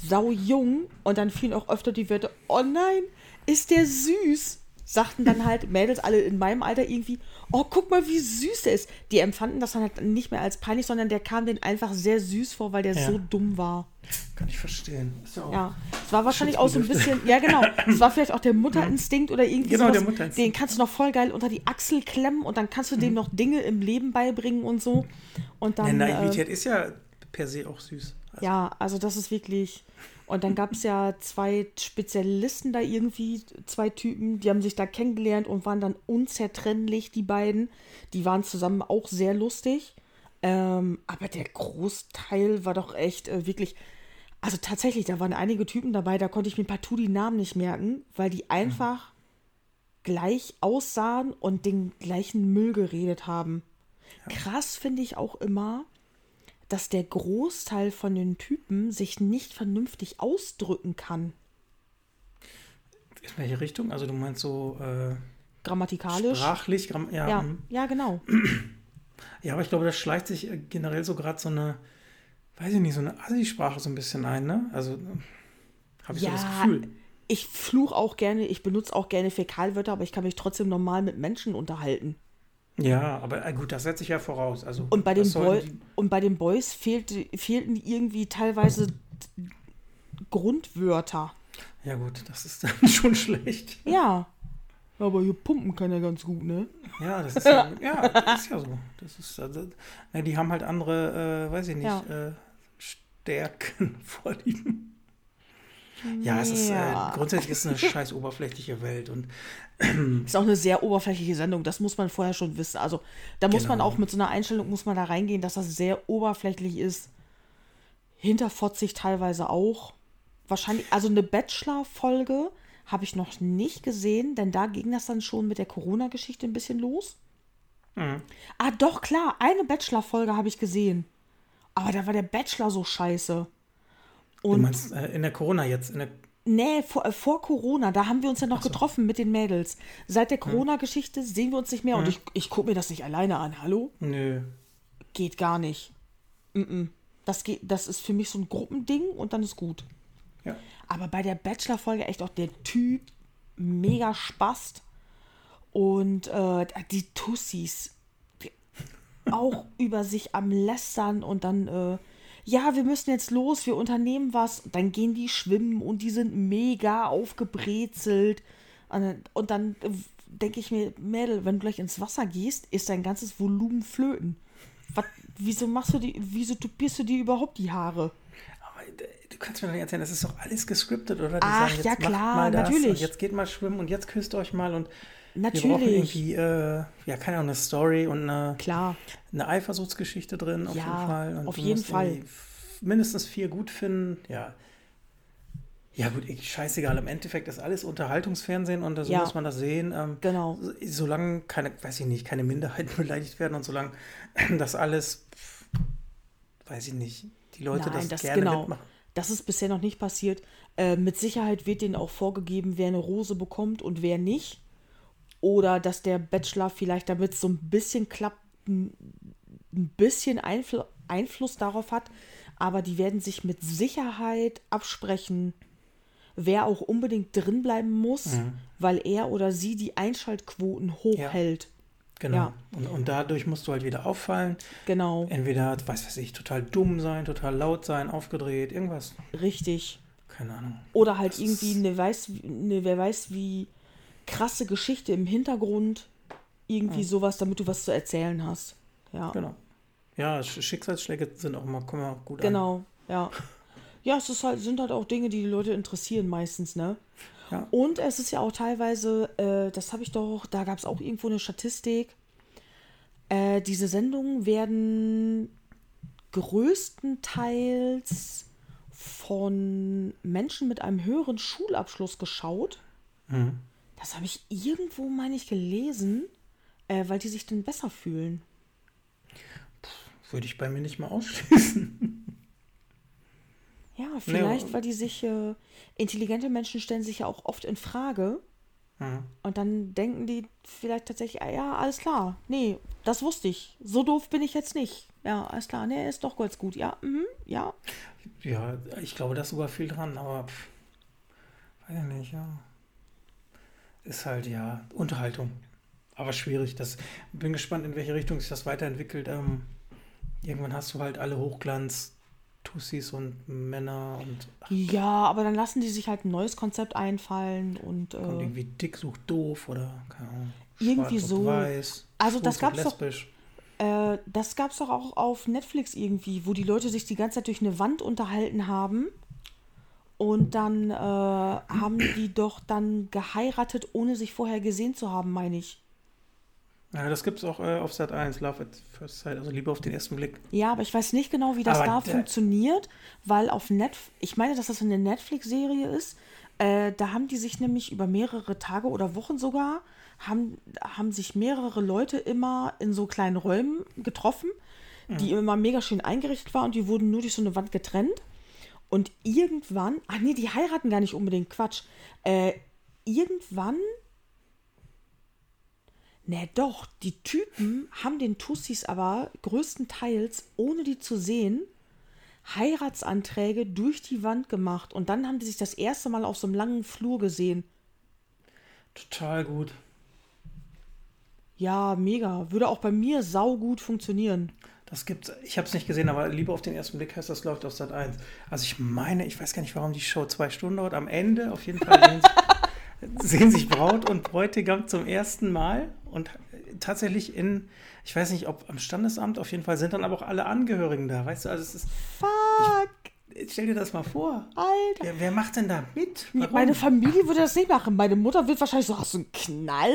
sau jung und dann fielen auch öfter die Wörter, oh nein, ist der süß. Sagten dann halt [laughs] Mädels alle in meinem Alter irgendwie, oh, guck mal, wie süß der ist. Die empfanden das dann halt nicht mehr als peinlich, sondern der kam denen einfach sehr süß vor, weil der Ja. so dumm war. kann ich verstehen. Ist ja auch Ja, es war wahrscheinlich auch so ein bisschen, ja genau, es war vielleicht auch der Mutterinstinkt oder irgendwie Genau, sowas. der Mutterinstinkt. Den kannst du noch voll geil unter die Achsel klemmen und dann kannst du dem noch Dinge im Leben beibringen und so. Und dann, Ja, äh, Naivität ist ja per se auch süß. Also, ja, also das ist wirklich. Und dann gab es ja zwei Spezialisten da irgendwie, zwei Typen, die haben sich da kennengelernt und waren dann unzertrennlich, die beiden. Die waren zusammen auch sehr lustig. Ähm, aber der Großteil war doch echt äh, wirklich. Also tatsächlich, da waren einige Typen dabei, da konnte ich mir partout die Namen nicht merken, weil die einfach gleich aussahen und den gleichen Müll geredet haben. Krass finde ich auch immer, dass der Großteil von den Typen sich nicht vernünftig ausdrücken kann. In welche Richtung? Also du meinst so äh, Grammatikalisch. sprachlich? Gramm ja, ja, mhm. ja, genau. ja, aber ich glaube, da schleicht sich äh, generell so gerade so eine, weiß ich nicht, so eine Assi-Sprache so ein bisschen ein, ne? Also habe ich so das Ja, Gefühl. ich fluch auch gerne, ich benutze auch gerne Fäkalwörter, aber ich kann mich trotzdem normal mit Menschen unterhalten. Ja, aber äh, gut, das setze ich ja voraus. Also, Und bei den, Boy und bei den Boys fehlte, fehlten irgendwie teilweise Grundwörter. Ja gut, das ist dann [laughs] schon schlecht. Ja. Aber hier pumpen kann ja ganz gut, ne? Ja, das ist ja, ja, das ist ja so. Das ist, also, na, die haben halt andere, äh, weiß ich nicht, Ja. äh, Stärken, [laughs] Vorlieben. Ja, es ist äh, grundsätzlich ist es eine [laughs] scheiß oberflächliche Welt und Ist auch eine sehr oberflächliche Sendung, das muss man vorher schon wissen. Also da muss man Genau. auch mit so einer Einstellung muss man da reingehen, dass das sehr oberflächlich ist. Hinterfotzig teilweise auch. Wahrscheinlich, also eine Bachelor-Folge habe ich noch nicht gesehen, denn da ging das dann schon mit der Corona-Geschichte ein bisschen los. Mhm. Ah, doch, klar, eine Bachelor-Folge habe ich gesehen. Aber da war der Bachelor so scheiße. Du Und meinst äh, in der Corona jetzt, in der, Nee, vor, äh, vor Corona, da haben wir uns ja noch getroffen mit den Mädels. Seit der Corona-Geschichte sehen wir uns nicht mehr und ich, ich gucke mir das nicht alleine an. Hallo? nö, Geht gar nicht. Mm-mm. Das, geht, das ist für mich so ein Gruppending und dann ist gut. ja. Aber bei der Bachelor-Folge echt auch der Typ mega spast. Und äh, die Tussis die auch [laughs] über sich am Lästern und dann, äh, ja, wir müssen jetzt los, wir unternehmen was. Dann gehen die schwimmen und die sind mega aufgebrezelt. Und dann, und äh, denke ich mir, Mädel, wenn du gleich ins Wasser gehst, ist dein ganzes Volumen flöten. Was, wieso machst du die, wieso tupierst du dir überhaupt die Haare? Aber äh, du kannst mir doch nicht erzählen, das ist doch alles gescriptet, oder? Die Ach, sagen, jetzt ja, klar, natürlich. Und jetzt geht mal schwimmen und jetzt küsst euch mal und Wir brauchen Natürlich. irgendwie, äh, ja, keine Ahnung, eine Story und eine, Klar. eine Eifersuchtsgeschichte drin, auf Ja, jeden Fall. Und auf jeden Fall. Mindestens vier gut finden, ja. Ja, gut, ich, scheißegal. Im Endeffekt ist alles Unterhaltungsfernsehen und so Ja. muss man das sehen. Ähm, Genau. so- solange keine, weiß ich nicht, keine Minderheiten [laughs] beleidigt werden und solange [clears throat] das alles, weiß ich nicht, die Leute Nein, das, das gerne genau. mitmachen. Das ist bisher noch nicht passiert. Äh, mit Sicherheit wird denen auch vorgegeben, wer eine Rose bekommt und wer nicht. Oder dass der Bachelor vielleicht, damit so ein bisschen klappt, ein bisschen Einfl Einfluss darauf hat. Aber die werden sich mit Sicherheit absprechen, wer auch unbedingt drin bleiben muss, Mhm. weil er oder sie die Einschaltquoten hochhält. Genau. Ja. Und, und dadurch musst du halt wieder auffallen. Genau, Entweder, weiß weiß ich, total dumm sein, total laut sein, aufgedreht, irgendwas. richtig. Keine Ahnung. Oder halt Das irgendwie eine weiß, eine, wer weiß wie krasse Geschichte im Hintergrund. Irgendwie sowas, damit du was zu erzählen hast. Ja, Genau. Ja, Sch- Schicksalsschläge sind auch immer, kommen auch gut an. genau, ja. Ja, es ist halt, sind halt auch Dinge, die die Leute interessieren meistens, ne? Ja. Und es ist ja auch teilweise, äh, das habe ich doch, da gab es auch irgendwo eine Statistik. Äh, diese Sendungen werden größtenteils von Menschen mit einem höheren Schulabschluss geschaut. Mhm. Das habe ich irgendwo, meine ich, gelesen, äh, weil die sich dann besser fühlen. Würde ich bei mir nicht mal ausschließen. Ja, vielleicht, aber- weil die sich, äh, intelligente Menschen stellen sich ja auch oft in Frage Mhm. und dann denken die vielleicht tatsächlich, ah, ja, alles klar, nee, das wusste ich. So doof bin ich jetzt nicht. Ja, alles klar, nee, ist doch ganz gut. Ja, mhm, ja. Ja, ich glaube, da ist sogar viel dran, aber pff, weiß ich nicht, ja. Ist halt, ja, Unterhaltung. Aber schwierig. Das, bin gespannt, in welche Richtung sich das weiterentwickelt. Ähm, irgendwann hast du halt alle Hochglanz, Tussis und Männer und ach, Ja, aber dann lassen die sich halt ein neues Konzept einfallen und äh, irgendwie dick sucht doof oder keine Ahnung. Irgendwie so. Und weiß, Also das und gab's doch- lesbisch. Äh, das gab's doch auch auf Netflix irgendwie, wo die Leute sich die ganze Zeit durch eine Wand unterhalten haben. Und dann äh, haben die doch dann geheiratet, ohne sich vorher gesehen zu haben, meine ich. Ja, das gibt es auch äh, auf Sat 1, Love at First Sight, also Liebe auf den ersten Blick. Ja, aber ich weiß nicht genau, wie das Aber da funktioniert, weil auf Netflix, ich meine, dass das eine Netflix-Serie ist. Äh, da haben die sich nämlich über mehrere Tage oder Wochen sogar, haben, haben sich mehrere Leute immer in so kleinen Räumen getroffen, die immer mega schön eingerichtet waren und die wurden nur durch so eine Wand getrennt. Und irgendwann, ach nee, die heiraten gar nicht unbedingt, Quatsch. Äh, irgendwann, ne doch, die Typen haben den Tussis aber größtenteils, ohne die zu sehen, Heiratsanträge durch die Wand gemacht. Und dann haben die sich das erste Mal auf so einem langen Flur gesehen. Total gut. Ja, mega. Würde auch bei mir saugut funktionieren. Das gibt's, ich habe es nicht gesehen, aber Liebe auf den ersten Blick heißt, das läuft auf Sat 1. Also ich meine, ich weiß gar nicht, warum die Show zwei Stunden dauert. Am Ende auf jeden Fall sehen, sich- [laughs] sehen sich Braut und Bräutigam zum ersten Mal und tatsächlich in, ich weiß nicht, ob am Standesamt, auf jeden Fall sind dann aber auch alle Angehörigen da. Weißt du, also es ist, Fuck, stell dir das mal vor. Alter. Wer, wer macht denn da mit? Warum? Meine Familie würde das nicht machen. Meine Mutter wird wahrscheinlich so, hast du einen Knall?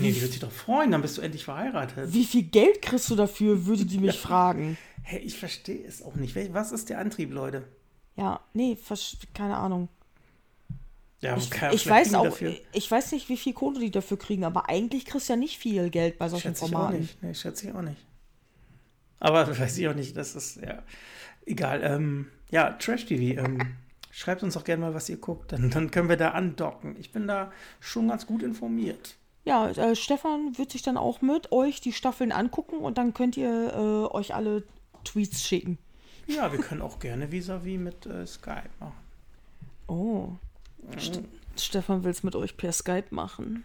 Nee, die wird sich doch freuen, dann bist du endlich verheiratet. Wie viel Geld kriegst du dafür, würde die mich [laughs] fragen. Hey, ich verstehe es auch nicht. Was ist der Antrieb, Leute? Ja, nee, keine Ahnung. Ja, Ich, ich weiß auch, dafür- ich weiß nicht, wie viel Kohle die dafür kriegen, aber eigentlich kriegst du ja nicht viel Geld bei solchen Schätze ich auch Formaten. nicht. Nee, schätze ich auch nicht. Aber [laughs] weiß ich auch nicht. Das ist, ja, egal. Ähm, ja, Trash-TV. Ähm, schreibt uns doch gerne mal, was ihr guckt. Dann, dann können wir da andocken. Ich bin da schon ganz gut informiert. Ja, äh, Stefan wird sich dann auch mit euch die Staffeln angucken und dann könnt ihr äh, euch alle Tweets schicken. Ja, wir können auch gerne vis-à-vis mit äh, Skype machen. Oh. St Stefan will es mit euch per Skype machen.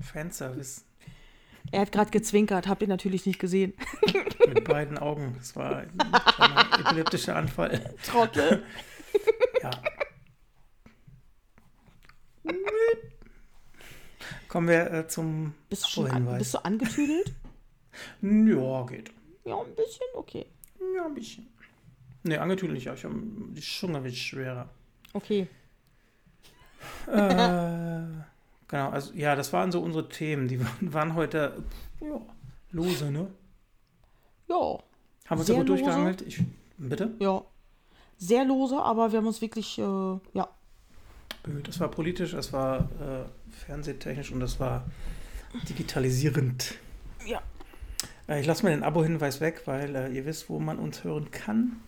Fanservice Er hat gerade gezwinkert, habt ihr natürlich nicht gesehen. [laughs] mit beiden Augen. Das war ein epileptischer Anfall. Trottel. Ja. Kommen wir äh, zum Bist du schon an, bist du angetüdelt? [laughs] Ja, geht. ja, ein bisschen, okay. Ja, ein bisschen. Nee, angetüdelt nicht, aber ich hab, die Zunge wird schwerer. Okay. äh, [laughs] Genau, also ja, das waren so unsere Themen. Die waren, [laughs] waren heute ja, lose, ne? Ja, Haben wir uns Sehr aber lose. durchgeangelt. Ich, bitte? ja. Sehr lose, aber wir haben uns wirklich, äh, ja. Das war politisch, das war äh, fernsehtechnisch und das war digitalisierend. Ja. Äh, ich lasse mal den Abo-Hinweis weg, weil äh, ihr wisst, wo man uns hören kann.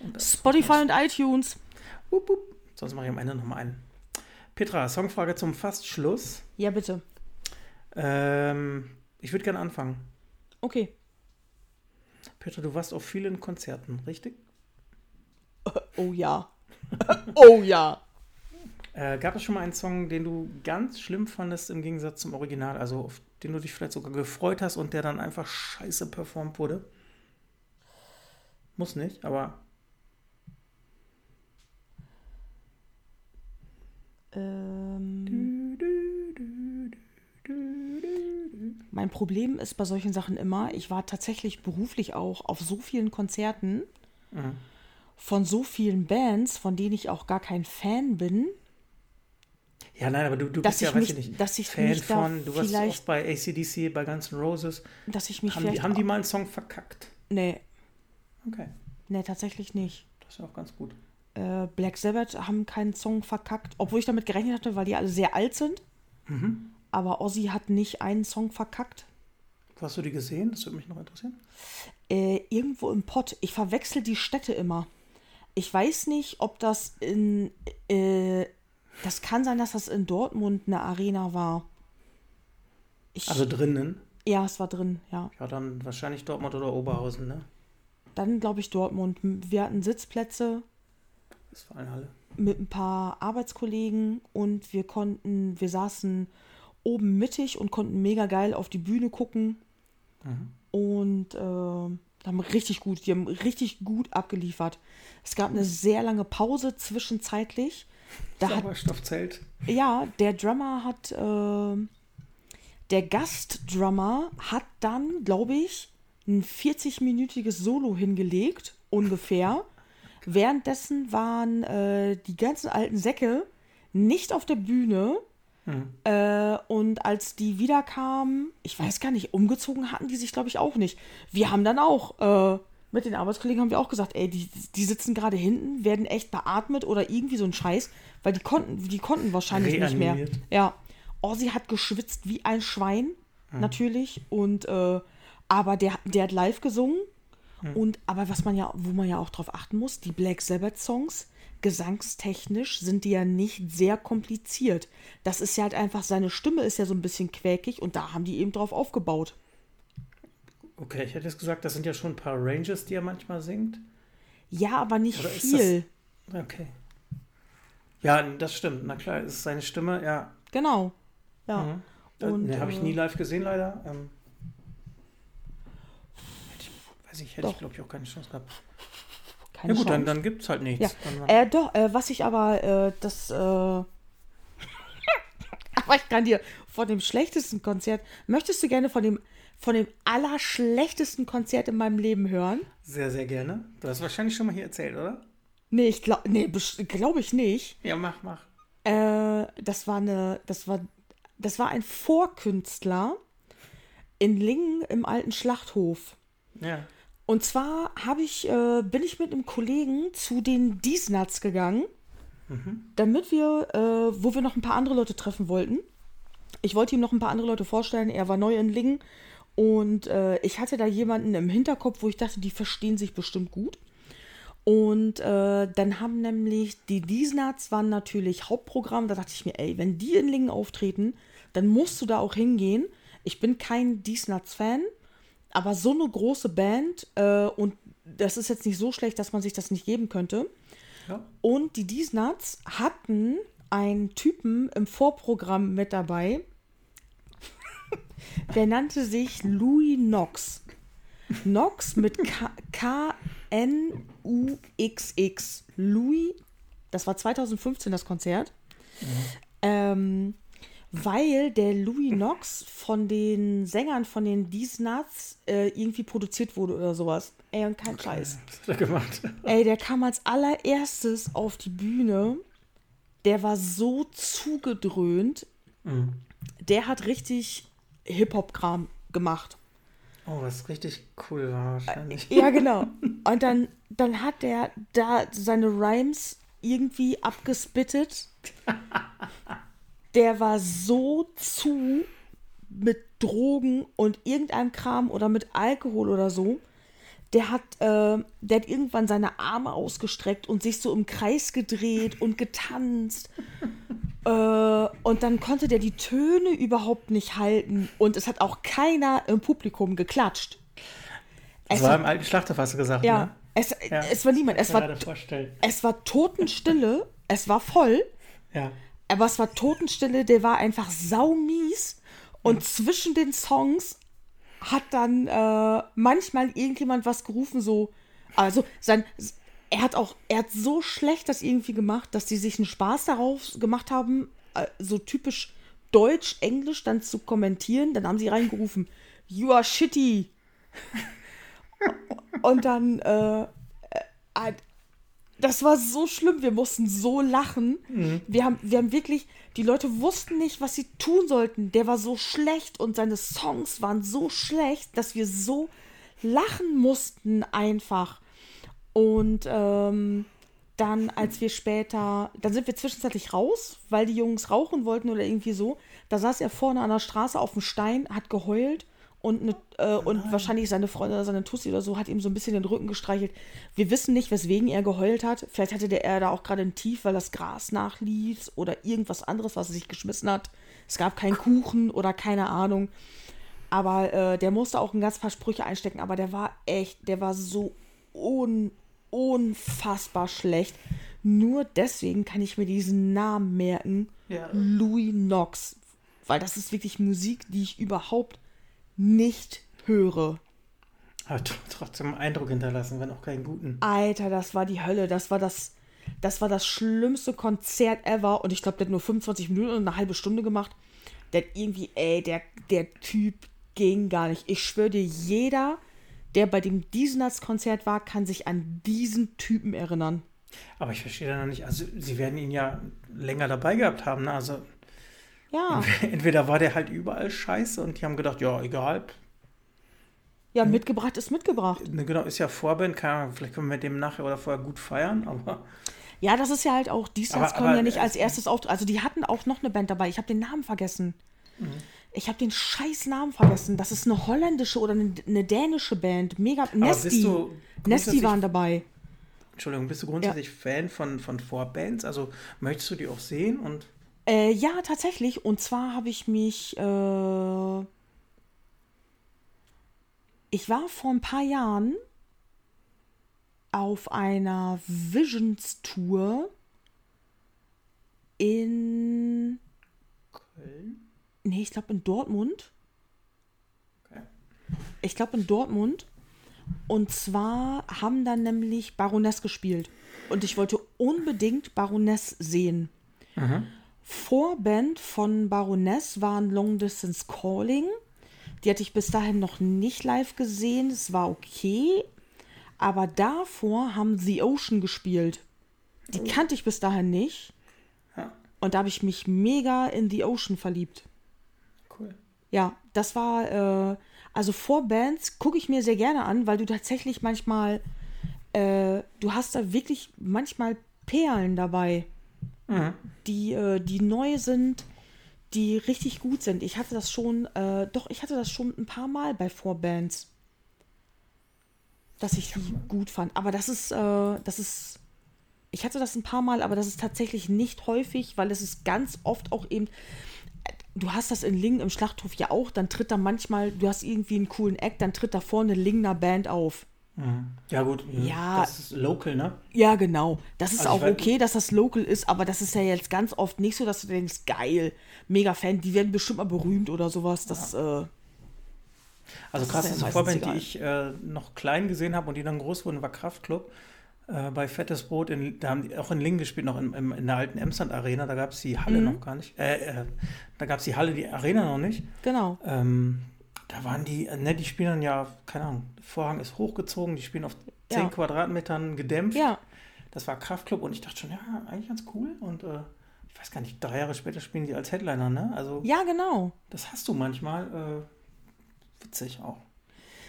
Und Spotify und iTunes. Wupp, wupp. Sonst mache ich am Ende nochmal einen. Petra, Songfrage zum Fastschluss. Ja, bitte. Ähm, ich würde gerne anfangen. Okay. Petra, du warst auf vielen Konzerten, richtig? [laughs] Oh ja. [laughs] oh ja. Äh, gab es schon mal einen Song, den du ganz schlimm fandest im Gegensatz zum Original, also auf den du dich vielleicht sogar gefreut hast und der dann einfach scheiße performt wurde? Muss nicht, aber Ähm, mein Problem ist bei solchen Sachen immer, ich war tatsächlich beruflich auch auf so vielen Konzerten Mhm. von so vielen Bands, von denen ich auch gar kein Fan bin, ja, nein, aber du, du bist ja, weiß mich- ich nicht, dass ich Fan mich von, du warst oft bei ACDC, bei Guns N' Roses. dass ich mich Haben die, haben die mal einen Song verkackt? nee, Okay, nee, tatsächlich nicht. das ist ja auch ganz gut. Äh, Black Sabbath haben keinen Song verkackt, obwohl ich damit gerechnet hatte, weil die alle sehr alt sind. Mhm. Aber Ozzy hat nicht einen Song verkackt. Wo hast du die gesehen? Das würde mich noch interessieren. Äh, irgendwo im Pott. Ich verwechsel die Städte immer. Ich weiß nicht, ob das in. Äh, das kann sein, dass das in Dortmund eine Arena war. Ich, Also drinnen. ja, es war drin, ja. Ja, dann wahrscheinlich Dortmund oder Oberhausen, ne? Dann glaube ich Dortmund. Wir hatten Sitzplätze Westfalenhalle. mit ein paar Arbeitskollegen und wir konnten, wir saßen oben mittig und konnten mega geil auf die Bühne gucken. Und äh, haben richtig gut, die haben richtig gut abgeliefert. Es gab eine sehr lange Pause zwischenzeitlich. Da hat, Sauerstoffzelt. ja, der Drummer hat, äh, der Gastdrummer hat dann, glaube ich, ein 40-minütiges Solo hingelegt, ungefähr. [laughs] Währenddessen waren äh, die ganzen alten Säcke nicht auf der Bühne. Äh, und als die wiederkamen, ich weiß gar nicht, umgezogen hatten die sich, glaube ich, auch nicht. Wir haben dann auch, äh, mit den Arbeitskollegen haben wir auch gesagt, ey, die, die sitzen gerade hinten, werden echt beatmet oder irgendwie so ein Scheiß, weil die konnten, die konnten wahrscheinlich nicht mehr. Ja. Ozzy hat geschwitzt wie ein Schwein, natürlich. Und äh, aber der, der hat live gesungen. Und aber was man ja, wo man ja auch drauf achten muss, die Black Sabbath Songs, gesangstechnisch sind die ja nicht sehr kompliziert. Das ist ja halt einfach, seine Stimme ist ja so ein bisschen quäkig und da haben die eben drauf aufgebaut. Okay, ich hätte jetzt gesagt, das sind ja schon ein paar Ranges, die er manchmal singt. Ja, aber nicht Oder viel. Okay. Ja, das stimmt. Na klar, es ist seine Stimme, ja. Genau. Ja. Mhm. Äh, Und, ne, habe ich äh, nie live gesehen, leider. Ähm, hätte ich, weiß ich, hätte ich, Doch. glaube ich, auch keine Chance gehabt. Keine Ja gut, dann, Chance. dann gibt es halt nichts. Ja, Dann- äh, doch, äh, was ich aber, äh, das, äh, [laughs] aber ich kann dir von dem schlechtesten Konzert, möchtest du gerne von dem, von dem allerschlechtesten Konzert in meinem Leben hören? Sehr, sehr gerne. Du hast wahrscheinlich schon mal hier erzählt, oder? Nee, ich glaube, nee, glaube ich nicht. Ja, mach, mach. Äh, das war eine, das war, das war ein Vorkünstler in Lingen im alten Schlachthof. Ja. Und zwar habe ich, äh, bin ich mit einem Kollegen zu den Diesnuts gegangen, damit wir, äh, wo wir noch ein paar andere Leute treffen wollten. Ich wollte ihm noch ein paar andere Leute vorstellen. Er war neu in Lingen und äh, ich hatte da jemanden im Hinterkopf, wo ich dachte, die verstehen sich bestimmt gut. Und äh, dann haben nämlich die Diesnuts waren natürlich Hauptprogramm. Da dachte ich mir, ey, wenn die in Lingen auftreten, dann musst du da auch hingehen. Ich bin kein Diesnuts-Fan, aber so eine große Band äh, und das ist jetzt nicht so schlecht, dass man sich das nicht geben könnte. ja. Und die Diesnuts hatten einen Typen im Vorprogramm mit dabei, der nannte sich Louis Knox. Knox mit K-N-U-X-X. Louis, das war 2015 das Konzert. Ähm, weil der Louis Knox von den Sängern von den Diesnuts äh, irgendwie produziert wurde oder sowas. Ey, und kein Scheiß. Was hat er gemacht? Ey, der kam als allererstes auf die Bühne. Der war so zugedröhnt. der hat richtig Hip-Hop-Kram gemacht. Oh, was richtig cool war wahrscheinlich. Ja, genau. Und dann, dann hat der da seine Rhymes irgendwie abgespittet. Der war so zu mit Drogen und irgendeinem Kram oder mit Alkohol oder so. Der hat, äh, der hat irgendwann seine Arme ausgestreckt und sich so im Kreis gedreht und getanzt. Äh, und dann konnte der die Töne überhaupt nicht halten. Und es hat auch keiner im Publikum geklatscht. Das Es war im alten Schlachter, hast du gesagt, ja, ne? es, Ja, es war niemand. Es war, es war Totenstille. es war voll. Ja. Aber es war Totenstille, der war einfach saumies. Und zwischen den Songs hat dann äh, manchmal irgendjemand was gerufen, so. Also, sein, er hat auch, er hat so schlecht das irgendwie gemacht, dass die sich einen Spaß darauf gemacht haben, äh, so typisch Deutsch, Englisch dann zu kommentieren. Dann haben sie reingerufen, You are shitty. [laughs] Und dann, äh, äh, das war so schlimm, wir mussten so lachen. Wir, haben, wir haben wirklich, die Leute wussten nicht, was sie tun sollten. Der war so schlecht und seine Songs waren so schlecht, dass wir so lachen mussten einfach. Und ähm, dann, als wir später, dann sind wir zwischenzeitlich raus, weil die Jungs rauchen wollten oder irgendwie so. Da saß er vorne an der Straße auf dem Stein, hat geheult und, ne, äh, und wahrscheinlich seine Freundin oder seine Tussi oder so hat ihm so ein bisschen den Rücken gestreichelt. Wir wissen nicht, weswegen er geheult hat. Vielleicht hatte der er da auch gerade ein Tief, weil das Gras nachlief oder irgendwas anderes, was er sich geschmissen hat. Es gab keinen Kuchen oder keine Ahnung. Aber äh, der musste auch ein ganz paar Sprüche einstecken, aber der war echt, der war so un, unfassbar schlecht. Nur deswegen kann ich mir diesen Namen merken. Ja. Louis Knox. Weil das ist wirklich Musik, die ich überhaupt nicht höre. Aber tr- trotzdem einen Eindruck hinterlassen, wenn auch keinen guten. Alter, das war die Hölle. Das war das, das war das schlimmste Konzert ever. Und ich glaube, der hat nur 25 Minuten und eine halbe Stunde gemacht. Der hat irgendwie, ey, der, der Typ ging gar nicht. Ich schwöre dir, jeder, der bei dem Diesenats-Konzert war, kann sich an diesen Typen erinnern. Aber ich verstehe da noch nicht. Also, sie werden ihn ja länger dabei gehabt haben. Ne? Also, Ja, [laughs] entweder war der halt überall scheiße und die haben gedacht, ja, egal. ja, mitgebracht ist mitgebracht. Ne, Genau, ist ja Vorband. Keine Ahnung, vielleicht können wir mit dem nachher oder vorher gut feiern. Aber Ja, das ist ja halt auch, Diesenats Aber- kommen ja nicht als erstes auf. Also die hatten auch noch eine Band dabei. Ich habe den Namen vergessen. Mhm. Ich habe den scheiß Namen vergessen. Das ist eine holländische oder eine, eine dänische Band. Mega. Nesti. du Nesti grundsätzlich- waren dabei. Entschuldigung, bist du grundsätzlich Fan von, von Vorbands? Also, möchtest du die auch sehen? Und Äh, ja, tatsächlich. Und zwar habe ich mich. Äh, ich war vor ein paar Jahren auf einer Visions-Tour in. Köln? Nee, ich glaube in Dortmund. Okay. Ich glaube in Dortmund. Und zwar haben dann nämlich Baroness gespielt. Und ich wollte unbedingt Baroness sehen. Vorband von Baroness waren Long Distance Calling. Die hatte ich bis dahin noch nicht live gesehen. Es war okay. Aber davor haben The Ocean gespielt. Die kannte ich bis dahin nicht. Und da habe ich mich mega in The Ocean verliebt. Ja, das war, äh, also Vorbands gucke ich mir sehr gerne an, weil du tatsächlich manchmal, äh, du hast da wirklich manchmal Perlen dabei, die, äh, die neu sind, die richtig gut sind. Ich hatte das schon, äh, doch, ich hatte das schon ein paar Mal bei Vorbands, dass ich die gut fand. Aber das ist, äh, das ist, ich hatte das ein paar Mal, aber das ist tatsächlich nicht häufig, weil es ist ganz oft auch eben, du hast das in Lingen im Schlachthof ja auch, dann tritt da manchmal, du hast irgendwie einen coolen Act, dann tritt da vorne eine Lingener Band auf. Ja, gut. Ja. Das ist local, ne? Ja, genau. Das ist Also auch okay, dass das local ist, aber das ist ja jetzt ganz oft nicht so, dass du denkst, geil, mega Fan, die werden bestimmt mal berühmt oder sowas. Das, äh, Also Das ist ja krasseste meistens Vorband, egal. die ich äh, noch klein gesehen habe und die dann groß wurden, war Kraftklub. Äh, bei Fettes Brot, in, da haben die auch in Lingen gespielt, noch in, in, in der alten Emsland Arena, da gab es die Halle Mhm. noch gar nicht. Äh, äh, da gab es die Halle, die Arena noch nicht. genau. Ähm, da waren die, äh, ne, die spielen dann ja, keine Ahnung, Vorhang ist hochgezogen, die spielen auf 10 Ja. Quadratmetern gedämpft. Ja, Das war Kraftklub und ich dachte schon, ja, eigentlich ganz cool. Und äh, ich weiß gar nicht, drei Jahre später spielen die als Headliner, ne? Also, Ja, genau. das hast du manchmal. Äh, witzig auch.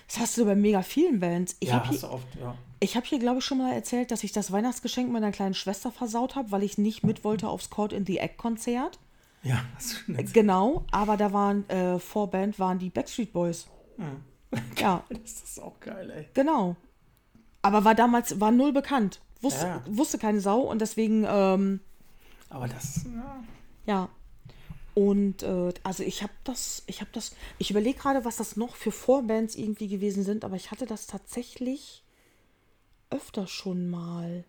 Das hast du bei mega vielen Bands. Ich ja, hast hier, du oft, ja. Ich hab hier glaube ich, schon mal erzählt, dass ich das Weihnachtsgeschenk meiner kleinen Schwester versaut habe, weil ich nicht mit wollte aufs Caught in the Egg Konzert. Ja, hast du schon. Genau, aber da waren äh, Vorband waren die Backstreet Boys. [laughs] Ja, Das ist auch geil, ey. genau. Aber war damals war null bekannt. Wusste, Ja. wusste keine Sau und deswegen ähm, Aber das, ja. Ja. Und äh, also ich habe das, ich habe das, ich überlege gerade, was das noch für Vorbands irgendwie gewesen sind, aber ich hatte das tatsächlich öfter schon mal.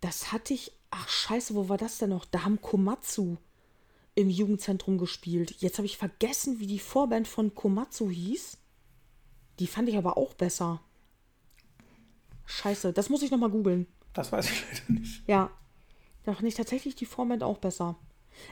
Das hatte ich, ach scheiße, wo war das denn noch? Da haben Komatsu im Jugendzentrum gespielt. Jetzt habe ich vergessen, wie die Vorband von Komatsu hieß. Die fand ich aber auch besser. Scheiße, das muss ich nochmal googeln. Das weiß ich leider nicht. Ja. Da fand ich tatsächlich die Vorband auch besser.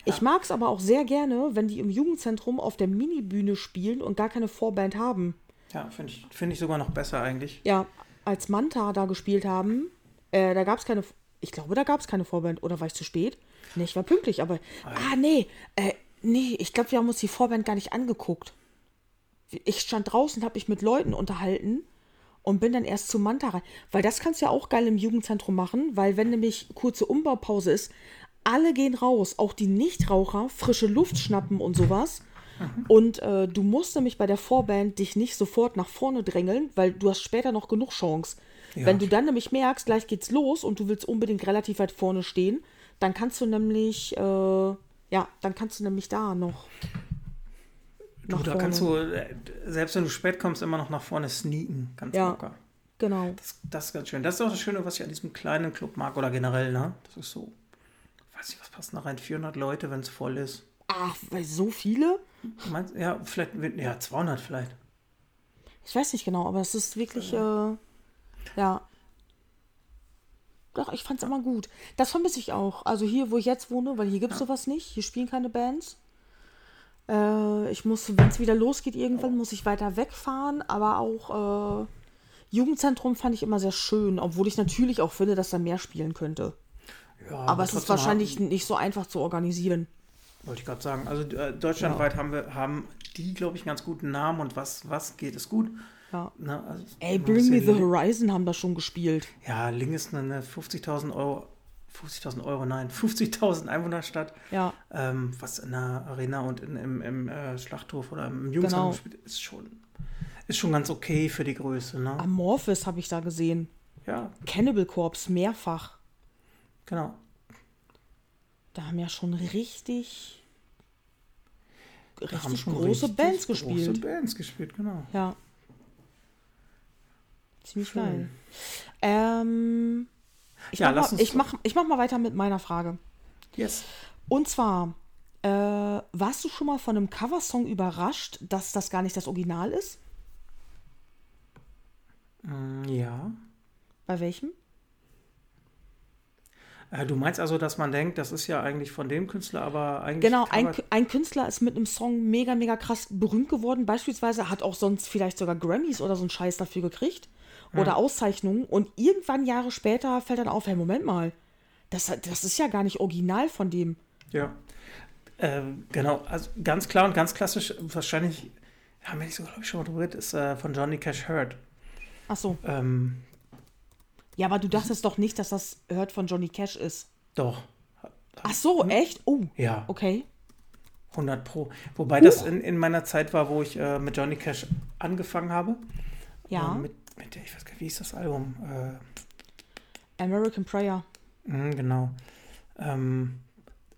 Ich mag es aber auch sehr gerne, wenn die im Jugendzentrum auf der Minibühne spielen und gar keine Vorband haben. Ja, finde ich, find ich sogar noch besser eigentlich. Ja, als Manta da gespielt haben, äh, da gab es keine, ich glaube, da gab es keine Vorband. Oder war ich zu spät? Nee, ich war pünktlich, aber, ah, nee, äh, nee, ich glaube, wir haben uns die Vorband gar nicht angeguckt. Ich stand draußen, habe mich mit Leuten unterhalten und bin dann erst zu Manta rein. Weil das kannst du ja auch geil im Jugendzentrum machen, weil wenn nämlich kurze Umbaupause ist, alle gehen raus, auch die Nichtraucher, frische Luft schnappen und sowas. Und äh, du musst nämlich bei der Vorband dich nicht sofort nach vorne drängeln, weil du hast später noch genug Chance. Ja. Wenn du dann nämlich merkst, gleich geht's los und du willst unbedingt relativ weit vorne stehen, dann kannst du nämlich, äh, ja, dann kannst du nämlich da noch. Du, da vorne. kannst du, äh, selbst wenn du spät kommst, immer noch nach vorne sneaken. Ganz Ja. locker. Genau. Das, das ist ganz schön. Das ist auch das Schöne, was ich an diesem kleinen Club mag oder generell, ne? Das ist so, weiß nicht, was passen da rein? 400 Leute, wenn es voll ist. Ach, weil so viele? Meinst, ja, vielleicht, ja, 200 vielleicht. Ich weiß nicht genau, aber es ist wirklich, äh, ja. Doch, ich fand's immer gut. Das vermisse ich auch. Also hier, wo ich jetzt wohne, weil hier gibt's sowas nicht. Hier spielen keine Bands. Äh, ich muss, wenn es wieder losgeht, irgendwann muss ich weiter wegfahren. Aber auch äh, Jugendzentrum fand ich immer sehr schön, obwohl ich natürlich auch finde, dass da mehr spielen könnte. Ja, Aber es ist wahrscheinlich Haben, nicht so einfach zu organisieren. Wollte ich gerade sagen. Also äh, deutschlandweit haben wir, haben die, glaube ich, einen ganz guten Namen und was, was geht, ist gut. Ja. Ne? Also, Ey, Bring Me ja the Horizon haben da schon gespielt. Ja, Ling ist eine 50.000 Euro, 50.000 Euro, nein, [laughs] 50.000 Einwohnerstadt. Ja, ähm, was in der Arena und in, im, im äh, Schlachthof oder im Jugendzentrum Genau. spielt, ist schon, ist schon ganz okay für die Größe. Ne? Amorphis habe ich da gesehen. Ja, Cannibal Corpse mehrfach. genau. Da haben ja schon richtig, richtig schon große richtig Bands Große gespielt. Bands gespielt, genau. Ja. Ziemlich Schön. geil. Ähm, ich, Ja, mach mal, ich, mach, ich mach mal weiter mit meiner Frage. Yes. Und zwar, äh, warst du schon mal von einem Coversong überrascht, dass das gar nicht das Original ist? Mm, ja. Bei welchem? Äh, du meinst also, dass man denkt, das ist ja eigentlich von dem Künstler, aber eigentlich. Genau, ein, ein Künstler ist mit einem Song mega, mega krass berühmt geworden. Beispielsweise hat auch sonst vielleicht sogar Grammys oder so einen Scheiß dafür gekriegt. Oder Auszeichnungen. Und irgendwann Jahre später fällt dann auf, hey, Moment mal. Das, das ist ja gar nicht original von dem. Ja. Ähm, genau, also ganz klar und ganz klassisch, wahrscheinlich, haben wir nicht so, glaube ich, schon mal drüber geredet, ist äh, von Johnny Cash Hurt. Ach so. Ähm, Ja, aber du dachtest doch nicht, dass das Hört von Johnny Cash ist. doch. Ach so, echt? Oh, Ja. okay. 100 Pro. Wobei das in, in meiner Zeit war, wo ich äh, mit Johnny Cash angefangen habe. Ja. Äh, mit, mit der, ich weiß gar nicht, wie ist das Album? Äh, American Prayer. mh, genau. Ähm,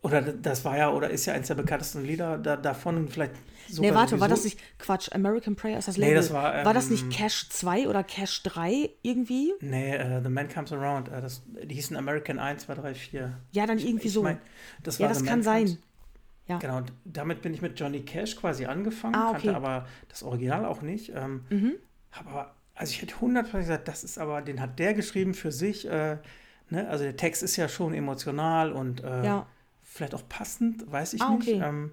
oder das war ja, oder ist ja eins der bekanntesten Lieder da, davon. Vielleicht sogar Nee, warte, war sowieso. das nicht. Quatsch, American Prayer ist das Nee, Label. das war, war das ähm, nicht Cash 2 oder Cash 3 irgendwie? Nee, äh, The Man Comes Around. Äh, das, die hießen American 1, 2, 3, 4. Ja, dann irgendwie so. das ja, war das The kann Man sein. Comes- Ja. Genau, und damit bin ich mit Johnny Cash quasi angefangen, Ah, okay. Mhm. kannte aber das Original auch nicht. Ähm, hab aber, also ich hätte hundertprozentig gesagt, das ist aber, den hat der geschrieben für sich. Äh, ne? Also der Text ist ja schon emotional und äh, Ja. Vielleicht auch passend, weiß ich Ah, nicht. okay. Ähm,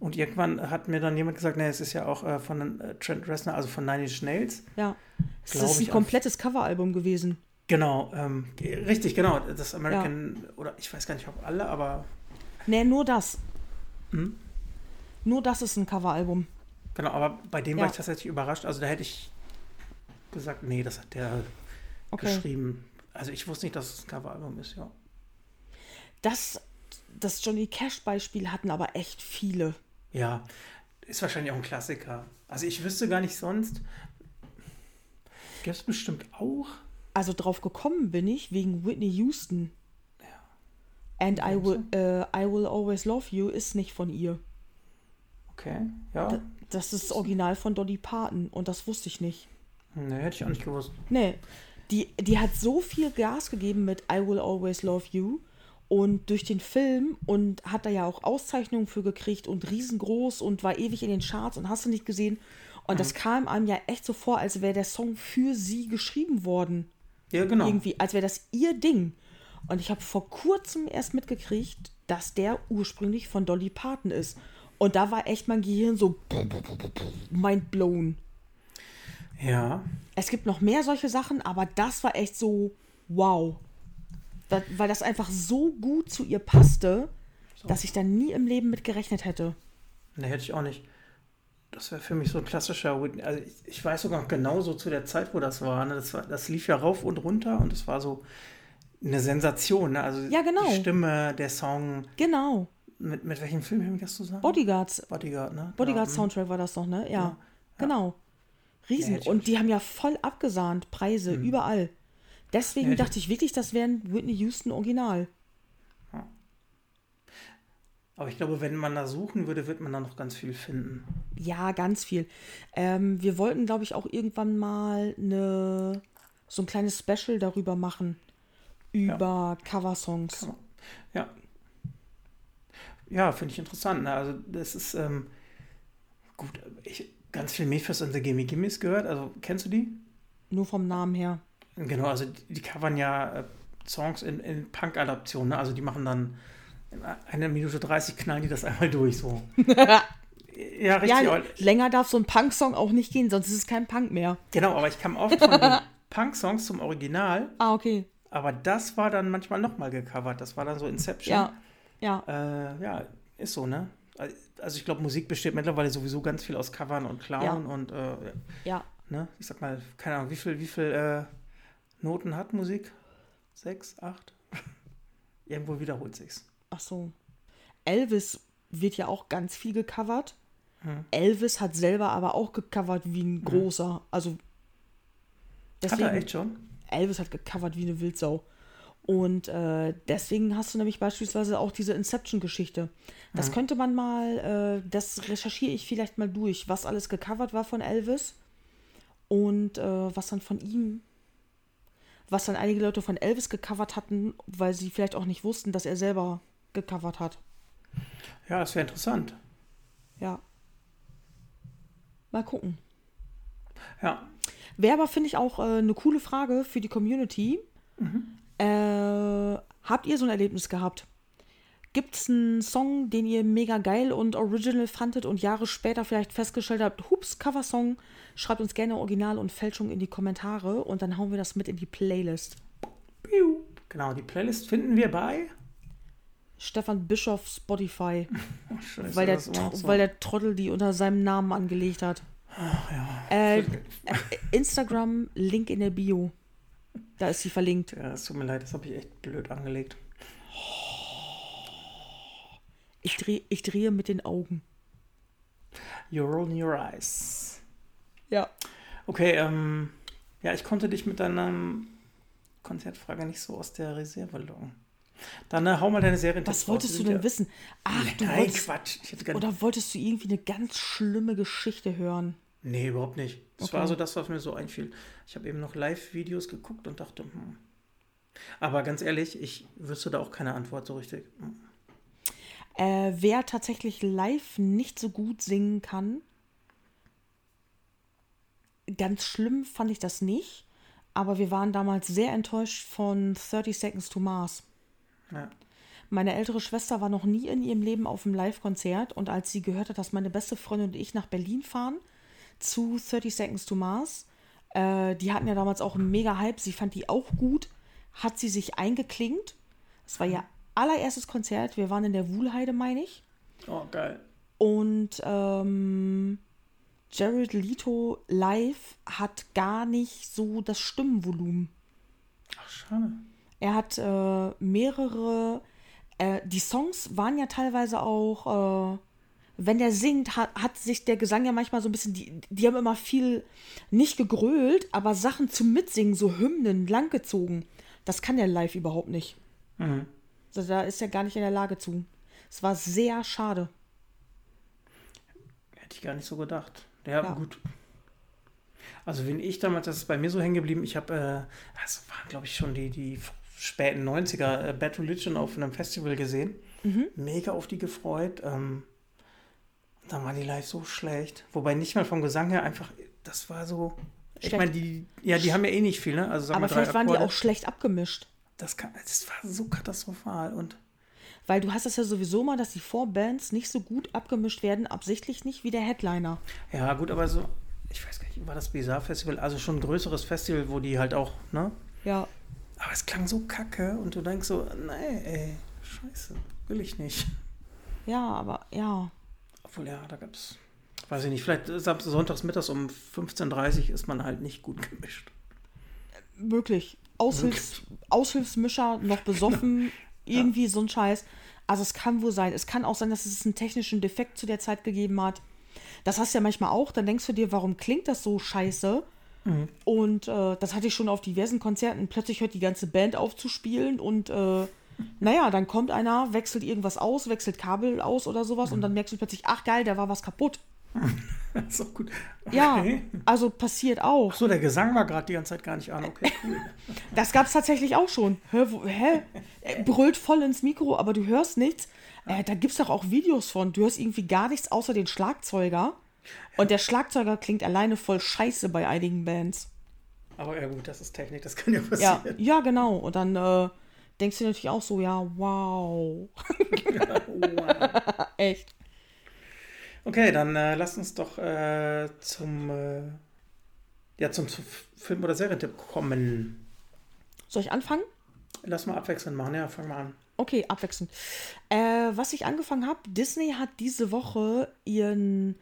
und irgendwann hat mir dann jemand gesagt, nee, es ist ja auch äh, von äh, Trent Reznor, also von Nine Inch Nails. Ja. Es ist ein komplettes Coveralbum gewesen. Genau, ähm, richtig, genau. Das American, oder ich weiß gar nicht, ob alle, aber Nee, nur das. Nur das ist ein Coveralbum. Genau, aber bei dem Ja. war ich tatsächlich überrascht. Also da hätte ich gesagt, nee, das hat der Okay. geschrieben. Also ich wusste nicht, dass es ein Coveralbum ist, ja. Das, das Johnny Cash-Beispiel hatten aber echt viele. Ja, ist wahrscheinlich auch ein Klassiker. Also ich wüsste gar nicht sonst. Gibt es bestimmt auch. Also drauf gekommen bin ich wegen Whitney Houston. And I will, äh, I will always love you ist nicht von ihr. Okay, ja. Das ist das Original von Dolly Parton und das wusste ich nicht. Nee, hätte ich auch nicht gewusst. Nee, die, die hat so viel Gas gegeben mit I Will Always Love You und durch den Film und hat da ja auch Auszeichnungen für gekriegt und riesengroß und war ewig in den Charts und hast du nicht gesehen. Und das kam einem ja echt so vor, als wäre der Song für sie geschrieben worden. Ja, genau. Irgendwie, als wäre das ihr Ding. Und ich habe vor kurzem erst mitgekriegt, dass der ursprünglich von Dolly Parton ist. Und da war echt mein Gehirn so mind blown. Ja, Es gibt noch mehr solche Sachen, aber das war echt so wow. Da, weil das einfach so gut zu ihr passte, dass ich da nie im Leben mit gerechnet hätte. nee, hätte ich auch nicht. Das wäre für mich so ein klassischer Whitney. Also ich, ich weiß sogar noch genau so zu der Zeit, wo das war. Ne? Das, war das lief ja rauf und runter und es war so eine Sensation. Ne? Also Ja, genau. die Stimme, der Song. Genau. Mit, mit welchem Film haben wir das zusammen? Bodyguards. Bodyguard, ne? Bodyguard Genau. Soundtrack war das doch, ne? Ja. Genau. Riesen. Ich Und die haben ja voll abgesahnt, Preise, überall. Deswegen Ja, dachte ich wirklich, das wäre ein Whitney Houston Original. Aber ich glaube, wenn man da suchen würde, wird man da noch ganz viel finden. Ja, ganz viel. Ähm, wir wollten, glaube ich, auch irgendwann mal eine, so ein kleines Special darüber machen. Über Coversongs. Ja. Ja, finde ich interessant. Ne? Also das ist ähm, gut. Ich ganz viel Memphis und the Gimme Gimmes gehört. Also kennst du die? Nur vom Namen her. Genau, also die, die covern ja äh, Songs in, in Punk-Adaptionen. Ne? Also die machen dann in einer Minute 30 knallen die das einmal durch so. [laughs] ja, richtig. Ja, länger darf so ein Punk-Song auch nicht gehen, sonst ist es kein Punk mehr. genau, aber ich kam oft von den [laughs] Punk-Songs zum Original. Ah, okay. Aber das war dann manchmal nochmal gecovert. Das war dann so Inception. Ja. Ja. Äh, ja, ist so, ne? Also ich glaube, Musik besteht mittlerweile sowieso ganz viel aus Covern und Klauen Ja. und äh, Ja. ne? Ich sag mal, keine Ahnung, wie viel, wie viel äh, Noten hat Musik? Sechs, acht? [laughs] Irgendwo wiederholt sich's. Ach so. Elvis wird ja auch ganz viel gecovert. Hm. Elvis hat selber aber auch gecovert wie ein großer. Also Hat deswegen, er echt schon? Elvis hat gecovert wie eine Wildsau. Und äh, deswegen hast du nämlich beispielsweise auch diese Inception-Geschichte. Das könnte man mal, äh, das recherchiere ich vielleicht mal durch, was alles gecovert war von Elvis und äh, was dann von ihm, was dann einige Leute von Elvis gecovert hatten, weil sie vielleicht auch nicht wussten, dass er selber gecovert hat. Ja, das wäre interessant. Ja. Mal gucken. Ja. Wäre aber, finde ich, auch äh, eine coole Frage für die Community. Äh, habt ihr so ein Erlebnis gehabt? Gibt es einen Song, den ihr mega geil und original fandet und Jahre später vielleicht festgestellt habt, hups, Coversong? Schreibt uns gerne Original und Fälschung in die Kommentare und dann hauen wir das mit in die Playlist. Genau, die Playlist finden wir bei. Stefan Bischoff Spotify, [laughs] Oh, scheiße, weil, der, so. weil der Trottel die unter seinem Namen angelegt hat. Äh, äh, Instagram, Link in der Bio. Da ist sie verlinkt. ja, es tut mir leid, das habe ich echt blöd angelegt. Ich, dreh, ich drehe mit den Augen. You roll your eyes. Ja. Okay, ähm, ja, ich konnte dich mit deiner Konzertfrage nicht so aus der Reserve locken. Dann äh, hau mal deine Serie Was wolltest du denn wissen? Ach, du Nein, wolltest, Quatsch. Oder wolltest du irgendwie eine ganz schlimme Geschichte hören? Nee, überhaupt nicht. Das Okay. war so das, was mir so einfiel. Ich habe eben noch Live-Videos geguckt und dachte, hm. Aber ganz ehrlich, ich wüsste da auch keine Antwort so richtig. Hm. Äh, wer tatsächlich live nicht so gut singen kann, ganz schlimm fand ich das nicht. Aber wir waren damals sehr enttäuscht von 30 Seconds to Mars. Ja. Meine ältere Schwester war noch nie in ihrem Leben auf einem Live-Konzert und als sie gehört hat, dass meine beste Freundin und ich nach Berlin fahren zu 30 Seconds to Mars, äh, die hatten ja damals auch einen mega Hype, sie fand die auch gut, hat sie sich eingeklingt. Es war ihr allererstes Konzert, wir waren in der Wuhlheide, meine ich. Oh, geil. Und ähm, Jared Leto live hat gar nicht so das Stimmenvolumen. Ach, schade. Er hat äh, mehrere, äh, die Songs waren ja teilweise auch, äh, wenn der singt, hat, hat sich der Gesang ja manchmal so ein bisschen, die, die haben immer viel nicht gegrölt, aber Sachen zum Mitsingen, so Hymnen langgezogen. Das kann der live überhaupt nicht. Mhm. Also da ist er gar nicht in der Lage zu. Es war sehr schade. Hätte ich gar nicht so gedacht. Ja, Ja. gut. Also, wenn ich damals, das ist bei mir so hängen geblieben, ich habe, äh, das waren, glaube ich, schon die, die späten 90er, äh, Bad Religion auf einem Festival gesehen. Mega auf die gefreut. Ähm, dann war die live so schlecht. Wobei nicht mal vom Gesang her einfach, das war so. Ich Schlecht. meine, die, ja, die haben ja eh nicht viel, ne? Also, Aber vielleicht waren die auch schlecht abgemischt. Das, kann, das war so katastrophal und. Weil du hast das ja sowieso mal, dass die Vorbands nicht so gut abgemischt werden, absichtlich nicht wie der Headliner. Ja, gut, aber so, ich weiß gar nicht, war das Bizarre Festival? Also schon ein größeres Festival, wo die halt auch, ne? Ja, Aber es klang so kacke und du denkst so, nee, ey, scheiße, will ich nicht. ja, aber ja. Obwohl, ja, da gab's, weiß ich nicht, vielleicht sonntags mittags um 15.30 Uhr ist man halt nicht gut gemischt. Möglich. Aushilfs Aushilfsmischer, noch besoffen, irgendwie so ein Scheiß. Also es kann wohl sein. Es kann auch sein, dass es einen technischen Defekt zu der Zeit gegeben hat. Das hast du ja manchmal auch. Dann denkst du dir, warum klingt das so scheiße? Und äh, das hatte ich schon auf diversen Konzerten. Plötzlich hört die ganze Band auf zu spielen und äh, naja, dann kommt einer, wechselt irgendwas aus, wechselt Kabel aus oder sowas und dann merkst du plötzlich, ach geil, da war was kaputt. [laughs] ist auch gut. Ja, Okay. also passiert auch. So, der Gesang war gerade die ganze Zeit gar nicht an. Okay, cool. [laughs] Das gab es tatsächlich auch schon. Hä, hä? Er brüllt voll ins Mikro, aber du hörst nichts. Äh, da gibt es doch auch Videos von. Du hörst irgendwie gar nichts außer den Schlagzeuger. Und der Schlagzeuger klingt alleine voll scheiße bei einigen Bands. Aber ja gut, das ist Technik, das kann ja Ja, passieren. ja genau. Und dann äh, denkst du natürlich auch so, ja, wow. [laughs] Wow. Echt. Okay, dann äh, lass uns doch äh, zum, äh, ja, zum, zum Film- oder Serientipp kommen. Soll ich anfangen? Lass mal abwechselnd machen. Ja, fang mal an. Okay, abwechselnd. Äh, was ich angefangen habe, Disney hat diese Woche ihren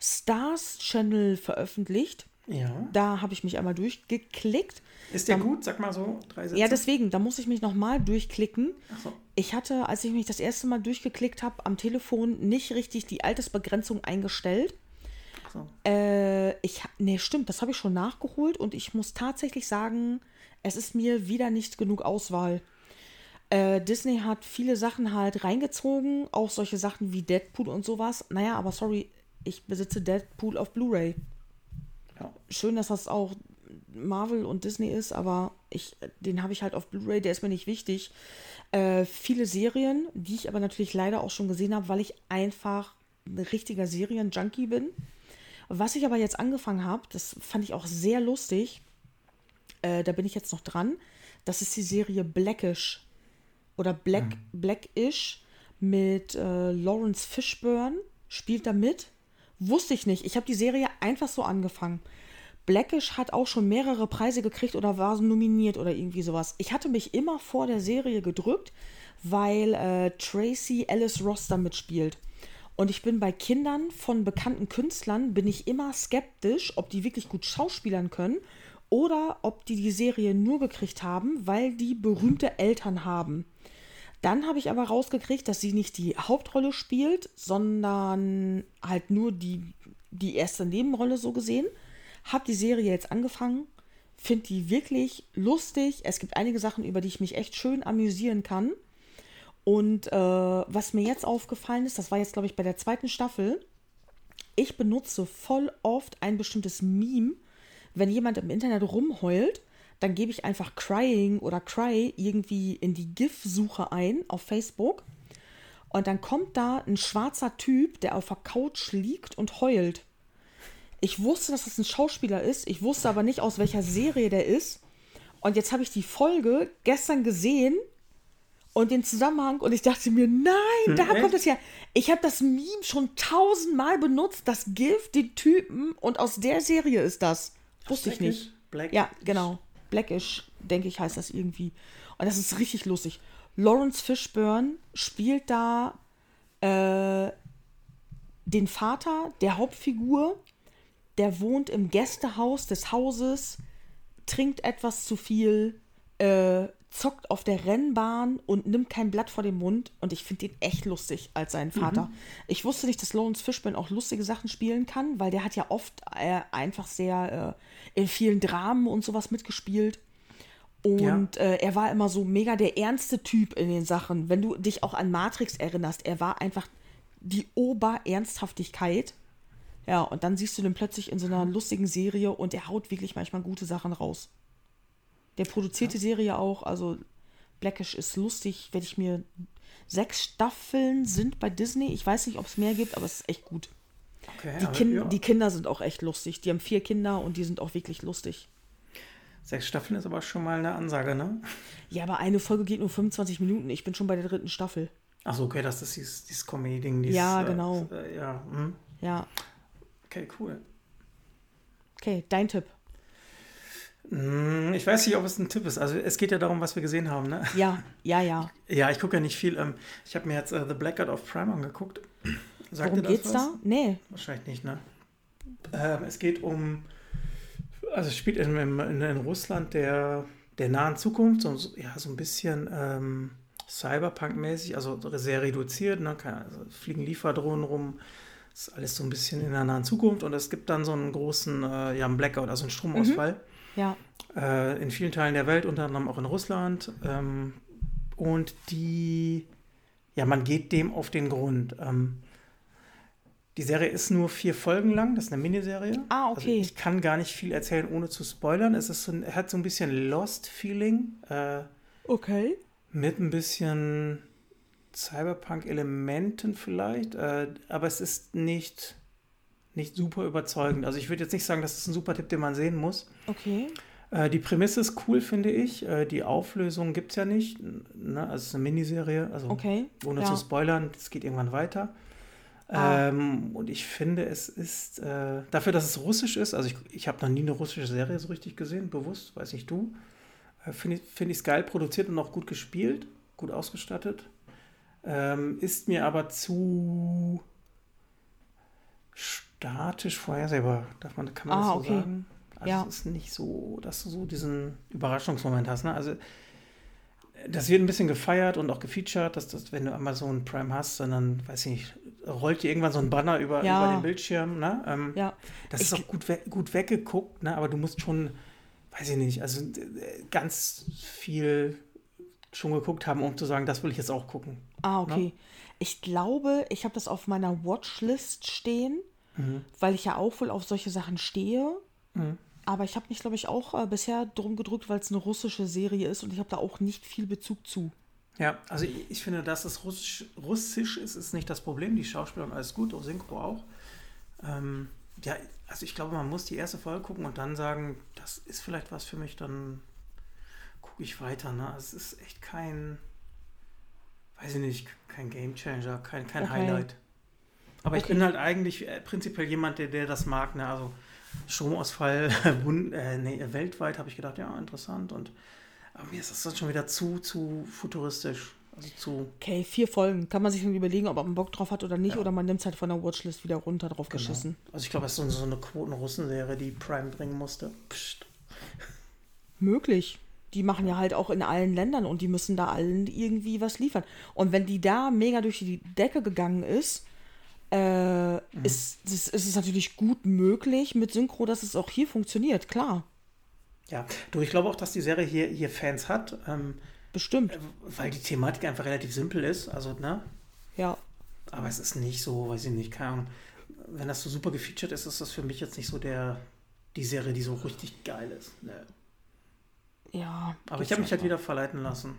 Stars Channel veröffentlicht. Ja. Da habe ich mich einmal durchgeklickt. Ist der gut? Sag mal so drei Sätze. Ja, deswegen, da muss ich mich nochmal durchklicken. Ach so. Ich hatte, als ich mich das erste Mal durchgeklickt habe, am Telefon nicht richtig die Altersbegrenzung eingestellt. Ach so. Äh, ich, nee, stimmt, das habe ich schon nachgeholt und ich muss tatsächlich sagen, es ist mir wieder nicht genug Auswahl. Äh, Disney hat viele Sachen halt reingezogen, auch solche Sachen wie Deadpool und sowas. Naja, aber sorry, ich besitze Deadpool auf Blu-ray. Ja. Schön, dass das auch Marvel und Disney ist, aber ich, den habe ich halt auf Blu-ray, der ist mir nicht wichtig. Äh, viele Serien, die ich aber natürlich leider auch schon gesehen habe, weil ich einfach ein richtiger Serien-Junkie bin. Was ich aber jetzt angefangen habe, das fand ich auch sehr lustig, äh, da bin ich jetzt noch dran, das ist die Serie Blackish oder Black, Blackish mit äh, Lawrence Fishburne, spielt da mit. Wusste ich nicht. Ich habe die Serie einfach so angefangen. Blackish hat auch schon mehrere Preise gekriegt oder war nominiert oder irgendwie sowas. Ich hatte mich immer vor der Serie gedrückt, weil äh, Tracy Ellis Ross da mitspielt. Und ich bin bei Kindern von bekannten Künstlern, bin ich immer skeptisch, ob die wirklich gut schauspielern können oder ob die die Serie nur gekriegt haben, weil die berühmte Eltern haben. Dann habe ich aber rausgekriegt, dass sie nicht die Hauptrolle spielt, sondern halt nur die, die erste Nebenrolle so gesehen. Hab die Serie jetzt angefangen, finde die wirklich lustig. Es gibt einige Sachen, über die ich mich echt schön amüsieren kann. Und äh, was mir jetzt aufgefallen ist, das war jetzt, glaube ich, bei der zweiten Staffel, ich benutze voll oft ein bestimmtes Meme, wenn jemand im Internet rumheult, dann gebe ich einfach Crying oder Cry irgendwie in die GIF-Suche ein auf Facebook. Und dann kommt da ein schwarzer Typ, der auf der Couch liegt und heult. Ich wusste, dass das ein Schauspieler ist. Ich wusste aber nicht, aus welcher Serie der ist. Und jetzt habe ich die Folge gestern gesehen und den Zusammenhang und ich dachte mir, nein, da echt? kommt es her. Ich habe das Meme schon tausendmal benutzt, das Gift, den Typen und aus der Serie ist das. Wusste ich nicht. Black Ja, genau. Blackish, denke ich, heißt das irgendwie. Und das ist richtig lustig. Lawrence Fishburne spielt da äh, den Vater der Hauptfigur, der wohnt im Gästehaus des Hauses, trinkt etwas zu viel, äh, zockt auf der Rennbahn und nimmt kein Blatt vor den Mund. Und ich finde ihn echt lustig als seinen Vater. Mhm. Ich wusste nicht, dass Lawrence Fishburne auch lustige Sachen spielen kann, weil der hat ja oft äh, einfach sehr äh, in vielen Dramen und sowas mitgespielt. Und ja. äh, er war immer so mega der ernste Typ in den Sachen. Wenn du dich auch an Matrix erinnerst, er war einfach die Oberernsthaftigkeit. Ja, und dann siehst du den plötzlich in so einer lustigen Serie und er haut wirklich manchmal gute Sachen raus. Der produziert die Serie auch, also Blackish ist lustig, werde ich mir. Sechs Staffeln sind bei Disney. Ich weiß nicht, ob es mehr gibt, aber es ist echt gut. Okay, die, kind, ja. die Kinder sind auch echt lustig. Die haben vier Kinder und die sind auch wirklich lustig. Sechs Staffeln ist aber schon mal eine Ansage, ne? Ja, aber eine Folge geht nur 25 Minuten. Ich bin schon bei der dritten Staffel. Achso, okay, das ist dieses, dieses Comedy-Ding. Ja, genau. Äh, ja, hm. ja. Okay, cool. Okay, dein Tipp. Hm, ich weiß nicht, ob es ein Tipp ist. Also es geht ja darum, was wir gesehen haben, ne? Ja, ja, ja. Ja, ich gucke ja nicht viel. Ähm, ich habe mir jetzt uh, The Blackguard of Prime angeguckt. Sagt Worum geht's was? da? Nee. Wahrscheinlich nicht, ne? Ähm, es geht um, also es spielt in, in, in, Russland der, der nahen Zukunft, so, ja, so ein bisschen ähm, Cyberpunk-mäßig, also sehr reduziert, ne? Also fliegen Lieferdrohnen rum, ist alles so ein bisschen in der nahen Zukunft und es gibt dann so einen großen, äh, ja, einen Blackout, also einen Stromausfall. Mhm ja. Äh, in vielen Teilen der Welt, unter anderem auch in Russland. Ähm, und die, ja, man geht dem auf den Grund. Ähm, die Serie ist nur vier Folgen lang, das ist eine Miniserie. Ah, okay. Also ich kann gar nicht viel erzählen, ohne zu spoilern. Es ist so, hat so ein bisschen Lost-Feeling. Äh, okay. Mit ein bisschen Cyberpunk-Elementen vielleicht, äh, aber es ist nicht nicht super überzeugend. Also ich würde jetzt nicht sagen, das ist ein super Tipp, den man sehen muss. Okay. Äh, die Prämisse ist cool, finde ich. Äh, die Auflösung gibt es ja nicht. Ne? Also es ist eine Miniserie. Also okay. ohne ja. zu spoilern, es geht irgendwann weiter. Ah. Ähm, und ich finde, es ist äh, dafür, dass es russisch ist, also ich, ich habe noch nie eine russische Serie so richtig gesehen, bewusst, weiß nicht du. Äh, finde ich es find geil produziert und auch gut gespielt, gut ausgestattet. Ähm, ist mir aber zu statisch vorhersehbar. Darf man, kann man ah, das so okay. sagen? Also ja. es ist nicht so, dass du so diesen Überraschungsmoment hast. Ne? Also das wird ein bisschen gefeiert und auch gefeatured, dass das, wenn du Amazon Prime hast, dann, weiß ich nicht, rollt dir irgendwann so ein Banner über, ja. über den Bildschirm. Ne? Ähm, ja. Das ich, ist auch gut, we gut weggeguckt, ne? aber du musst schon, weiß ich nicht, also ganz viel schon geguckt haben, um zu sagen, das will ich jetzt auch gucken. Ah, okay. Ne? Ich glaube, ich habe das auf meiner Watchlist stehen mhm. weil ich ja auch wohl auf solche Sachen stehe. Mhm. Aber ich habe mich, glaube ich, auch äh, bisher drum gedrückt, weil es eine russische Serie ist und ich habe da auch nicht viel Bezug zu. Ja, also ich, ich, finde, dass es Russisch, Russisch ist, ist nicht das Problem. Die Schauspieler alles gut, auch Synchro auch. Ähm, ja, also ich glaube, man muss die erste Folge gucken und dann sagen, das ist vielleicht was für mich, dann gucke ich weiter. Ne? Es ist echt kein, weiß ich nicht, kein Game Changer, kein, kein okay. Highlight. Aber okay. ich bin halt eigentlich äh, prinzipiell jemand, der, der das mag. Ne? Also Stromausfall [laughs] äh, nee, weltweit habe ich gedacht, ja, interessant. Und aber mir ist das dann schon wieder zu, zu futuristisch. Also zu. Okay, vier Folgen. Kann man sich dann überlegen, ob man Bock drauf hat oder nicht, ja. oder man nimmt es halt von der Watchlist wieder runter drauf genau. geschissen. Also ich glaube, es ist so, eine Quoten-Russen-Serie, die Prime bringen musste. Psst. Möglich. Die machen ja halt auch in allen Ländern und die müssen da allen irgendwie was liefern. Und wenn die da mega durch die Decke gegangen ist, äh, mhm. ist, ist, ist es natürlich gut möglich mit Synchro, dass es auch hier funktioniert, klar. Ja, du, ich glaube auch, dass die Serie hier, hier Fans hat. Ähm, Bestimmt. Äh, weil die Thematik einfach relativ simpel ist. Also, ne? Ja. Aber es ist nicht so, weiß ich nicht, keine Ahnung. Wenn das so super gefeatured ist, ist das für mich jetzt nicht so der, die Serie, die so richtig geil ist. Ne. Ja. Aber ich habe mich halt wieder verleiten lassen.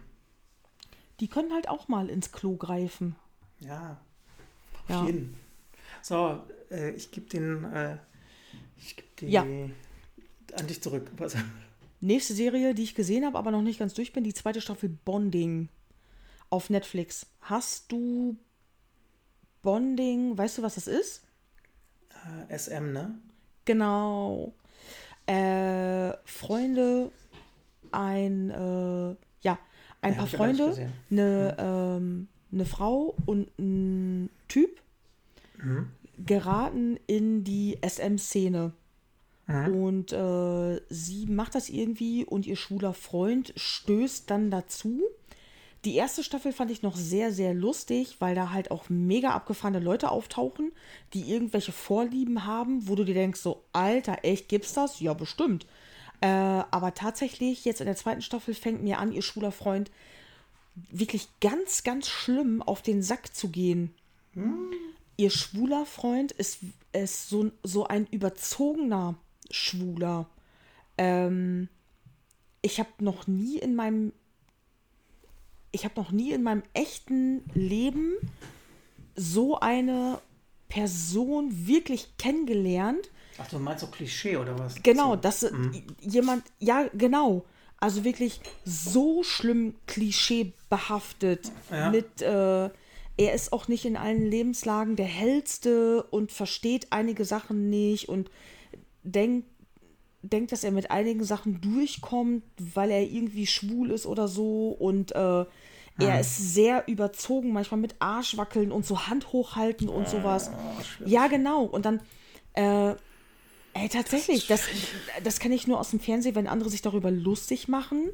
Die können halt auch mal ins Klo greifen. Ja. Ja. Jeden. So, äh, ich gebe den, äh, ich gebe die ja. an dich zurück. Was? Nächste Serie, die ich gesehen habe, aber noch nicht ganz durch bin, die zweite Staffel Bonding auf Netflix. Hast du Bonding, weißt du, was das ist? Äh, SM, ne? Genau. Äh, Freunde, ein, äh, ja, ein Ja, paar Freunde, eine, ähm, eine Frau und ein Typ Mhm. geraten in die SM-Szene. Mhm. Und äh, sie macht das irgendwie und ihr schwuler Freund stößt dann dazu. Die erste Staffel fand ich noch sehr, sehr lustig, weil da halt auch mega abgefahrene Leute auftauchen, die irgendwelche Vorlieben haben, wo du dir denkst, so, Alter, echt, gibt's das? Ja, bestimmt. Äh, aber tatsächlich, jetzt in der zweiten Staffel fängt mir an, ihr schwuler Freund wirklich ganz, ganz schlimm auf den Sack zu gehen. Ihr schwuler Freund ist, ist so, so ein überzogener Schwuler. Ähm, ich habe noch nie in meinem ich habe noch nie in meinem echten Leben so eine Person wirklich kennengelernt. Ach, du meinst so Klischee oder was? Genau, dass äh, jemand, ja, genau. Also wirklich so schlimm klischeebehaftet Ja. mit, äh, er ist auch nicht in allen Lebenslagen der hellste und versteht einige Sachen nicht und denkt, denkt, dass er mit einigen Sachen durchkommt, weil er irgendwie schwul ist oder so und äh, er ist sehr überzogen, manchmal mit Arschwackeln und so Hand hochhalten und sowas. Ja, genau. Und dann, äh, ey, tatsächlich, das, das kenne ich nur aus dem Fernsehen, wenn andere sich darüber lustig machen.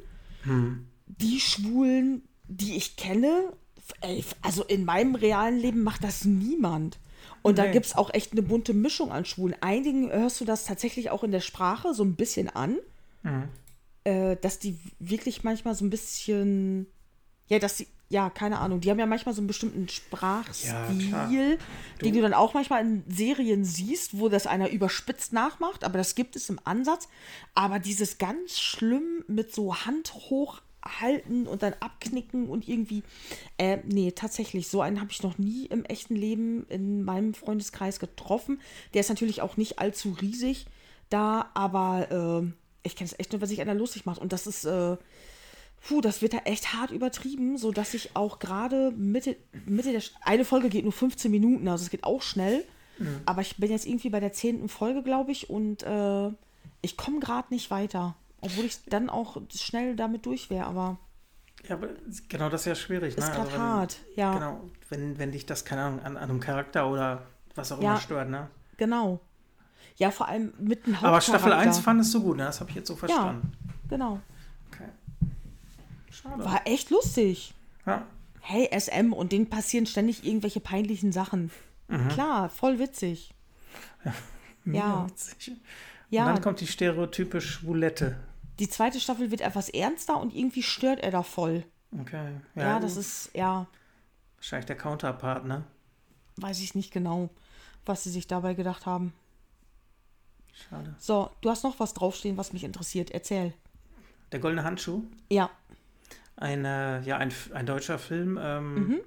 Die Schwulen, die ich kenne, ey, also in meinem realen Leben macht das niemand. Und da Nee. gibt es auch echt eine bunte Mischung an Schwulen. Einigen hörst du das tatsächlich auch in der Sprache so ein bisschen an, äh, dass die wirklich manchmal so ein bisschen, ja, dass sie, ja, keine Ahnung, die haben ja manchmal so einen bestimmten Sprachstil, klar. den du dann auch manchmal in Serien siehst, wo das einer überspitzt nachmacht, aber das gibt es im Ansatz. Aber dieses ganz schlimm mit so Hand hochhalten und dann abknicken und irgendwie, äh, nee, tatsächlich, so einen habe ich noch nie im echten Leben in meinem Freundeskreis getroffen. Der ist natürlich auch nicht allzu riesig da, aber äh, ich kenne es echt nur, wenn sich einer lustig macht. Und das ist, äh, puh, das wird da echt hart übertrieben, sodass ich auch gerade Mitte, Mitte der, eine Folge geht nur 15 Minuten, also es geht auch schnell. Aber ich bin jetzt irgendwie bei der zehnten Folge, glaube ich, und äh, ich komme gerade nicht weiter. Obwohl ich dann auch schnell damit durch wäre, aber Ja, aber genau das ist ja schwierig. ist ne? gerade wenn- hart. Ja, Genau, wenn, wenn dich das, keine Ahnung, an, an einem Charakter oder was auch Ja. immer stört, ne? genau. Ja, vor allem mit einem Aber Staffel 1 Hauptcharakter. fandest du gut, ne? Das habe ich jetzt so verstanden. Genau. Schade. War echt lustig. Ja. Hey, SM und denen passieren ständig irgendwelche peinlichen Sachen. Mhm. Klar, voll witzig. Ja. [laughs] witzig. Und Ja, dann kommt die Stereotype Schwulette. die zweite Staffel wird etwas ernster und irgendwie stört er da voll. Okay. Ja, das gut. ist, ja, Wahrscheinlich der Counterpart, ne? weiß ich nicht genau, was sie sich dabei gedacht haben. Schade. So, du hast noch was draufstehen, was mich interessiert. Erzähl. Der Goldene Handschuh. Ja, Ein, äh, ja, ein, ein deutscher Film. Ähm, Mhm.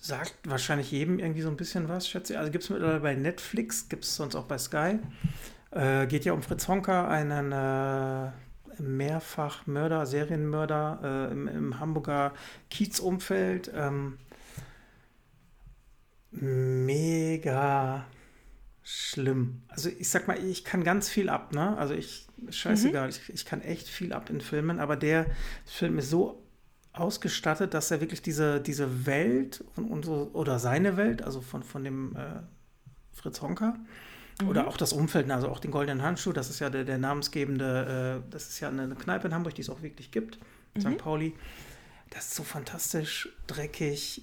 Sagt wahrscheinlich jedem irgendwie so ein bisschen was, schätze ich. Also gibt es mittlerweile bei Netflix, gibt es sonst auch bei Sky. Äh, geht ja um Fritz Honka, einen äh, Mehrfachmörder, Serienmörder äh, im, im Hamburger Kiezumfeld. Ähm, mega schlimm. Also ich sag mal, ich kann ganz viel ab, ne? Also ich, scheißegal, ich, ich kann echt viel ab in Filmen, aber der Film ist so ausgestattet, dass er wirklich diese, diese Welt und, so, oder seine Welt, also von, von dem äh, Fritz Honka, oder auch das Umfeld, ne, also auch den Goldenen Handschuh, das ist ja der, der namensgebende, äh, das ist ja eine, eine Kneipe in Hamburg, die es auch wirklich gibt, St. Pauli. Das ist so fantastisch, dreckig,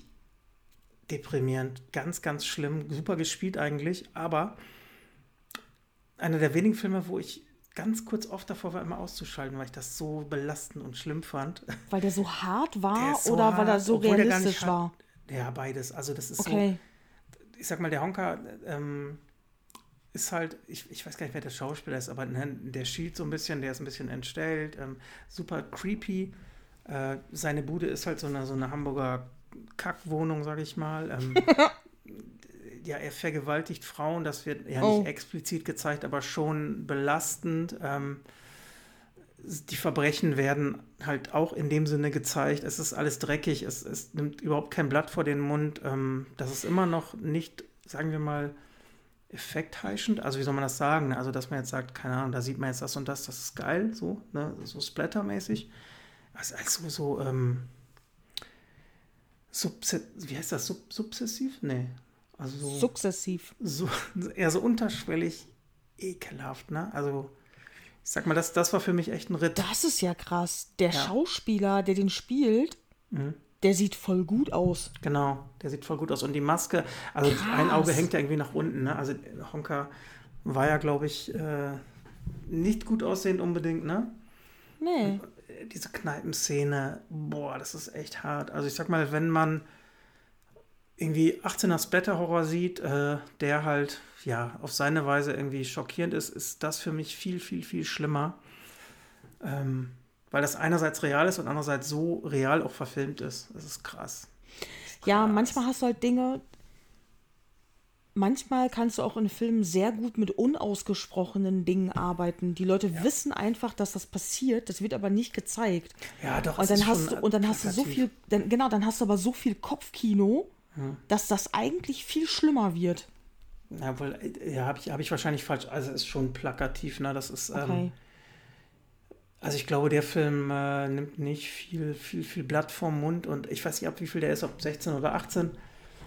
deprimierend, ganz, ganz schlimm, super gespielt eigentlich, aber einer der wenigen Filme, wo ich ganz kurz oft davor war, immer auszuschalten, weil ich das so belastend und schlimm fand. weil der so hart [laughs] Der war so oder weil er hart, so der realistisch nicht war. hart- Ja, beides. Also das ist so, Okay. ich sag mal, der Honka ähm, ist halt, ich, ich weiß gar nicht, wer der Schauspieler ist, aber ne, der schielt so ein bisschen, der ist ein bisschen entstellt, ähm, super creepy. Äh, seine Bude ist halt so eine, so eine Hamburger Kackwohnung, sag ich mal. Ähm, [laughs] ja, er vergewaltigt Frauen, das wird ja Oh. nicht explizit gezeigt, aber schon belastend. Ähm, die Verbrechen werden halt auch in dem Sinne gezeigt. Es ist alles dreckig, es, es nimmt überhaupt kein Blatt vor den Mund. Ähm, das ist immer noch nicht, sagen wir mal, effektheischend. Also wie soll man das sagen? Also dass man jetzt sagt, keine Ahnung, da sieht man jetzt das und das, das ist geil, so, ne? so splattermäßig. Also, also so, ähm, Subse wie heißt das? Sub subzessiv? Nee. Also so, Sukzessiv. so, eher so unterschwellig ekelhaft, ne? Also, ich sag mal, das, das war für mich echt ein Ritt. Das ist ja krass. Der Ja. Schauspieler, der den spielt, der sieht voll gut aus. Genau, der sieht voll gut aus. Und die Maske, also ein Auge hängt ja irgendwie nach unten, ne? Also Honka war ja, glaube ich, äh, nicht gut aussehend unbedingt, ne? Nee. diese Kneipenszene, boah, das ist echt hart. Also ich sag mal, wenn man irgendwie 18er Splatter-Horror sieht, äh, der halt, ja, auf seine Weise irgendwie schockierend ist, ist das für mich viel, viel, viel schlimmer. Ähm, weil das einerseits real ist und andererseits so real auch verfilmt ist. Das ist krass. Ja, manchmal hast du halt Dinge. Manchmal kannst du auch in Filmen sehr gut mit unausgesprochenen Dingen arbeiten. Die Leute wissen einfach, dass das passiert, das wird aber nicht gezeigt. Ja, doch. Und dann ist hast du, und dann hast du so viel, dann, genau, dann hast du aber so viel Kopfkino, dass das eigentlich viel schlimmer wird. Ja, wohl, äh, ja, habe ich, hab ich wahrscheinlich falsch. Also es ist schon plakativ, ne? Das ist. Ähm, Okay. Also ich glaube, der Film äh, nimmt nicht viel, viel, viel Blatt vom Mund und ich weiß nicht, ab wie viel der ist, ob 16 oder 18.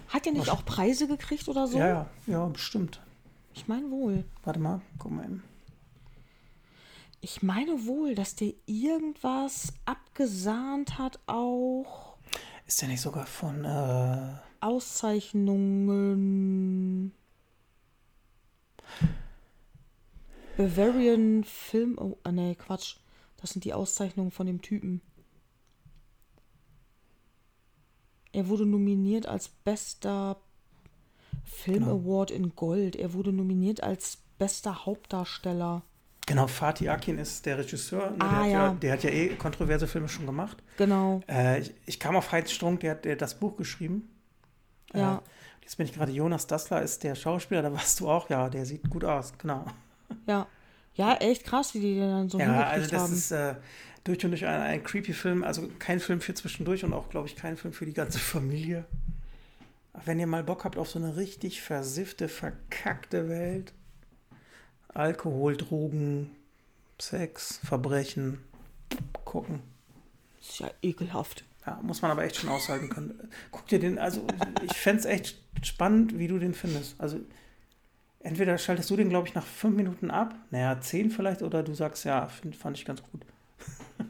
Hat er nicht auch Preise gekriegt oder so? Ja, ja, ja, bestimmt. Ich meine wohl. Warte mal, guck mal eben. Ich meine wohl, dass der irgendwas abgesahnt hat, auch Ist der nicht sogar von, äh, Auszeichnungen. Bavarian Film. Oh, nee, Quatsch. Das sind die Auszeichnungen von dem Typen. Er wurde nominiert als bester Film Genau. Award in Gold. Er wurde nominiert als bester Hauptdarsteller. genau, Fatih Akin ist der Regisseur. Ne? der, Ah, hat ja. der hat ja eh kontroverse Filme schon gemacht. Genau. Äh, ich, ich kam auf Heinz Strunk, der hat der hat das Buch geschrieben. Ja. Äh, jetzt bin ich gerade, Jonas Dassler ist der Schauspieler, da warst du auch, ja, der sieht gut aus, genau. Ja. Ja, echt krass, wie die den dann so Ja, also das haben. ist äh, durch und durch ein, ein creepy Film, also kein Film für zwischendurch und auch, glaube ich, kein Film für die ganze [laughs] Familie. Wenn ihr mal Bock habt auf so eine richtig versiffte, verkackte Welt, Alkohol, Drogen, Sex, Verbrechen, gucken. Das ist ja ekelhaft. Ja, muss man aber echt schon aushalten können. Guck dir den, also ich fände es echt spannend, wie du den findest. Also entweder schaltest du den, glaube ich, nach fünf Minuten ab, naja, zehn vielleicht, oder du sagst, ja, find, fand ich ganz gut. [laughs]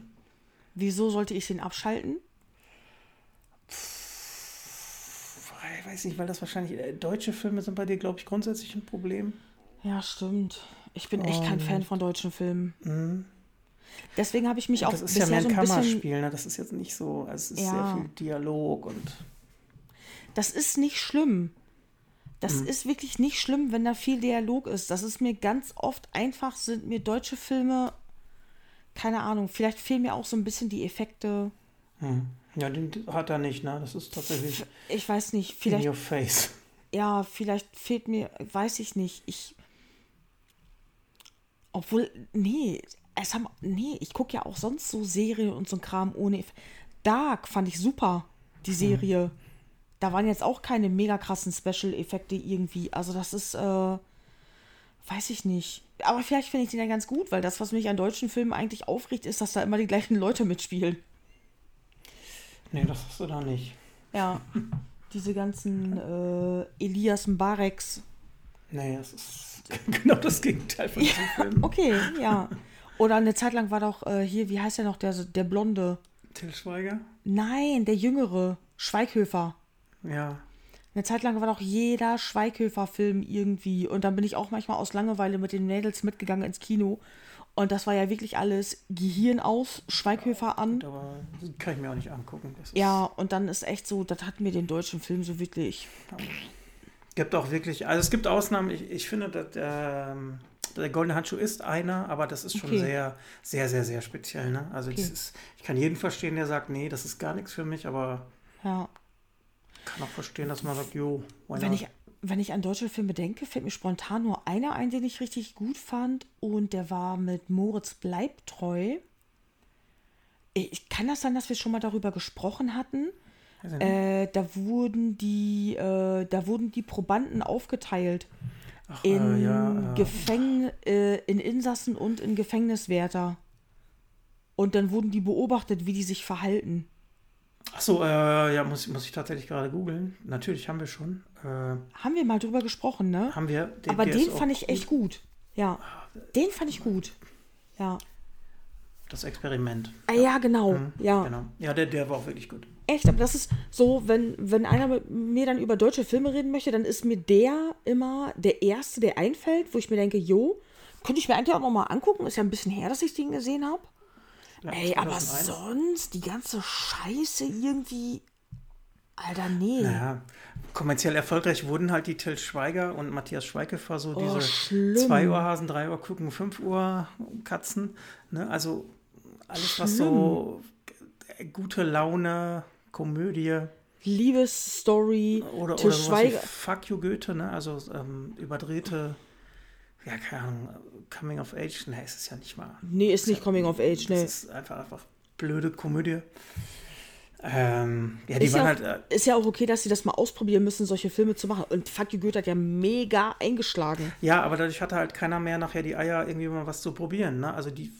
Wieso sollte ich den abschalten? Ich weiß nicht, weil das wahrscheinlich äh, deutsche Filme sind bei dir, glaube ich, grundsätzlich ein Problem. Ja, stimmt. Ich bin echt kein Und- Fan von deutschen Filmen. Deswegen habe ich mich auch das ist ja mehr so ein. Kammerspiel, ne? Das ist jetzt nicht so, also es ist Ja. sehr viel Dialog und Das ist nicht schlimm. Das Mhm. ist wirklich nicht schlimm, wenn da viel Dialog ist. Das ist mir ganz oft einfach, sind mir deutsche Filme, keine Ahnung, vielleicht fehlen mir auch so ein bisschen die Effekte. ja, den hat er nicht, ne? Das ist tatsächlich Ich weiß nicht, in vielleicht, your face. ja, vielleicht fehlt mir, weiß ich nicht. Ich. Obwohl, nee, es haben, nee, ich gucke ja auch sonst so Serien und so ein Kram ohne. Dark fand ich super, die Serie. Da waren jetzt auch keine mega krassen Special-Effekte irgendwie. Also, das ist, äh, weiß ich nicht. Aber vielleicht finde ich den ja ganz gut, weil das, was mich an deutschen Filmen eigentlich aufregt, ist, dass da immer die gleichen Leute mitspielen. Nee, das hast du da nicht. Ja. Diese ganzen äh, Elias Mbareks. Nee, das ist [laughs] genau das Gegenteil von diesem Film. Okay, ja. Oder eine Zeit lang war doch äh, hier, wie heißt der noch, der, der Blonde? Till Schweiger? Nein, der Jüngere. Schweighöfer. Ja. Eine Zeit lang war doch jeder Schweighöfer-Film irgendwie. Und dann bin ich auch manchmal aus Langeweile mit den Mädels mitgegangen ins Kino. Und das war ja wirklich alles Gehirn aus, Schweighöfer an. Aber das kann ich mir auch nicht angucken. Ja, und dann ist echt so, das hat mir den deutschen Film so wirklich. Gibt auch wirklich, also es gibt Ausnahmen. Ich, ich finde, dass ähm, der Goldene Handschuh ist einer, aber das ist schon Okay. sehr, sehr, sehr, sehr speziell. Ne? Also Okay. ist, ich kann jeden verstehen, der sagt, nee, das ist gar nichts für mich, aber Ja. kann auch verstehen, dass man sagt, jo, Wenn ich, wenn ich an deutsche Filme denke, fällt mir spontan nur einer ein, den ich richtig gut fand. Und der war mit Moritz Bleibtreu. Ich kann das sein, dass wir schon mal darüber gesprochen hatten. Nicht. Äh, da wurden die, äh, da wurden die Probanden aufgeteilt Ach, in, äh, ja, äh, Gefäng äh, in Insassen und in Gefängniswärter. Und dann wurden die beobachtet, wie die sich verhalten. Achso, äh, ja, muss, muss ich tatsächlich gerade googeln. Natürlich haben wir schon. Haben wir mal drüber gesprochen, ne? haben wir. Den, Aber den fand ich gut. echt gut. Ja. Den fand ich gut. Ja. Das Experiment. Ah, ja, genau. ja. Genau. Ja, der, der war auch wirklich gut. Echt, aber das ist so, wenn, wenn einer mit mir dann über deutsche Filme reden möchte, dann ist mir der immer der Erste, der einfällt, wo ich mir denke, jo, könnte ich mir eigentlich auch noch mal angucken. Ist ja ein bisschen her, dass ich den gesehen habe. Ja, Ey, aber 2001. sonst die ganze Scheiße irgendwie. Alter, nee. Ja, kommerziell erfolgreich wurden halt die Till Schweiger und Matthias Schweighöfer so Oh, diese schlimm. 2 Uhr Hasen, 3 Uhr gucken, 5 Uhr Katzen. Ne? Also alles, was so gute Laune, Komödie Liebesstory, oder, Til oder Schweiger. Fuck you Goethe, ne? also ähm, überdrehte, ja, keine Ahnung, Coming of Age, ne, ist es ja nicht mal. Nee, ist nicht Coming of Age, Das ne. ist einfach, einfach blöde Komödie. Ähm, ja, die Ist waren ja, halt, äh, ist ja auch okay, dass sie das mal ausprobieren müssen, solche Filme zu machen. Und Fuck You Goethe hat ja mega eingeschlagen. Ja, aber dadurch hatte halt keiner mehr nachher die Eier, irgendwie mal was zu probieren. Ne? Also die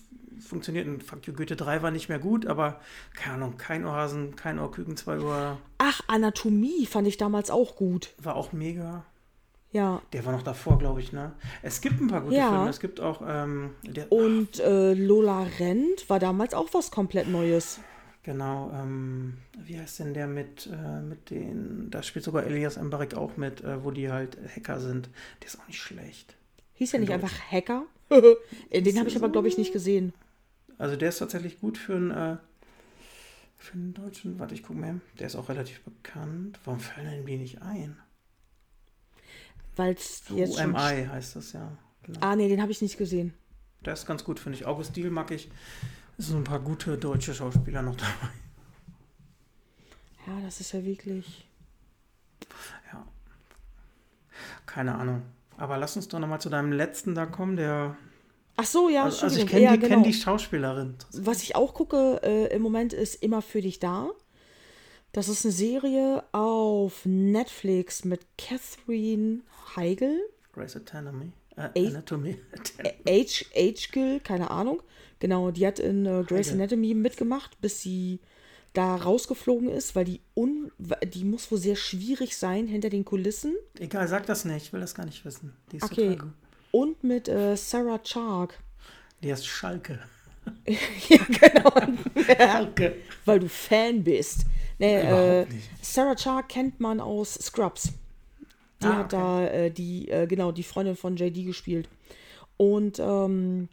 funktionierten. Fuck you, Goethe 3 war nicht mehr gut, aber keine Ahnung, kein Ohrhasen, kein Ohrküken, 2 Uhr Ach, Anatomie fand ich damals auch gut. war auch mega. Ja. Der war noch davor, glaube ich, ne? Es gibt ein paar gute Ja. Filme. Es gibt auch, ähm, der, Und äh, Lola Rent war damals auch was komplett Neues. genau, ähm, wie heißt denn der mit, äh, mit den, da spielt sogar Elias Mbarek auch mit, äh, wo die halt Hacker sind. Der ist auch nicht schlecht. Hieß ja nicht einfach Hacker? [laughs] Den habe ich aber, glaube ich, nicht gesehen. Also der ist tatsächlich gut für einen, äh, für einen Deutschen. Warte, ich gucke mal. Der ist auch relativ bekannt. Warum fallen die nicht ein? Weil es jetzt schon... UMI heißt das ja. Genau. Ah, nee, den habe ich nicht gesehen. Der ist ganz gut, finde ich. August Diel mag ich. Es sind ein paar gute deutsche Schauspieler noch [laughs] dabei. Ja, das ist ja wirklich... Ja. Keine Ahnung. Aber lass uns doch nochmal zu deinem letzten da kommen, der. Ach so, ja, Also, also ich kenne ja, die, genau. kenn die Schauspielerin. Was ich auch gucke äh, im Moment ist Immer für dich da. Das ist eine Serie auf Netflix mit Catherine Heigl. Grace Anatomy. Äh. Anatomy. H. H. Gill, keine Ahnung. Genau, die hat in äh, Grey's. Anatomy mitgemacht, bis sie da rausgeflogen ist, weil die un die muss wohl sehr schwierig sein hinter den Kulissen. Egal, sag das nicht. Ich will das gar nicht wissen. Okay. Und mit äh, Sarah Chark. Die heißt Schalke. [laughs] ja, genau. Schalke. weil du Fan bist. Nee, äh. Sarah Chark kennt man aus Scrubs. Die Ah, hat da äh, die, äh, genau, die Freundin von JD gespielt. Und ähm,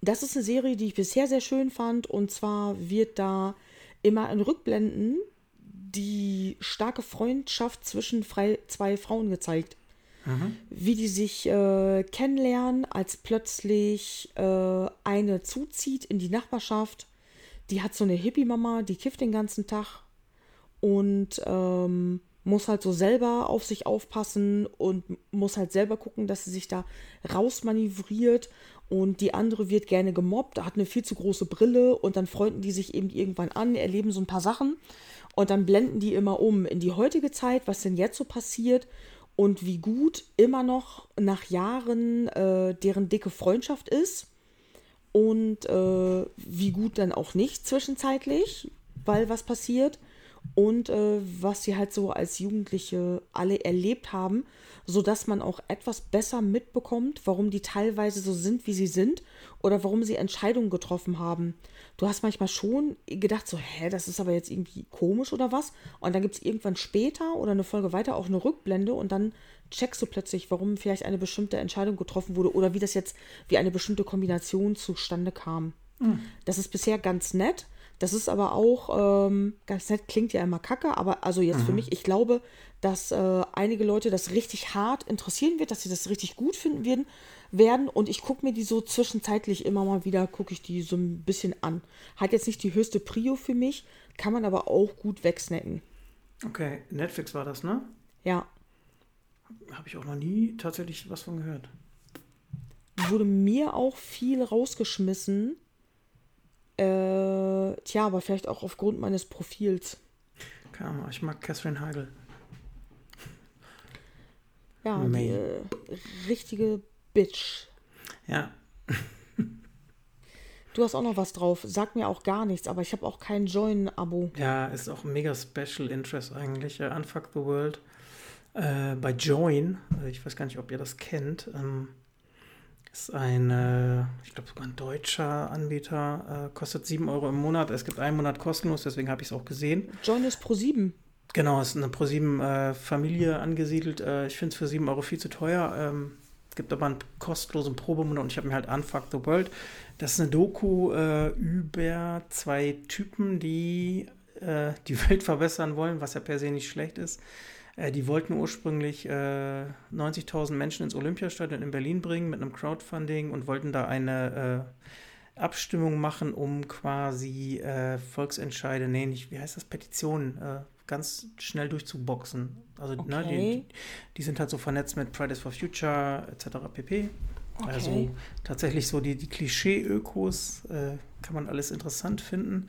das ist eine Serie, die ich bisher sehr schön fand. Und zwar wird da immer in Rückblenden die starke Freundschaft zwischen zwei Frauen gezeigt. Wie die sich äh, kennenlernen, als plötzlich äh, eine zuzieht in die Nachbarschaft. Die hat so eine Hippie-Mama, die kifft den ganzen Tag und ähm, muss halt so selber auf sich aufpassen und muss halt selber gucken, dass sie sich da rausmanövriert. Und die andere wird gerne gemobbt, hat eine viel zu große Brille und dann freunden die sich eben irgendwann an, erleben so ein paar Sachen und dann blenden die immer um in die heutige Zeit, was denn jetzt so passiert und wie gut immer noch nach Jahren äh, deren dicke Freundschaft ist und äh, wie gut dann auch nicht zwischenzeitlich, weil was passiert und äh, was sie halt so als Jugendliche alle erlebt haben, sodass man auch etwas besser mitbekommt, warum die teilweise so sind, wie sie sind oder warum sie Entscheidungen getroffen haben. Du hast manchmal schon gedacht, so, hä, das ist aber jetzt irgendwie komisch oder was. Und dann gibt es irgendwann später oder eine Folge weiter auch eine Rückblende und dann checkst du plötzlich, warum vielleicht eine bestimmte Entscheidung getroffen wurde oder wie das jetzt, wie eine bestimmte Kombination zustande kam. Das ist bisher ganz nett. Das ist aber auch ähm, ganz nett, klingt ja immer kacke, aber also jetzt für mich, ich glaube, dass äh, einige Leute das richtig hart interessieren wird, dass sie das richtig gut finden werden, werden und ich gucke mir die so zwischenzeitlich immer mal wieder, gucke ich die so ein bisschen an. Hat jetzt nicht die höchste Prio für mich, kann man aber auch gut wegsnacken. Okay, Netflix war das, ne? Ja, Habe ich auch noch nie tatsächlich was von gehört. wurde mir auch viel rausgeschmissen. Äh, tja, aber vielleicht auch aufgrund meines Profils. Keine Ahnung, ich mag Catherine Heigl. Ja, die äh, richtige Bitch. Ja, Du hast auch noch was drauf. Sag mir auch gar nichts, aber ich habe auch kein Join-Abo. Ja, ist auch mega Special Interest eigentlich. Äh, Unfuck the World. Äh, bei Join, äh, ich weiß gar nicht, ob ihr das kennt, ähm, ist ein, äh, ich glaube sogar ein deutscher Anbieter, äh, kostet 7 Euro im Monat. Es gibt einen Monat kostenlos, deswegen habe ich es auch gesehen. Join ist Pro 7. Genau, ist eine ProSieben-Familie angesiedelt. Äh, ich finde es für 7 Euro viel zu teuer. Ähm, gibt aber einen kostenlosen Probemonat und ich habe mir halt Unfuck the World. Das ist eine Doku äh, über zwei Typen, die äh, die [laughs] Welt verbessern wollen, was ja per se nicht schlecht ist. Äh, die wollten ursprünglich 90.000 Menschen ins Olympiastadion in Berlin bringen mit einem Crowdfunding und wollten da eine Abstimmung machen, um quasi Volksentscheide, nee, nicht, wie heißt das, Petitionen ganz schnell durchzuboxen. Also okay. ne, die, die, sind halt so vernetzt mit Fridays for Future etc. pp. Okay. Also tatsächlich so die, die Klischee-Ökos äh, kann man alles interessant finden.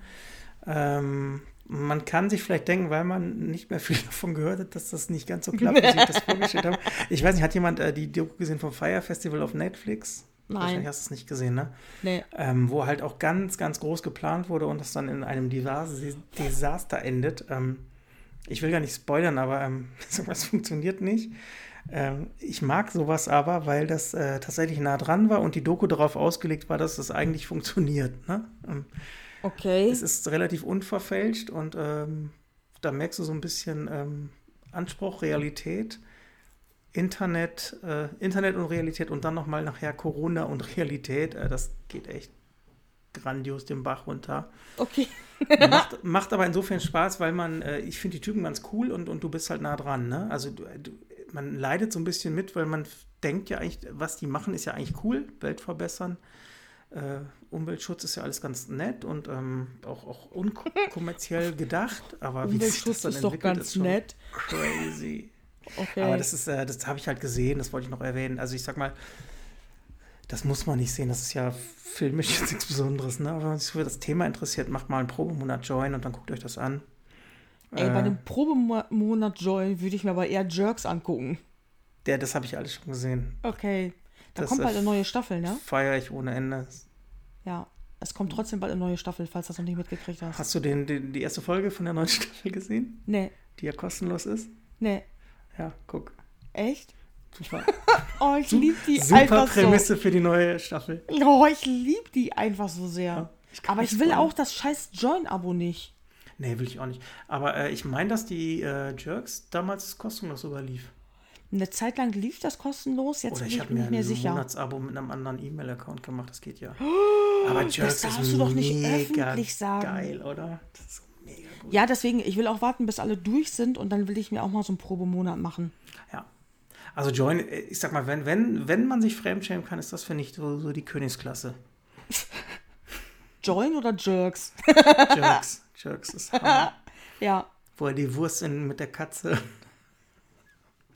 Ähm, man kann sich vielleicht denken, weil man nicht mehr viel [laughs] davon gehört hat, dass das nicht ganz so klappt, [laughs] wie ich das vorgestellt habe. Ich weiß nicht, hat jemand äh, die Doku gesehen vom Fire Festival auf Netflix? Nein. Wahrscheinlich hast du es nicht gesehen, ne? Nee. Ähm, wo halt auch ganz, ganz groß geplant wurde und das dann in einem Desaster endet. Ähm, ich will gar nicht spoilern, aber ähm, [laughs] sowas funktioniert nicht. Ähm, ich mag sowas aber, weil das äh, tatsächlich nah dran war und die Doku darauf ausgelegt war, dass das eigentlich funktioniert. Ne? Okay. Es ist relativ unverfälscht und ähm, da merkst du so ein bisschen ähm, Anspruch, Realität. Internet, äh, Internet und Realität und dann nochmal nachher Corona und Realität, äh, das geht echt grandios den Bach runter. Okay. [laughs] macht, [laughs] macht, aber insofern Spaß, weil man, äh, ich finde die Typen ganz cool und, und du bist halt nah dran. Ne? Also du, du, man leidet so ein bisschen mit, weil man denkt ja eigentlich, was die machen, ist ja eigentlich cool, Welt verbessern. Äh, Umweltschutz ist ja alles ganz nett und ähm, auch, auch unkommerziell [laughs] gedacht, aber Umweltschutz ist doch ganz ist nett. Crazy. Okay. Aber das ist, äh, das habe ich halt gesehen, das wollte ich noch erwähnen. Also ich sag mal, das muss man nicht sehen, das ist ja filmisch [laughs] jetzt nichts Besonderes, ne? Aber wenn man sich für das Thema interessiert, macht mal einen Probemonat Join und dann guckt euch das an. Ey, äh, bei einem Probemonat Join würde ich mir aber eher Jerks angucken. Der, das habe ich alles schon gesehen. Okay. Da das kommt bald eine neue Staffel, ne? Feiere ich ohne Ende. Ja, es kommt trotzdem bald eine neue Staffel, falls du das noch nicht mitgekriegt hast. Hast du den, den, die erste Folge von der neuen [laughs] Staffel gesehen? Nee. Die ja kostenlos ist? Nee. Ja, guck. Echt? Super. [laughs] oh, ich liebe die Super einfach Prämisse so. für die neue Staffel. Oh, ich liebe die einfach so sehr. Ja, ich Aber ich will auch das scheiß Join-Abo nicht. Nee, will ich auch nicht. Aber äh, ich meine, dass die äh, Jerks damals kostenlos sogar lief. Eine Zeit lang lief das kostenlos, jetzt Oder bin ich, ich habe mir nicht mehr ein sicher. Monats-Abo mit einem anderen E-Mail-Account gemacht, das geht ja. Oh, [gasps] Aber Jerks das darfst du doch nicht öffentlich sagen. geil, oder? Das ist so mega gut. Ja, deswegen, ich will auch warten, bis alle durch sind und dann will ich mir auch mal so einen Probemonat machen. Ja. Also Join, äh, ich sag mal, wenn, wenn, wenn man sich fremdschämen kann, ist das, finde ich, so, so die Königsklasse. [laughs] Join oder Jerks? Jerks. [laughs] Jerks ist Hammer. ja. Wo er die Wurst in, mit der Katze. [laughs]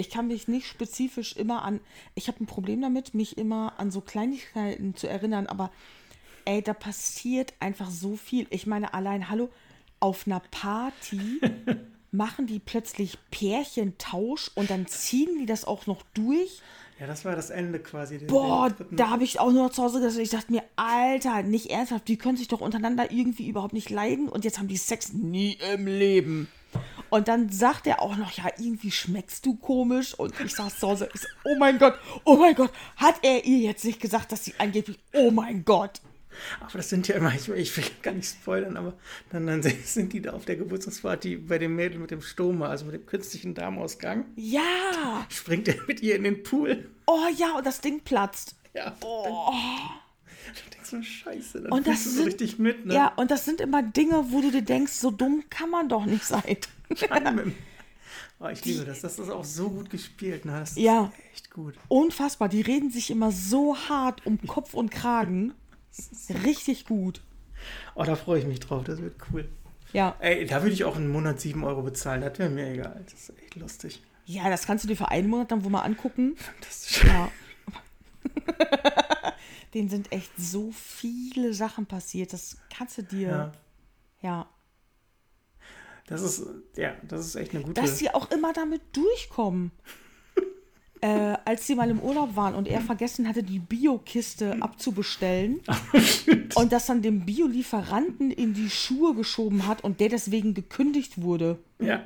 Ich kann mich nicht spezifisch immer an. Ich habe ein Problem damit, mich immer an so Kleinigkeiten zu erinnern, aber ey, da passiert einfach so viel. Ich meine, allein, hallo, auf einer Party [laughs] machen die plötzlich Pärchentausch und dann ziehen die das auch noch durch. Ja, das war das Ende quasi. Boah, da habe ich auch nur zu Hause gesagt, ich dachte mir, Alter, nicht ernsthaft, die können sich doch untereinander irgendwie überhaupt nicht leiden und jetzt haben die Sex nie im Leben. Und dann sagt er auch noch, ja, irgendwie schmeckst du komisch. Und ich saß zu Hause, ich so, oh mein Gott, oh mein Gott, hat er ihr jetzt nicht gesagt, dass sie angeblich, oh mein Gott. Aber das sind ja immer, ich, ich will gar nicht spoilern, aber dann, dann sind die da auf der Geburtstagsparty bei dem Mädel mit dem Stoma, also mit dem künstlichen Darmausgang. Ja. Springt er mit ihr in den Pool. Oh ja, und das Ding platzt. Ja. Oh. Du denkst so, scheiße, dann Und das du so sind- richtig mit, ne? Ja, und das sind immer Dinge, wo du dir denkst, so dumm kann man doch nicht sein. Oh, ich liebe das. Das ist auch so gut gespielt. Ne? Das ist Ja. echt gut. Unfassbar, die reden sich immer so hart um Kopf und Kragen. [laughs] Richtig gut. Oh, da freue ich mich drauf. Das wird cool. Ja. Ey, da würde ich auch einen Monat 7 Euro bezahlen. Das wäre mir egal. Das ist echt lustig. Ja, das kannst du dir für einen Monat dann wohl mal angucken. Fantastisch. Ja. [laughs] Denen sind echt so viele Sachen passiert. Das kannst du dir. Ja. Ja. Das ist, ja, das ist echt eine gute. Dass sie auch immer damit durchkommen. [laughs] äh, als sie mal im Urlaub waren und er vergessen hatte, die Bio-Kiste abzubestellen [laughs] und das dann dem Biolieferanten in die Schuhe geschoben hat und der deswegen gekündigt wurde. Ja.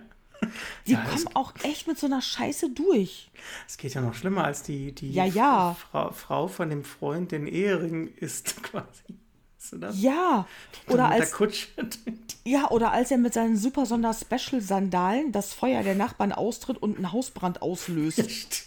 Die Ja, kommen auch echt mit so einer Scheiße durch. Es geht ja noch schlimmer als die, die Ja, ja. Frau, Frau von dem Freund den Ehering isst [laughs] quasi. Weißt du das? Ja. Oder als, [laughs] ja, oder als er mit seinen super Sonder-Special-Sandalen das Feuer der Nachbarn austritt und einen Hausbrand auslöst. Stimmt.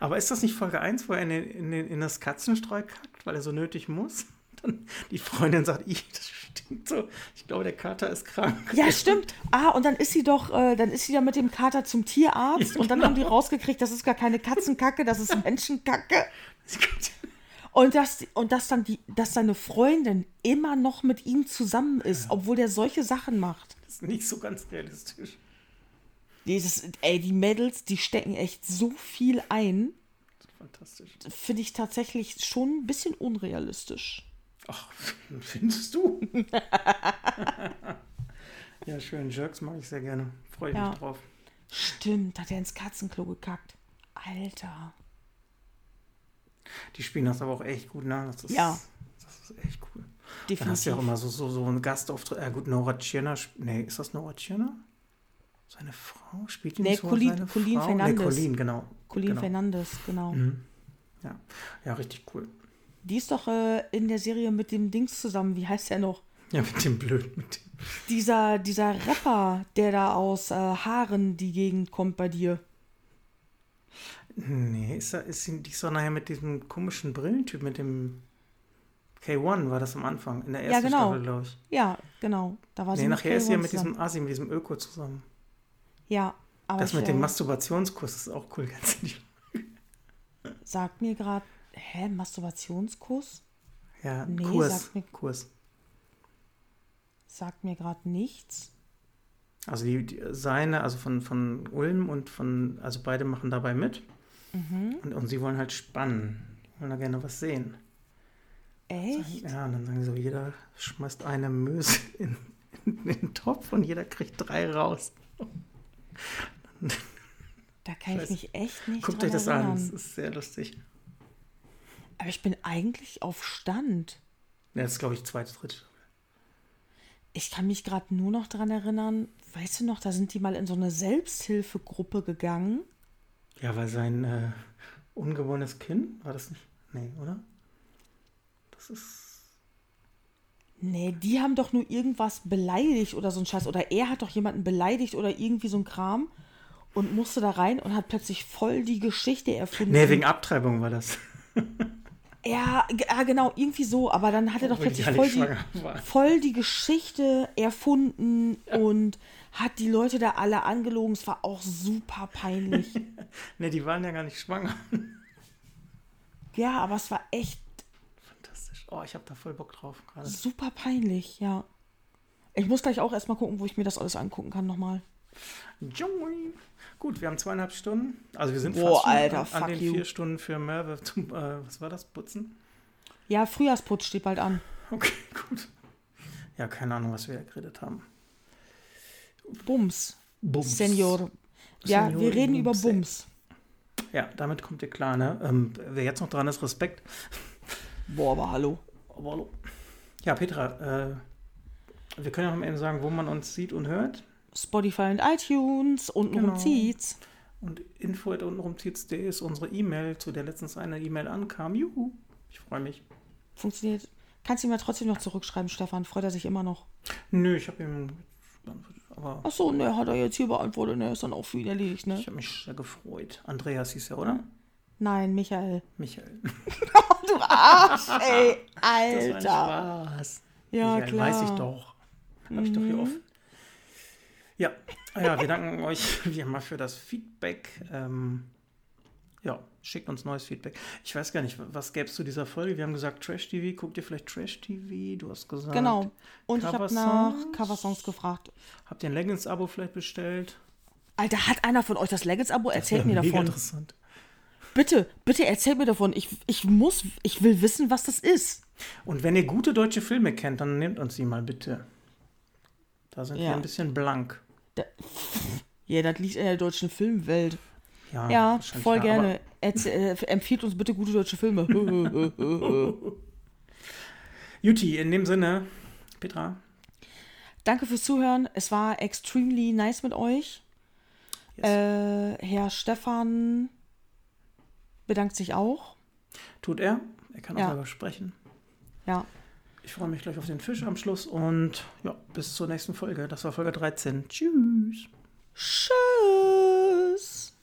Aber ist das nicht Folge 1, wo er in, den- in, den- in das Katzenstreu kackt, weil er so nötig muss? [laughs] Dann die Freundin sagt, ich, das stinkt so. Ich glaube, der Kater ist krank. Ja, stimmt. Ah, und dann ist sie doch, äh, dann ist sie ja mit dem Kater zum Tierarzt Ja, und dann genau. haben die rausgekriegt, das ist gar keine Katzenkacke, das ist [laughs] Menschenkacke. Und dass, und dass dann die, dass seine Freundin immer noch mit ihm zusammen ist, obwohl der solche Sachen macht. Das ist nicht so ganz realistisch. Dieses, ey, die Mädels, die stecken echt so viel ein, Fantastisch. finde ich tatsächlich schon ein bisschen unrealistisch. Ach, [laughs] findest du? [laughs] ja, schön. Jerks mag ich sehr gerne. Freue ich Ja. mich drauf. Stimmt, hat er ins Katzenklo gekackt. Alter. Die spielen das aber auch echt gut, ne? Das ist, Ja. Das ist echt cool. Dann Definitiv. hast du ja auch immer so, so, so einen Gastauftritt. Ja, gut, Nora Tschirner. Nee, ist das Nora Tschirner? Seine Frau? Spielt die Nee, nicht so Colin- seine Colin Frau? Fernandes. Nee, Colin, genau. Colin genau. Fernandes, genau. Ja. ja, richtig cool. Die ist doch äh, in der Serie mit dem Dings zusammen. Wie heißt der noch? Ja, mit dem Blöd, mit dem. Dieser, dieser Rapper, der da aus äh, Haaren die Gegend kommt bei dir. Nee, ist, er, ist sie- die ist doch nachher mit diesem komischen Brillentyp, mit dem K1 war das am Anfang, in der Ja, ersten genau. Staffel, glaube ich. Ja, genau. Da war sie Nee, nachher ist sie ja K1 mit zusammen. diesem Asi, mit diesem Öko zusammen. Ja, aber Das mit dem äh, Masturbationskurs ist auch cool. [laughs] Ganz ehrlich. sagt mir gerade, hä, Masturbationskuss? ja, Nee, Kurs. sagt mir- Kurs. Sagt mir gerade nichts. Also die, die, seine, also von, von Ulm und von, also beide machen dabei mit. Mhm. Und, und sie wollen halt spannen. Die wollen da gerne was sehen. Echt? Ja, und dann sagen sie so, jeder schmeißt eine Möse [laughs] in, in den Topf und jeder kriegt drei raus. Da kann ich Scheiße. mich echt nicht Guckt euch das an, erinnern. das ist sehr lustig. Aber ich bin eigentlich auf Stand. Ja, das ist, glaube ich, zweite, dritte. Ich kann mich gerade nur noch dran erinnern, weißt du noch, da sind die mal in so eine Selbsthilfegruppe gegangen. Ja, weil sein äh, ungeborenes Kind, war das nicht? Nee, oder? Das ist. Nee, die haben doch nur irgendwas beleidigt oder so ein Scheiß. Oder er hat doch jemanden beleidigt oder irgendwie so ein Kram und musste da rein und hat plötzlich voll die Geschichte erfunden. Nee, wegen Abtreibung war das. [laughs] Ja, ja, genau, irgendwie so. Aber dann hat er doch plötzlich voll die, voll die Geschichte erfunden und hat die Leute da alle angelogen. Es war auch super peinlich. [laughs] Nee, die waren ja gar nicht schwanger. [laughs] ja, aber es war echt Fantastisch. Oh, ich habe da voll Bock drauf gerade. super peinlich, ja. Ich muss gleich auch erstmal gucken, wo ich mir das alles angucken kann nochmal. Joing. Gut, wir haben zweieinhalb Stunden. Also wir sind Boah, fast Alter, an, an den you. vier Stunden für Merve zum, äh, was war das, Putzen? Ja, Frühjahrsputz steht bald an. Okay, [laughs] gut. Ja, keine Ahnung, was wir geredet haben. Bums. Bums. Senior. Ja, Senior wir reden über Bums. Bums. Ja, damit kommt ihr klar, ne? Ähm, wer jetzt noch dran ist, Respekt. Boah, aber hallo. Aber hallo. Ja, Petra, äh, wir können ja noch mal eben sagen, wo man uns sieht und hört. Spotify und iTunes und Genau. zieht's. Und info untenrum.de ist unsere E-Mail, zu der letztens eine E-Mail ankam. Juhu. Ich freue mich. Funktioniert. Kannst du ihm ja trotzdem noch zurückschreiben, Stefan. Freut er sich immer noch. Nö, ich habe ihm aber Ach so, ne, hat er jetzt hier beantwortet, ne, ist dann auch für ihn erledigt, ne? ich habe mich sehr gefreut. Andreas hieß er, oder? Nein, Michael. [laughs] Michael. [laughs] Du Arsch, ey, Das war ein Alter. Spaß. Ja, Michael, klar. Mhm. Weiß ich doch. Hab ich doch hier offen. Ja, ja, wir danken euch [laughs] wie immer für das Feedback. Ähm, ja, schickt uns neues Feedback. Ich weiß gar nicht, was gäbe es zu dieser Folge? Wir haben gesagt Trash TV. Guckt ihr vielleicht Trash TV? Du hast gesagt. Genau. Und ich habe nach Coversongs? Gefragt. Habt ihr ein Leggings-Abo vielleicht bestellt? Alter, hat einer von euch das Leggings-Abo? Erzählt mir mega davon. interessant. Bitte, bitte erzählt mir davon. Ich, ich muss, ich will wissen, was das ist. Und wenn ihr gute deutsche Filme kennt, dann nehmt uns die mal bitte. Da sind wir Ja. ein bisschen blank. Ja, das liegt in der deutschen Filmwelt. ja. Ja, voll gerne. Erz- äh, empfiehlt uns bitte gute deutsche Filme. [laughs] Juti, in dem Sinne, Petra, Danke fürs Zuhören. Es war extremely nice mit euch. Yes. Äh, Herr Stefan bedankt sich auch. tut er. Er kann auch Ja. selber sprechen. Ja. Ich freue mich gleich auf den Fisch am Schluss und ja, bis zur nächsten Folge. Das war Folge 13. Tschüss. Tschüss.